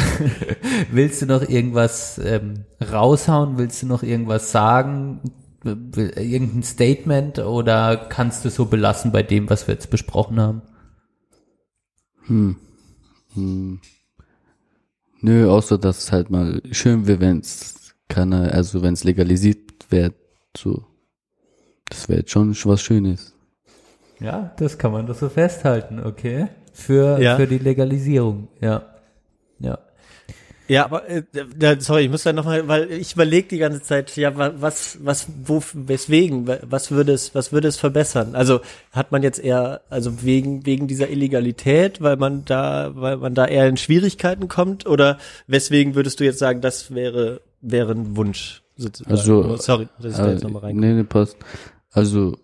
willst du noch irgendwas ähm, raushauen? Willst du noch irgendwas sagen? Irgendein Statement oder kannst du so belassen bei dem, was wir jetzt besprochen haben? Hm. Hm. Nö, außer dass es halt mal schön wäre, wenn es keine, also wenn es legalisiert wird, so. Das wäre jetzt schon was Schönes. Ja, das kann man doch so festhalten, okay? Für, Ja. für die Legalisierung, ja. Ja. Ja, aber äh, sorry, ich muss da nochmal, weil ich überlege die ganze Zeit, ja, wa- was, was, wo, weswegen, wa- was würde es, was würde es verbessern? Also hat man jetzt eher, also wegen wegen dieser Illegalität, weil man da, weil man da eher in Schwierigkeiten kommt, oder weswegen würdest du jetzt sagen, das wäre wäre ein Wunsch? Sozusagen? Also, Oh, sorry, dass ich da äh, jetzt nochmal rein. Nee, nee, passt. Also,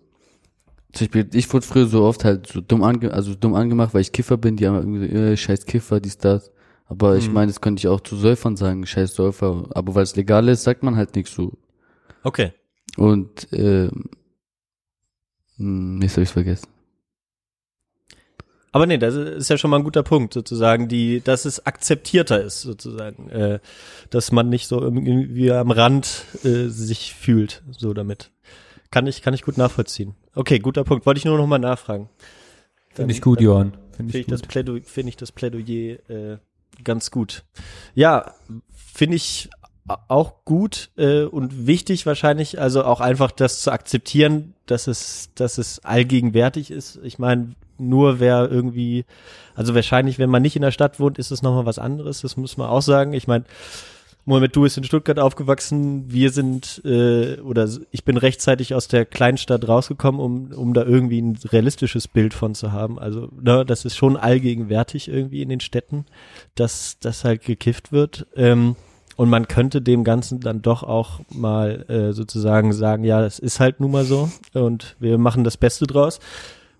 zum Beispiel, ich wurde früher so oft halt so dumm ange, also dumm angemacht, weil ich Kiffer bin, die haben irgendwie so, äh, scheiß Kiffer, dies, das. Aber ich Mhm. meine, das könnte ich auch zu Säufern sagen, scheiß Säufer. Aber weil es legal ist, sagt man halt nichts so. Okay. Und, ähm, hm, jetzt hab ich's vergessen. Aber nee, das ist ja schon mal ein guter Punkt, sozusagen, die, dass es akzeptierter ist, sozusagen, äh, dass man nicht so irgendwie am Rand äh, sich fühlt, so damit. Kann ich, kann ich gut nachvollziehen. Okay, guter Punkt. Wollte ich nur noch mal nachfragen. Finde ich gut, Johann. Finde Finde ich ich, das gut. Plädoyer, finde ich das Plädoyer äh, ganz gut. Ja, finde ich auch gut äh, und wichtig wahrscheinlich, also auch einfach das zu akzeptieren, dass es, dass es allgegenwärtig ist. Ich meine, nur wer irgendwie, also wahrscheinlich, wenn man nicht in der Stadt wohnt, ist es nochmal was anderes. Das muss man auch sagen. Ich meine, Mohamed, du bist in Stuttgart aufgewachsen. Wir sind, äh, oder ich bin rechtzeitig aus der Kleinstadt rausgekommen, um, um da irgendwie ein realistisches Bild von zu haben. Also, ne, das ist schon allgegenwärtig irgendwie in den Städten, dass das halt gekifft wird. Ähm, und man könnte dem Ganzen dann doch auch mal äh, sozusagen sagen, ja, das ist halt nun mal so und wir machen das Beste draus.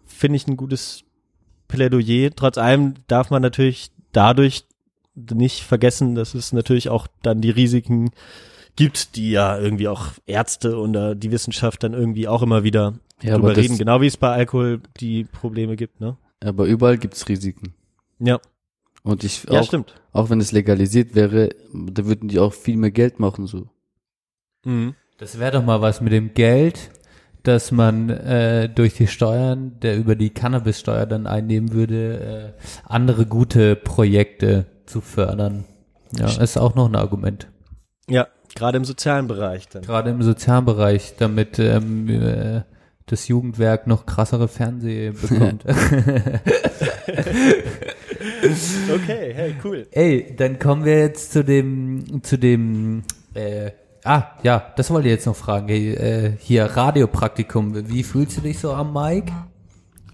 Finde ich ein gutes Plädoyer. Trotz allem darf man natürlich dadurch nicht vergessen, dass es natürlich auch dann die Risiken gibt, die ja irgendwie auch Ärzte und äh, die Wissenschaft dann irgendwie auch immer wieder Ja, drüber reden, genau wie es bei Alkohol die Probleme gibt, ne? Aber überall gibt's Risiken. Ja. Und ich Ja, auch, stimmt. auch wenn es legalisiert wäre, da würden die auch viel mehr Geld machen, so. Mhm. Das wäre doch mal was mit dem Geld, dass man äh, durch die Steuern, der über die Cannabissteuer dann einnehmen würde, äh, andere gute Projekte zu fördern. Ja, ist auch noch ein Argument. Ja, gerade im sozialen Bereich dann. Gerade im sozialen Bereich, damit ähm, äh, das Jugendwerk noch krassere Fernseh bekommt. Okay, hey, cool. Ey, dann kommen wir jetzt zu dem, zu dem, äh, ah, ja, das wollte ich jetzt noch fragen. Hey, äh, hier, Radiopraktikum, wie fühlst du dich so am Mic?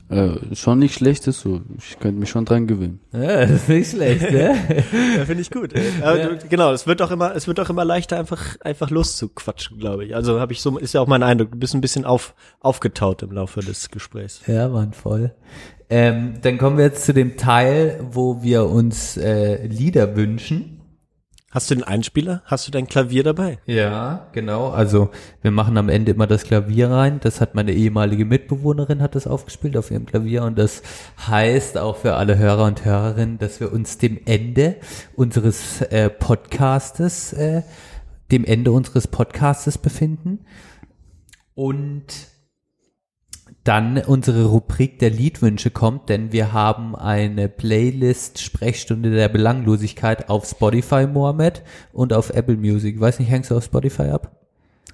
Äh, schon nicht schlecht ist so. Ich könnte mich schon dran gewöhnen. Ja, das ist nicht schlecht, ne? ja, finde ich gut. Aber Ja. du, genau, es wird doch immer, es wird doch immer leichter, einfach, einfach loszuquatschen, glaube ich. Also habe ich so, ist ja auch mein Eindruck. Du bist ein bisschen auf, aufgetaut im Laufe des Gesprächs. Ja, waren voll. Ähm, dann kommen wir jetzt zu dem Teil, wo wir uns äh, Lieder wünschen. Hast du den Einspieler? Hast du dein Klavier dabei? Ja, genau. Also wir machen am Ende immer das Klavier rein. Das hat meine ehemalige Mitbewohnerin hat das aufgespielt auf ihrem Klavier und das heißt auch für alle Hörer und Hörerinnen, dass wir uns dem Ende unseres äh, Podcastes, äh, dem Ende unseres Podcastes befinden und dann unsere Rubrik der Liedwünsche kommt, denn wir haben eine Playlist Sprechstunde der Belanglosigkeit auf Spotify, Mohammed, und auf Apple Music. Weiß nicht, hängst du auf Spotify ab?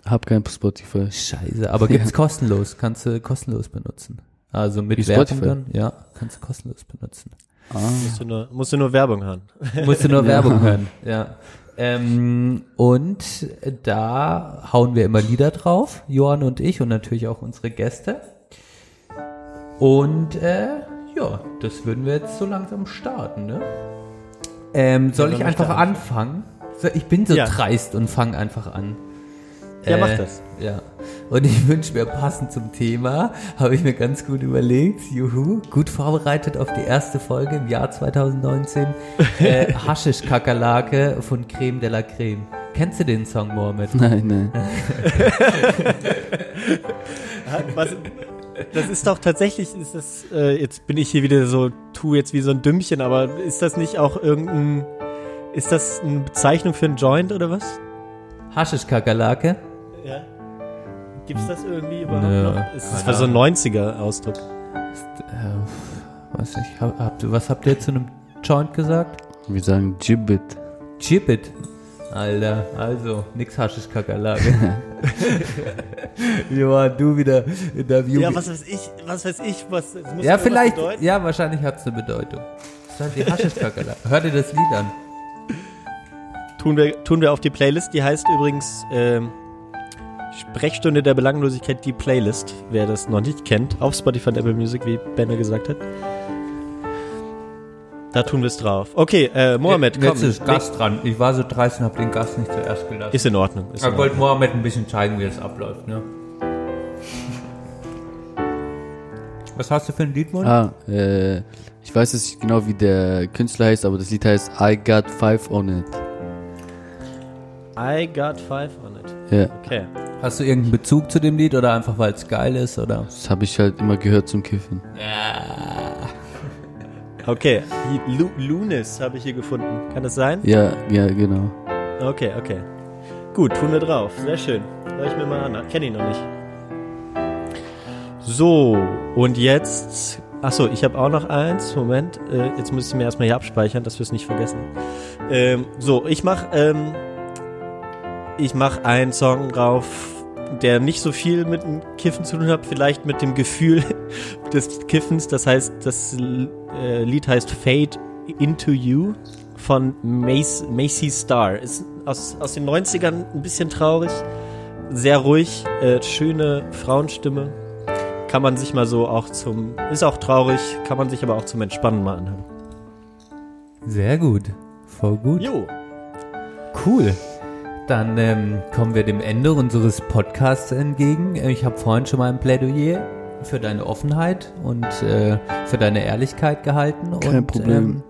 Hab kein Spotify. Scheiße, aber gibt's Ja. kostenlos, kannst du kostenlos benutzen. Also mit Wie Werbung Spotify? dann, ja, kannst du kostenlos benutzen. Musst du nur, musst du nur Werbung hören. Musst du nur Ja. Werbung hören, ja. Ähm, und da hauen wir immer Lieder drauf, Johann und ich und natürlich auch unsere Gäste. Und äh, ja, das würden wir jetzt so langsam starten, ne? Ähm, soll Ja, ich einfach anfangen? Ich bin so Ja. dreist und fange einfach an. Ja, mach das. Ja. Und ich wünsche mir passend zum Thema, habe ich mir ganz gut überlegt, juhu, gut vorbereitet auf die erste Folge im Jahr 2019, äh, Haschisch-Kakerlake von Creme de la Creme. Kennst du den Song, Mohammed? Nein, nein. Was, das ist doch tatsächlich, ist das, äh, jetzt bin ich hier wieder so, tu jetzt wie so ein Dümmchen, aber ist das nicht auch irgendein, ist das eine Bezeichnung für einen Joint oder was? Haschisch-Kakerlake? Ja. Gibt's das irgendwie überhaupt Nö, noch? Ist das war so ein 90er-Ausdruck? Äh, was, ich, hab, habt, ihr- was habt ihr zu einem Joint gesagt? Wir sagen Gibbet. Gibbet. Alter, also, nix Haschisch-Kakerlake. Johann, du wieder in deinem Jugend. Ja, was weiß ich, was weiß ich, was, muss Ja, vielleicht, bedeuten. ja, wahrscheinlich hat es eine Bedeutung. Das ist halt die Haschisch-Kakerlake. Hör dir das Lied an. Tun wir, tun wir auf die Playlist, die heißt übrigens ähm, Sprechstunde der Belanglosigkeit, die Playlist, wer das noch nicht kennt, auf Spotify und Apple Music, wie Benner gesagt hat. Da tun wir es drauf. Okay, äh, Mohammed, komm. Jetzt ist Gast dran. Ich war so dreist und hab den Gast nicht zuerst gelassen. Ist in Ordnung. Ist Ich wollte. Mohammed ein bisschen zeigen, wie das abläuft, ne? Was hast du für ein Liedwunsch? Ah, äh, ich weiß jetzt nicht genau, wie der Künstler heißt, aber das Lied heißt I Got Five on It. I got five on it. Ja. Okay. Hast du irgendeinen Bezug zu dem Lied oder einfach weil es geil ist oder? Das habe ich halt immer gehört zum Kiffen. Okay, Lu Lunis habe ich hier gefunden. Kann das sein? Ja, ja, genau. Okay, okay. Gut, tun wir drauf. Sehr schön. Hör ich mir mal an. Kenne ihn noch nicht. So, und jetzt. Achso, ich habe auch noch eins. Moment. Äh, jetzt muss ich mir erstmal hier abspeichern, dass wir es nicht vergessen. Ähm, so, ich mach, ähm, ich mach einen Song drauf, der nicht so viel mit dem Kiffen zu tun hat, vielleicht mit dem Gefühl des Kiffens. Das heißt, das äh, Lied heißt Fade Into You von Mace, Macy Star. Ist aus, aus den 90ern ein bisschen traurig, sehr ruhig, äh, schöne Frauenstimme. Kann man sich mal so auch zum, ist auch traurig, kann man sich aber auch zum Entspannen mal anhören. Sehr gut. Voll gut. Jo. Cool. Dann ähm, kommen wir dem Ende unseres Podcasts entgegen. Ich habe vorhin schon mal ein Plädoyer für deine Offenheit und äh, für deine Ehrlichkeit gehalten. Kein und, Problem. Ähm,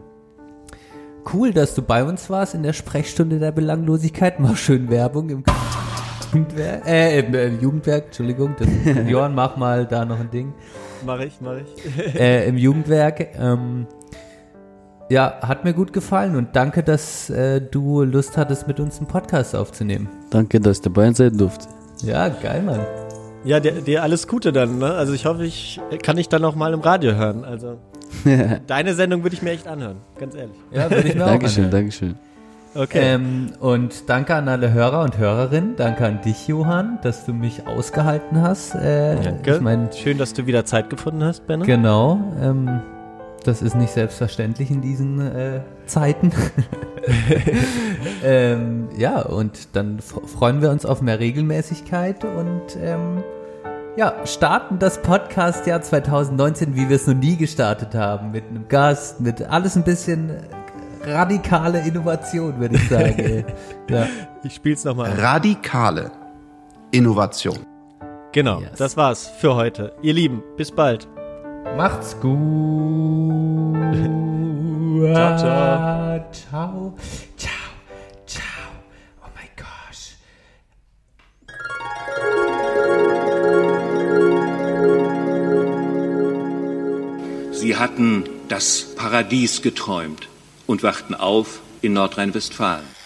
cool, dass du bei uns warst in der Sprechstunde der Belanglosigkeit. Mach schön Werbung im Jugendwerk. Äh, im äh, Jugendwerk, Entschuldigung. Das, Johann, mach mal da noch ein Ding. Mach ich, mach ich. äh, Im Jugendwerk. Ähm, ja, hat mir gut gefallen und danke, dass äh, du Lust hattest, mit uns einen Podcast aufzunehmen. Danke, dass ich dabei sein durfte. Ja, geil, Mann. Ja, dir, dir alles Gute dann, ne? Also ich hoffe, ich kann dich dann auch mal im Radio hören. Also deine Sendung würde ich mir echt anhören, ganz ehrlich. Ja, würde ich mir auch Dankeschön, anhören. Dankeschön. Okay. Ähm, und danke an alle Hörer und Hörerinnen. Danke an dich, Johann, dass du mich ausgehalten hast. Äh, Danke. Ich mein, Schön, dass du wieder Zeit gefunden hast, Benne. Genau. Ähm, das ist nicht selbstverständlich in diesen äh, Zeiten. ähm, ja, und dann freuen wir uns auf mehr Regelmäßigkeit und ähm, ja, starten das Podcast-Jahr 2019, wie wir es noch nie gestartet haben. Mit einem Gast, mit alles ein bisschen radikale Innovation, würde ich sagen. ja. Ich spiel's nochmal. Radikale Innovation. Genau, das war's für heute. Ihr Lieben, bis bald. Macht's gut. Ciao, ciao. Ciao. Ciao. Ciao. Oh my gosh. Sie hatten das Paradies geträumt und wachten auf in Nordrhein-Westfalen.